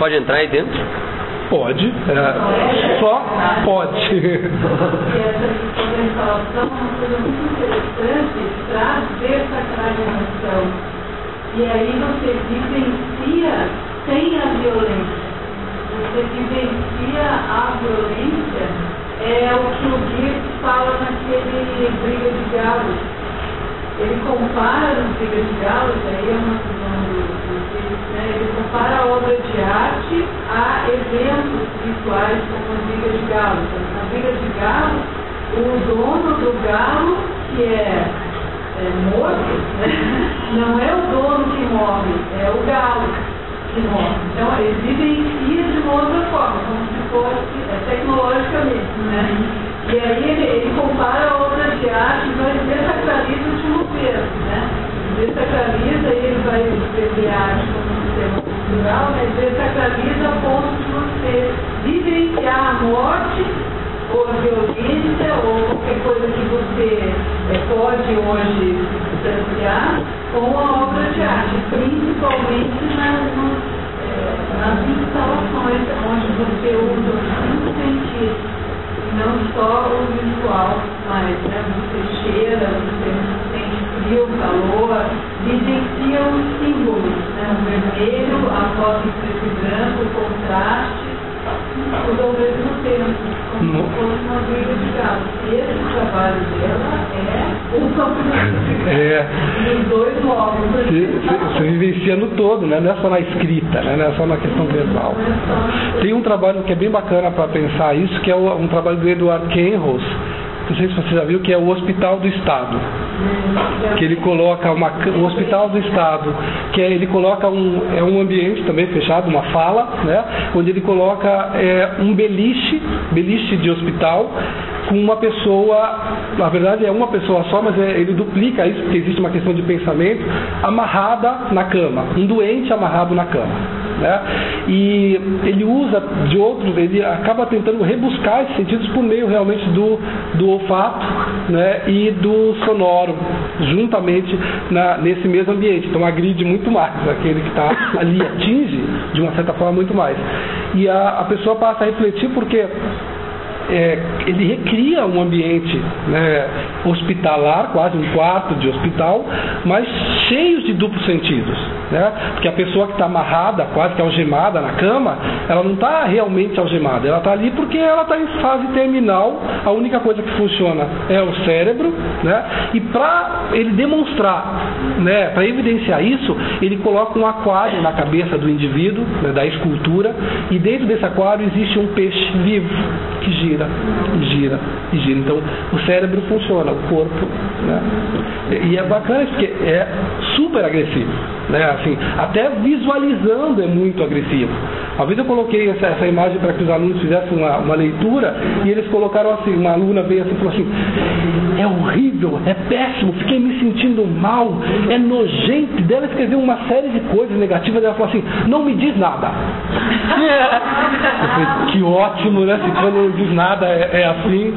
Pode entrar aí dentro? Pode, é, só pode. E essa instalação é uma coisa muito interessante, traz desacralização. E aí você vivencia sem a violência. Você vivencia a violência, é o que o Geertz fala naquele Briga de Galos. Ele compara no Briga de Galos, aí é uma visão do né? Ele compara a obra de arte a eventos rituais como a briga de galo. Na briga de galo, o dono do galo, que é, é morto, né? não é o dono que morre, é o galo que morre. Então, ele vivencia de uma outra forma, como se fosse é, tecnologicamente. Né? E aí ele, ele compara a obra de arte, mas desacraliza né? Desacraliza ele vai escrever arte como sistema cultural, né, desacraliza a ponto de você vivenciar a morte ou a violência ou qualquer coisa que você é, pode hoje distanciar com a obra de arte, principalmente nas, é, nas instalações onde você usa os cinco sentidos não só o visual, mas né, você cheira, você Brasil, vivenciam os símbolos, né? o vermelho, a foto em preto e branco, o contraste, tudo ao mesmo tempo, como se fosse uma briga de galo. Esse trabalho dela é o campeonato de galo. É. Os dois logos. Né? Se, se, se vivencia no todo, né? não é só na escrita, né? não é só na questão verbal. É Tem um trabalho que é bem bacana para pensar isso, que é um trabalho do Eduardo Kenros, não sei se você já viu, que é o Hospital do Estado. Que ele coloca uma, o Hospital do Estado, que é, ele coloca um, é um ambiente também fechado, uma fala, né? onde ele coloca é, um beliche, beliche de hospital, com uma pessoa, na verdade é uma pessoa só, mas é- ele duplica isso, porque existe uma questão de pensamento, amarrada na cama, um doente amarrado na cama. Né? E ele usa de outros, ele acaba tentando rebuscar esses sentidos por meio realmente do, do olfato né? e do sonoro, juntamente na, nesse mesmo ambiente. Então agride muito mais, aquele que está ali atinge de uma certa forma muito mais. E a, a pessoa passa a refletir porque é, ele recria um ambiente né, hospitalar, quase um quarto de hospital, mas cheio de duplos sentidos. Né? Porque a pessoa que está amarrada, quase que algemada na cama, ela não está realmente algemada, ela está ali porque ela está em fase terminal, a única coisa que funciona é o cérebro, né? e para ele demonstrar, né, para evidenciar isso, ele coloca um aquário na cabeça do indivíduo, né, da escultura, e dentro desse aquário existe um peixe vivo que gira, e gira, e gira. Então o cérebro funciona, o corpo. Né? E é bacana porque é super agressivo. Né? Assim, até visualizando é muito agressivo. Uma vez eu coloquei essa, essa imagem para que os alunos fizessem uma, uma leitura e eles colocaram assim, uma aluna veio assim e falou assim, é horrível, é péssimo, fiquei me sentindo mal, é nojento, deve escrever uma série de coisas negativas. Ela falou assim, não me diz nada. Que ótimo, né? Se quando não diz nada é, é assim.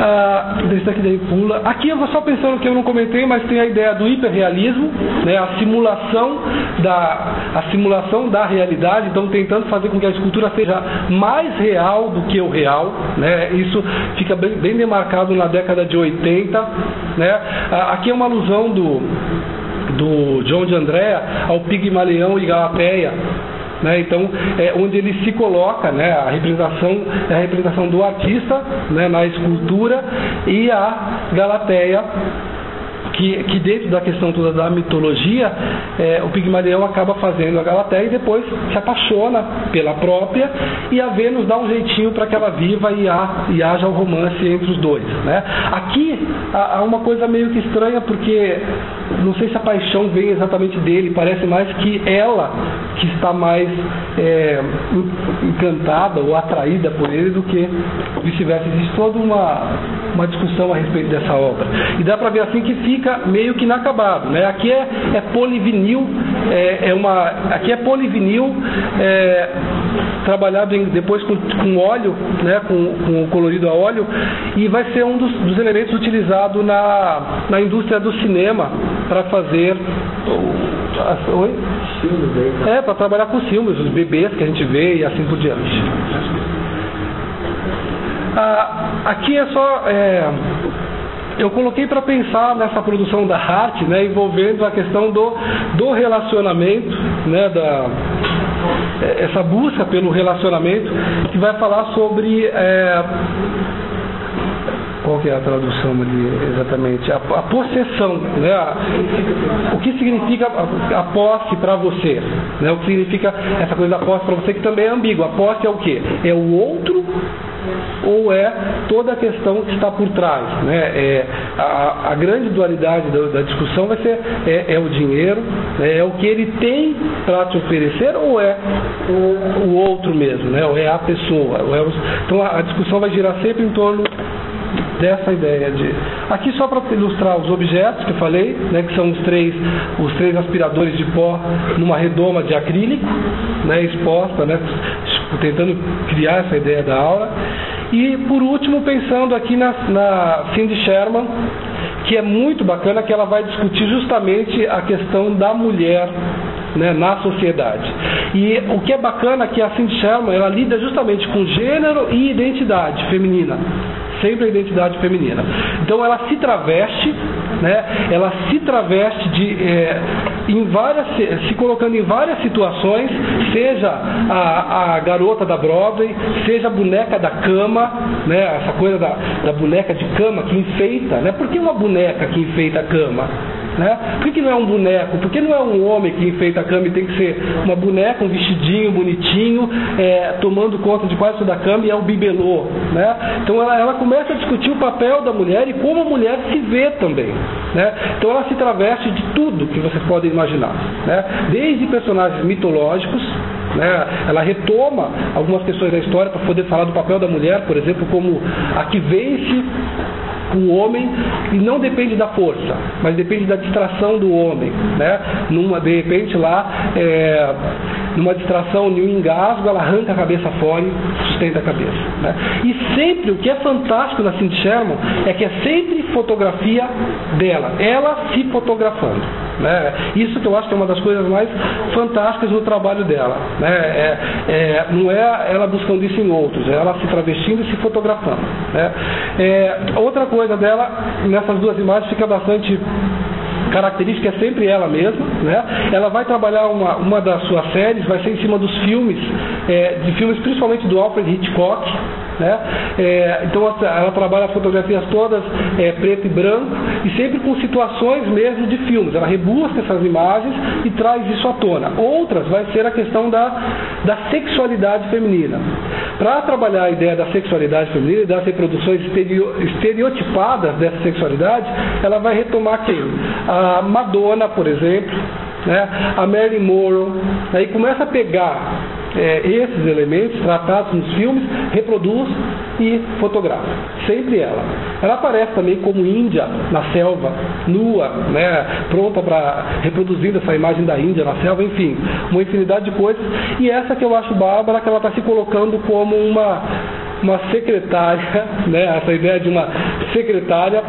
Ah, daqui daí pula. Aqui eu vou só pensando que eu não comentei, mas tem a ideia do hiperrealismo, né? a simulação da, a simulação da realidade, então tentando fazer com que a escultura seja mais real do que o real. Né? Isso fica bem, bem demarcado na década de 80. Né? Ah, aqui é uma alusão do, do John de Andrea ao Pigmalião e Galateia. Né? Então, é onde ele se coloca, né? a representação é a representação do artista né? na escultura e a Galateia que, que dentro da questão toda da mitologia, é, o Pigmalião acaba fazendo a Galateia e depois se apaixona pela própria e a Vênus dá um jeitinho para que ela viva e, há, e haja o romance entre os dois. Né? Aqui há uma coisa meio que estranha porque não sei se a paixão vem exatamente dele, parece mais que ela que está mais é, encantada ou atraída por ele do que vice-versa. Existe toda uma, uma discussão a respeito dessa obra. E dá para ver assim que fica meio que inacabado. Né? Aqui é, é polivinil, é, é uma, aqui é polivinil é, trabalhado em, depois com, com óleo, né? com, com colorido a óleo, e vai ser um dos, dos elementos utilizados na, na indústria do cinema para fazer. Oi? É, para trabalhar com filmes, os bebês que a gente vê e assim por diante. Ah, aqui é só. É, eu coloquei para pensar nessa produção da arte, né, envolvendo a questão do, do relacionamento, né, da, essa busca pelo relacionamento, que vai falar sobre. É, qual que é a tradução ali exatamente? A, a possessão, né? A, o que significa a, a posse para você? Né? O que significa essa coisa da posse para você que também é ambígua. A posse é o que? É o outro ou é toda a questão que está por trás. Né? É, a, a grande dualidade da, da, discussão vai ser é, é o dinheiro, né? é o que ele tem para te oferecer ou é o, o, outro mesmo, né? ou é a pessoa. É o, então a, a discussão vai girar sempre em torno dessa ideia de aqui só para ilustrar os objetos que eu falei né, que são os três os três aspiradores de pó numa redoma de acrílico né, exposta né, tentando criar essa ideia da aula e por último pensando aqui na, na Cindy Sherman que é muito bacana que ela vai discutir justamente a questão da mulher né, na sociedade. E o que é bacana é que a Cindy Sherman ela lida justamente com gênero e identidade feminina sempre a identidade feminina. Então ela se traveste, né? ela se traveste de, é, em várias, se colocando em várias situações, seja a, a garota da Broadway, seja a boneca da cama, né, essa coisa da, da boneca de cama que enfeita, né? Por que uma boneca que enfeita a cama? Né? Por que, que, não é um boneco? Por que não é um homem que enfeita a cama e tem que ser uma boneca, um vestidinho bonitinho, é, tomando conta de quase toda a cama e é o bibelô? Né? Então ela, ela começa a discutir o papel da mulher e como a mulher se vê também. Né? Então ela se traveste de tudo que vocês podem imaginar. Né? Desde personagens mitológicos, né? ela retoma algumas questões da história para poder falar do papel da mulher, por exemplo, como a que vence o homem e não depende da força, mas depende da distração do homem, né? Numa, de repente lá, é, numa distração, em um engasgo, ela arranca a cabeça fora e sustenta a cabeça. Né? E sempre, o que é fantástico na Cindy Sherman é que é sempre fotografia dela, ela se fotografando. Né? Isso que eu acho que é uma das coisas mais fantásticas no trabalho dela. Né? É, é, não é ela buscando isso em outros, é ela se travestindo e se fotografando. Né? É, outra coisa dela, nessas duas imagens, fica bastante característica é sempre ela mesma, né? Ela vai trabalhar uma, uma das suas séries, vai ser em cima dos filmes, é, de filmes principalmente do Alfred Hitchcock, né? É, então ela trabalha as fotografias todas é, preto e branco e sempre com situações mesmo de filmes. Ela rebusca essas imagens e traz isso à tona. Outras vai ser a questão da, da sexualidade feminina. Para trabalhar a ideia da sexualidade feminina e das reproduções estereotipadas dessa sexualidade, ela vai retomar quem? A Madonna, por exemplo, né? a Marilyn Monroe, aí começa a pegar é, esses elementos tratados nos filmes, reproduz e fotografa. Sempre ela. Ela aparece também como Índia na selva, nua, né, pronta para reproduzindo essa imagem da Índia na selva, enfim, uma infinidade de coisas. E essa que eu acho bárbara, que ela está se colocando como uma uma secretária, né, essa ideia de uma secretária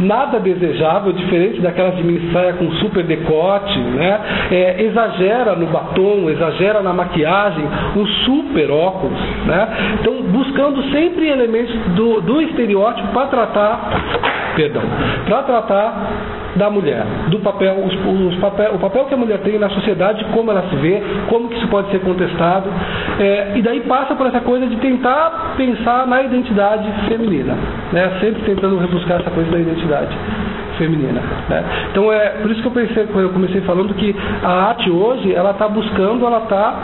nada desejável, diferente daquelas de minissaia com super decote, né, é, exagera no batom, exagera na maquiagem, um super óculos, né, então buscando sempre elementos do, do estereótipo para tratar, perdão, para tratar da mulher, do papel, os, os papel, o papel que a mulher tem na sociedade, como ela se vê, como que isso pode ser contestado, é, e daí passa por essa coisa de tentar pensar na identidade feminina, né? sempre tentando rebuscar essa coisa da identidade feminina. Né? Então é por isso que eu pensei, eu comecei falando que a arte hoje ela está buscando, ela está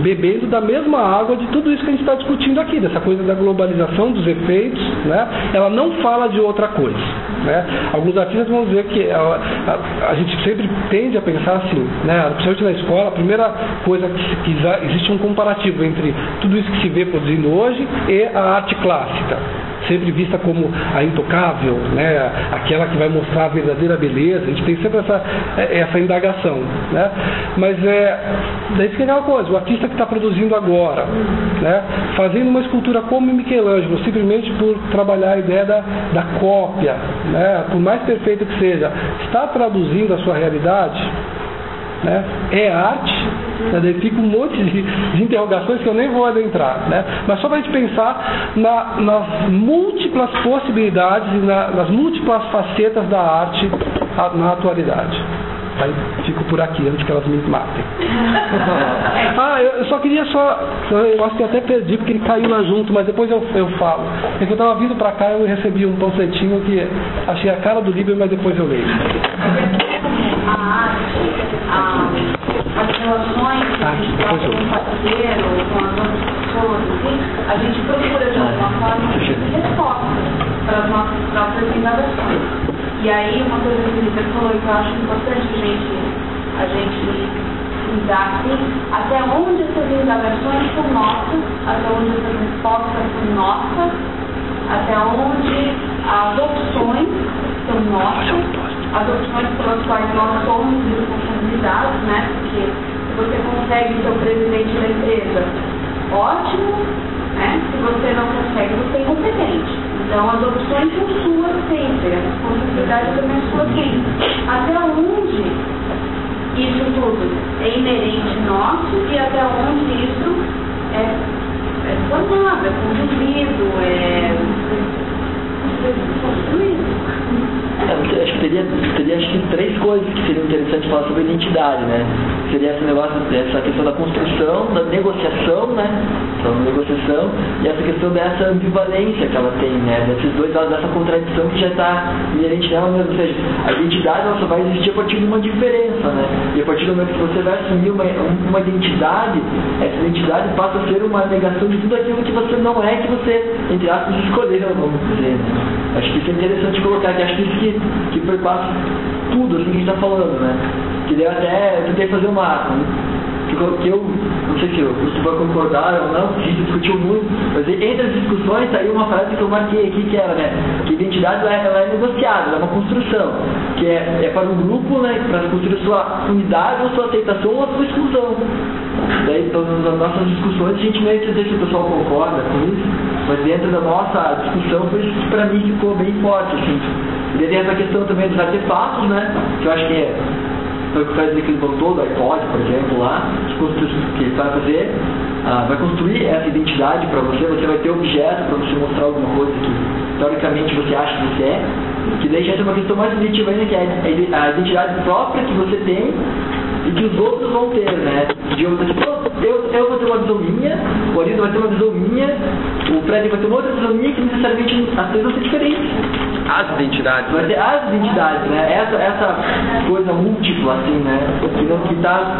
bebendo da mesma água de tudo isso que a gente está discutindo aqui, dessa coisa da globalização, dos efeitos, né? ela não fala de outra coisa. Né? Alguns artistas vão dizer que a, a, a, gente sempre tende a pensar assim, né? principalmente na escola, a primeira coisa que, que existe um comparativo entre tudo isso que se vê produzindo hoje e a arte clássica sempre vista como a intocável, né? aquela que vai mostrar a verdadeira beleza. A gente tem sempre essa, é, essa indagação. Né? Mas é, daí fica aquela coisa, o artista que está produzindo agora, né? fazendo uma escultura como Michelangelo, simplesmente por trabalhar a ideia da, da cópia, né? por mais perfeito que seja, está traduzindo a sua realidade? Né? É arte, né? fica um monte de, de, interrogações que eu nem vou adentrar. Né? Mas só para a gente pensar na, nas múltiplas possibilidades e na, nas múltiplas facetas da arte na atualidade. Aí fico por aqui antes que elas me matem. ah, eu, só queria só. Eu acho que até perdi porque ele caiu lá junto, mas depois eu, eu falo. É que eu estava vindo para cá e eu recebi um panfletinho que achei a cara do livro, mas depois eu leio. A arte, a, as relações que a gente troca com o parceiro, com as outras pessoas, assim, a gente procura de alguma forma resposta para as nossas próprias indagações. E aí, uma coisa que o Felipe falou que eu acho importante a gente, a gente frisar aqui, até onde essas indagações são nossas, até onde essas respostas são nossas, até onde as opções são nossas, as opções pelas quais nós somos responsabilizados, né? Porque você consegue ser o presidente da empresa, ótimo, né? Se você não consegue, você é incompetente. Então as opções são suas sempre, a responsabilidade também é sua sempre. Até onde isso tudo é inerente nosso e até onde isso é, é é conduzido, é construído. É, acho que teria, teria seria acho que três coisas que seriam interessantes falar sobre identidade, né? Seria esse negócio, essa questão da construção, da negociação, né? Então, negociação, e essa questão dessa ambivalência que ela tem, né? Desses dois lados, dessa contradição que já está inerente nela mesmo. Ou seja, a identidade ela só vai existir a partir de uma diferença, né? E a partir do momento que você vai assumir uma, uma identidade, essa identidade passa a ser uma negação de tudo aquilo que você não é, que você, entre aspas, escolheu, vamos dizer. Né? Acho que isso é interessante colocar, que acho que isso que, que perpassa tudo assim que a gente está falando, né? Que daí eu até tentei fazer uma. Que eu, eu não sei se você vai concordar ou não, a gente discutiu muito, mas entre as discussões saiu uma frase que eu marquei aqui que era, né? Que identidade é, ela é negociada, ela é uma construção, que é, é para um grupo, né? Para construir sua unidade ou sua aceitação ou a sua exclusão. Daí, então, nas nossas discussões, a gente meio que dizer se o pessoal concorda com isso, mas dentro da nossa discussão, foi isso que para mim ficou bem forte, assim. E daí tem questão também dos artefatos, né? Que eu acho que é foi o que faz aquele botou do iPod, por exemplo, lá, que vai fazer, ah, vai construir essa identidade para você, você vai ter objeto para você mostrar alguma coisa que teoricamente você acha que você é, que daí já entra uma questão mais objetiva ainda, que é a identidade própria que você tem e que os outros vão ter, né? De eu, eu, eu vou ter uma visão minha, o Arisa vai ter uma visão minha, o Fred vai ter uma outra visão minha que necessariamente as coisas vão ser diferentes. As identidades. Vai ter as identidades, né? Essa, essa coisa múltipla, assim, né? Que está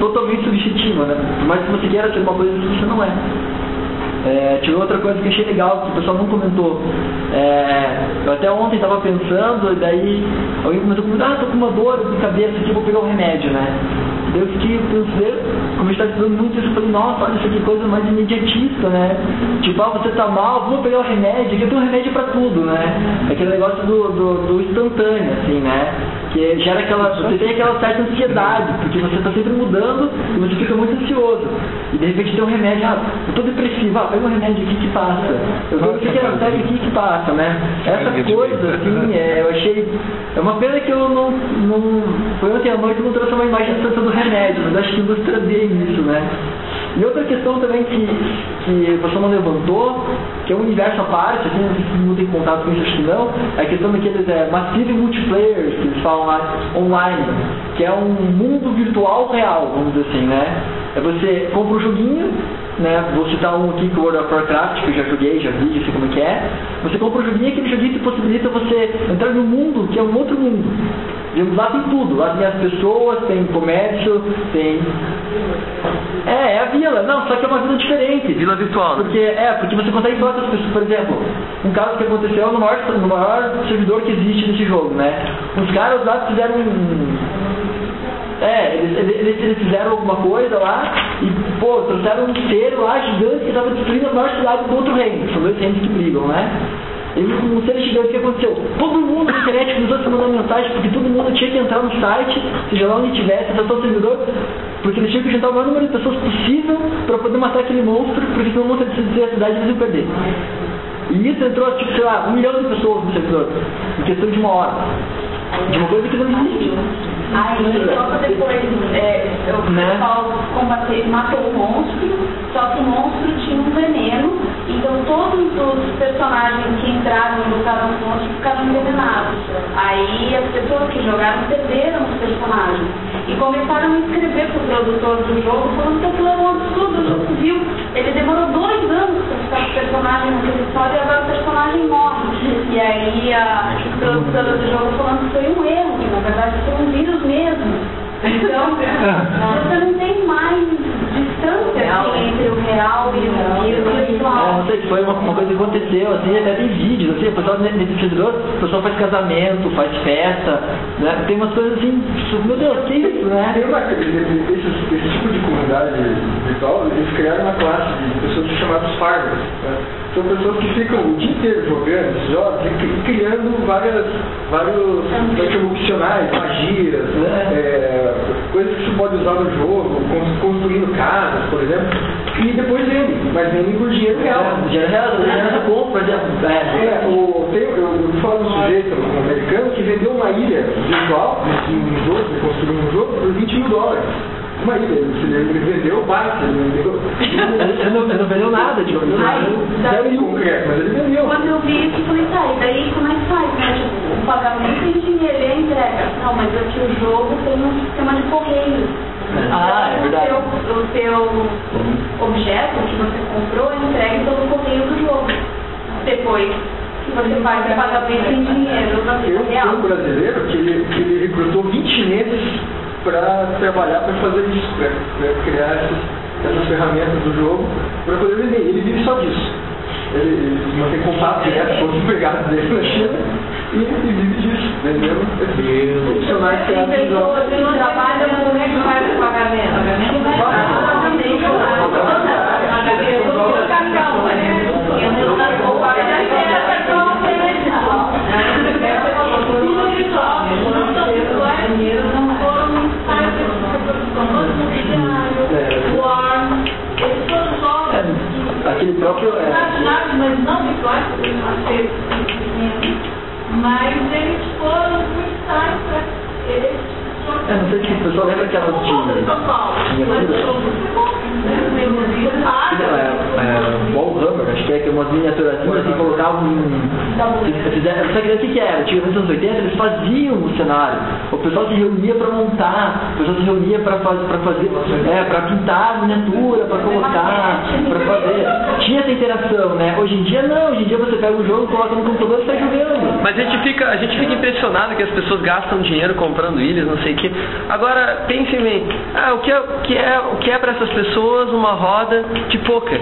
totalmente subjetiva, né? Mas se você quer ser uma coisa que você não é. É, outra coisa que achei legal, que o pessoal não comentou. É, eu até ontem estava pensando, e daí alguém comentou comigo, ah, tô com uma dor de cabeça aqui, vou pegar um remédio, né? Daí eu fiquei pensando, como estava estudando muito isso, eu falei, nossa, olha, isso aqui coisa mais imediatista, né? Tipo, ah, você tá mal, vou pegar o remédio, aqui tenho um remédio para tudo, né? Aquele negócio do, do, do instantâneo, assim, né? que gera aquela, você tem aquela certa ansiedade, porque você está sempre mudando e você fica muito ansioso. E de repente tem um remédio, ah, eu estou depressivo, ah, pega um remédio aqui que passa. Eu que era pega aqui que passa, né? Essa coisa, assim, é, eu achei. É uma pena que eu não. não foi ontem à noite eu não trouxe uma imagem santa do remédio, mas acho que ilustra bem isso, né? E outra questão também que, que o não levantou, que é um universo à parte, assim, não tem contato com isso, acho que não, é a questão daqueles é, massive multiplayer, que eles falam lá, online, que é um mundo virtual real, vamos dizer assim, né? É você compra um joguinho, né? Vou citar um aqui que é o World of Warcraft, que eu já joguei, já vi, já sei como é que é. Você compra um joguinho e aquele joguinho te possibilita você entrar num mundo que é um outro mundo. Digamos, lá tem tudo, lá tem as pessoas, tem comércio, tem. É, é a vila, não, só que é uma vila diferente. Vila virtual. Porque, é, porque você consegue falar com as pessoas, por exemplo, um caso que aconteceu no maior, no maior servidor que existe nesse jogo, né? Os caras lá fizeram um. É, eles, eles, eles, fizeram alguma coisa lá e, pô, trouxeram um ser lá gigante que estava destruindo a maior cidade do outro reino. São dois reinos que brigam, né? Ele não sei o que aconteceu. Todo mundo na internet começou a se mandar mensagem porque todo mundo tinha que entrar no site, seja lá onde tivesse, acessar o servidor, porque eles tinham que juntar o maior número de pessoas possível para poder matar aquele monstro, porque senão o monstro ia destruir a cidade e eles iam perder. E isso entrou, tipo, sei lá, um milhão de pessoas no servidor, em questão de uma hora. De uma coisa que não existe. Aí, só pra depois, é, o Né? pessoal combater, matou o monstro, só que o monstro tinha um veneno, então todos os personagens que entraram e o monstro ficaram envenenados. Aí as pessoas que jogaram perderam os personagens. E começaram a escrever pro produtor do jogo falando que aquilo era um absurdo, o jogo viu. Ele demorou dois anos para ficar com o personagem naquela história e agora o personagem morre. E aí a produtora do jogo falando que foi um erro, que na verdade foi um vírus mesmo. Então, você não tem mais distância assim, entre o real e o É, virtual. não sei, foi uma, uma coisa que aconteceu, assim, até tem vídeos, assim, o pessoal ne- nesse servidor, o pessoal faz casamento, faz festa, né? Tem umas coisas assim, meu Deus, que isso, né? Tem uma, esse, esse tipo de comunidade virtual, eles criaram uma classe de pessoas chamadas farmers. Né? São pessoas que ficam o dia inteiro jogando esses jogos e cri- criando várias, vários como opcionais, magias, é, coisas que você pode usar no jogo, cons- construindo casas, por exemplo, e depois vendem, mas vendem por dinheiro real. É, dinheiro real, dinheiro da compra, por exemplo. É. É, o, tem, eu falo de um sujeito um americano que vendeu uma ilha virtual, um jogo, ele construiu um jogo por 20 mil dólares. Uma ilha, ele, ele vendeu base, ele vendeu. Ele não, ele não vendeu nada, tipo, ele não Zero em concreto, mas ele vendeu. Quando eu vi isso, eu falei, tá, e daí como é que faz, né? Tipo, o pagamento em dinheiro e a entrega. Não, mas aqui o jogo tem um sistema de correio. Ah, é verdade. O seu, o seu objeto que você comprou é entregue pelo correio do jogo. Depois que você faz o pagamento em dinheiro na vida Eu real. um brasileiro que ele, que ele recrutou 20 chineses para trabalhar, para fazer isso, para criar essas, essas ferramentas do jogo, para poder vender. Ele vive só disso. Ele, ele mantém contato direto com os empregados dele na China e ele vive disso, vendendo profissionais que jogos. pessoas que não trabalham, como é que faz o pagamento? Pagamento vai pagamento Aquele próprio. É, mas não mas eles foram muito para eles. é, não sei se o pessoal lembra aquelas de. Tinha tudo. É, é, Wallhammer, acho que é que umas miniaturazinhas assim, colocavam em. Fizeram, sabe o que, que era? Tinha nos anos 80, eles faziam o cenário. O pessoal se reunia para montar, o pessoal se reunia para fazer, pra fazer é, para pintar a miniatura, para colocar, para fazer. Tinha essa interação, né? Hoje em dia não, hoje em dia você pega um jogo, coloca no computador e sai jogando. Mas a gente fica, a gente fica impressionado que as pessoas gastam dinheiro comprando ilhas, não sei o quê. Agora, pense bem, ah, o que é, o que é, o que é para essas pessoas uma roda de pôquer?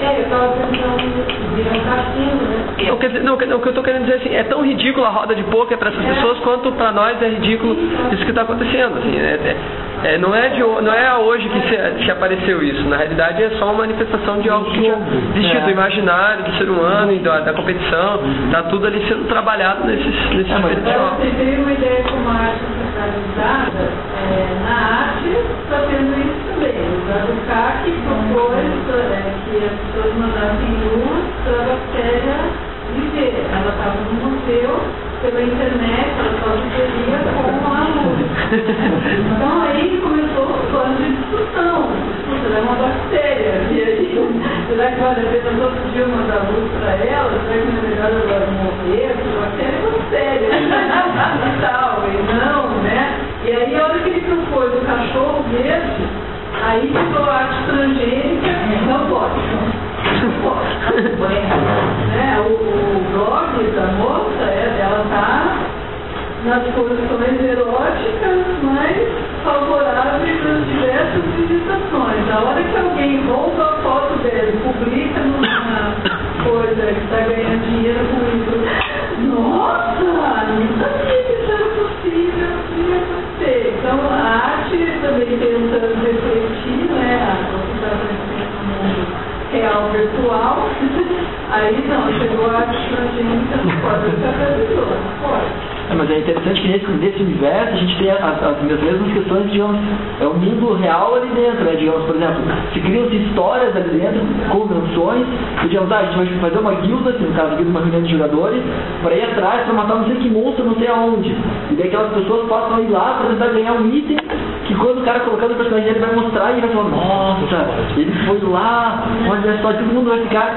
É, eu estava pensando virar um cassino, né? Não, quer dizer, não, o que eu estou querendo dizer assim, é tão ridículo a roda de pôquer para essas pessoas quanto para nós é ridículo isso que está acontecendo. Assim, é, é- é, não, é de, não é hoje que se, se apareceu isso. Na realidade é só uma manifestação de algo que já existiu, do imaginário do ser humano e da, da competição. Está tudo ali sendo trabalhado nesses, nesses Então, jogos. você teve uma ideia como a arte centralizada, é, na arte está tendo isso também. O que propôs é, que as pessoas mandassem luz para a bactéria Ela estava no museu, pela internet, ela só viveria com a luz. Então aí começou o plano de discussão. Puxa, ela é uma bactéria. E aí, será que vale a pena todo dia mandar luz para ela? Será que não é melhor ela morrer? Porque bactéria é bactéria. e tal, e não, né? E aí a hora que ele propôs o cachorro verde, aí ficou a arte transgênica, não pode. Não o, o blog da moça, é, ela tá nas posições eróticas mais favoráveis às diversas visitações. A hora que alguém rouba a foto dele, publica numa coisa que está ganhando dinheiro com isso, nossa, não sabia que isso era possível, tinha acontecer. Então a arte também tentando refletir, né, a sociedade no mundo real virtual, aí não, chegou a transgênica, não pode ficar brasileira, não pode. É, mas é interessante que nesse, nesse universo a gente tem as, as mesmas questões, digamos, é o mundo real ali dentro, né? Digamos, por exemplo, se criam-se histórias ali dentro, convenções, e digamos, ah, a gente vai fazer uma guilda, assim, no caso, guilda uma reunião de jogadores, para ir atrás, para matar não sei que monstro, não sei aonde. E daí aquelas pessoas possam ir lá para tentar ganhar um item que quando o cara colocando o personagem dele vai mostrar e vai falar, nossa, ele foi lá, olha só, todo mundo vai ficar.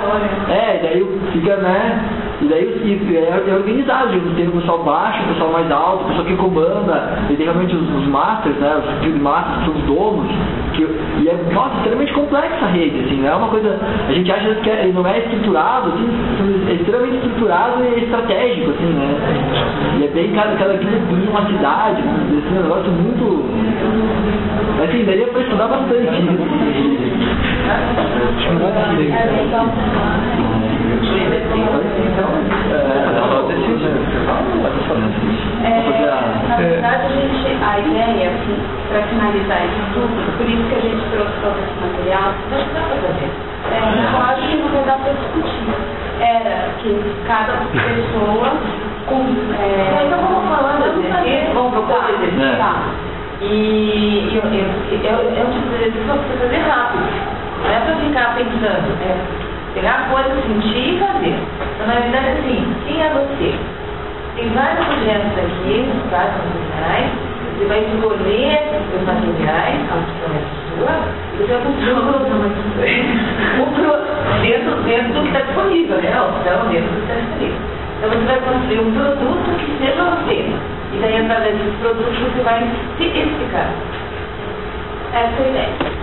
É, daí fica, né? E daí e, é, é organizado, tem o pessoal baixo, o pessoal mais alto, o pessoal que comanda, e tem realmente os, os masters, né? Os field masters, são os donos, que, e é, nossa, extremamente complexa a rede, assim, não é uma coisa. A gente acha que é, não é estruturado, assim, é extremamente estruturado e estratégico, assim, né? E é bem cada, cada tem uma cidade, assim, é um negócio muito. Assim, daria para estudar bastante É, na verdade, a, gente, a ideia, assim, para finalizar isso tudo, por isso que a gente trouxe todo esse material, não dá para fazer. É, eu acho que não vai dar para discutir. Era que cada pessoa com. É, então vamos falando aqui, vamos propor exercitar. E eu, eu, eu, eu te exercício para você fazer rápido. Não é para ficar pensando, é pegar coisa, sentir e fazer. Então, na verdade, assim, quem é você? Tem vários objetos aqui, vários materiais. Você vai escolher os materiais, a opção é sua, e você vai construir uma produção. Um pro- dentro, dentro do que está disponível, né? A opção dentro do que está disponível. Então você vai construir um produto que seja você. E daí, através dos produtos, você vai se explicar. Essa é a ideia.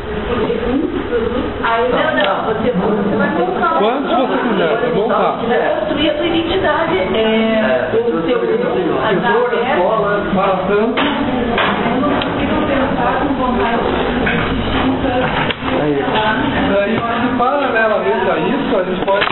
Aí, não, não, você, você vai um Quantos você quiser, tá bom? Tá. Você vai construir a sua identidade, é, o seu Tesoura, escola, para tanto. Eu não consigo pensar com vontade distinta. Daí, paralelamente a isso, a gente pode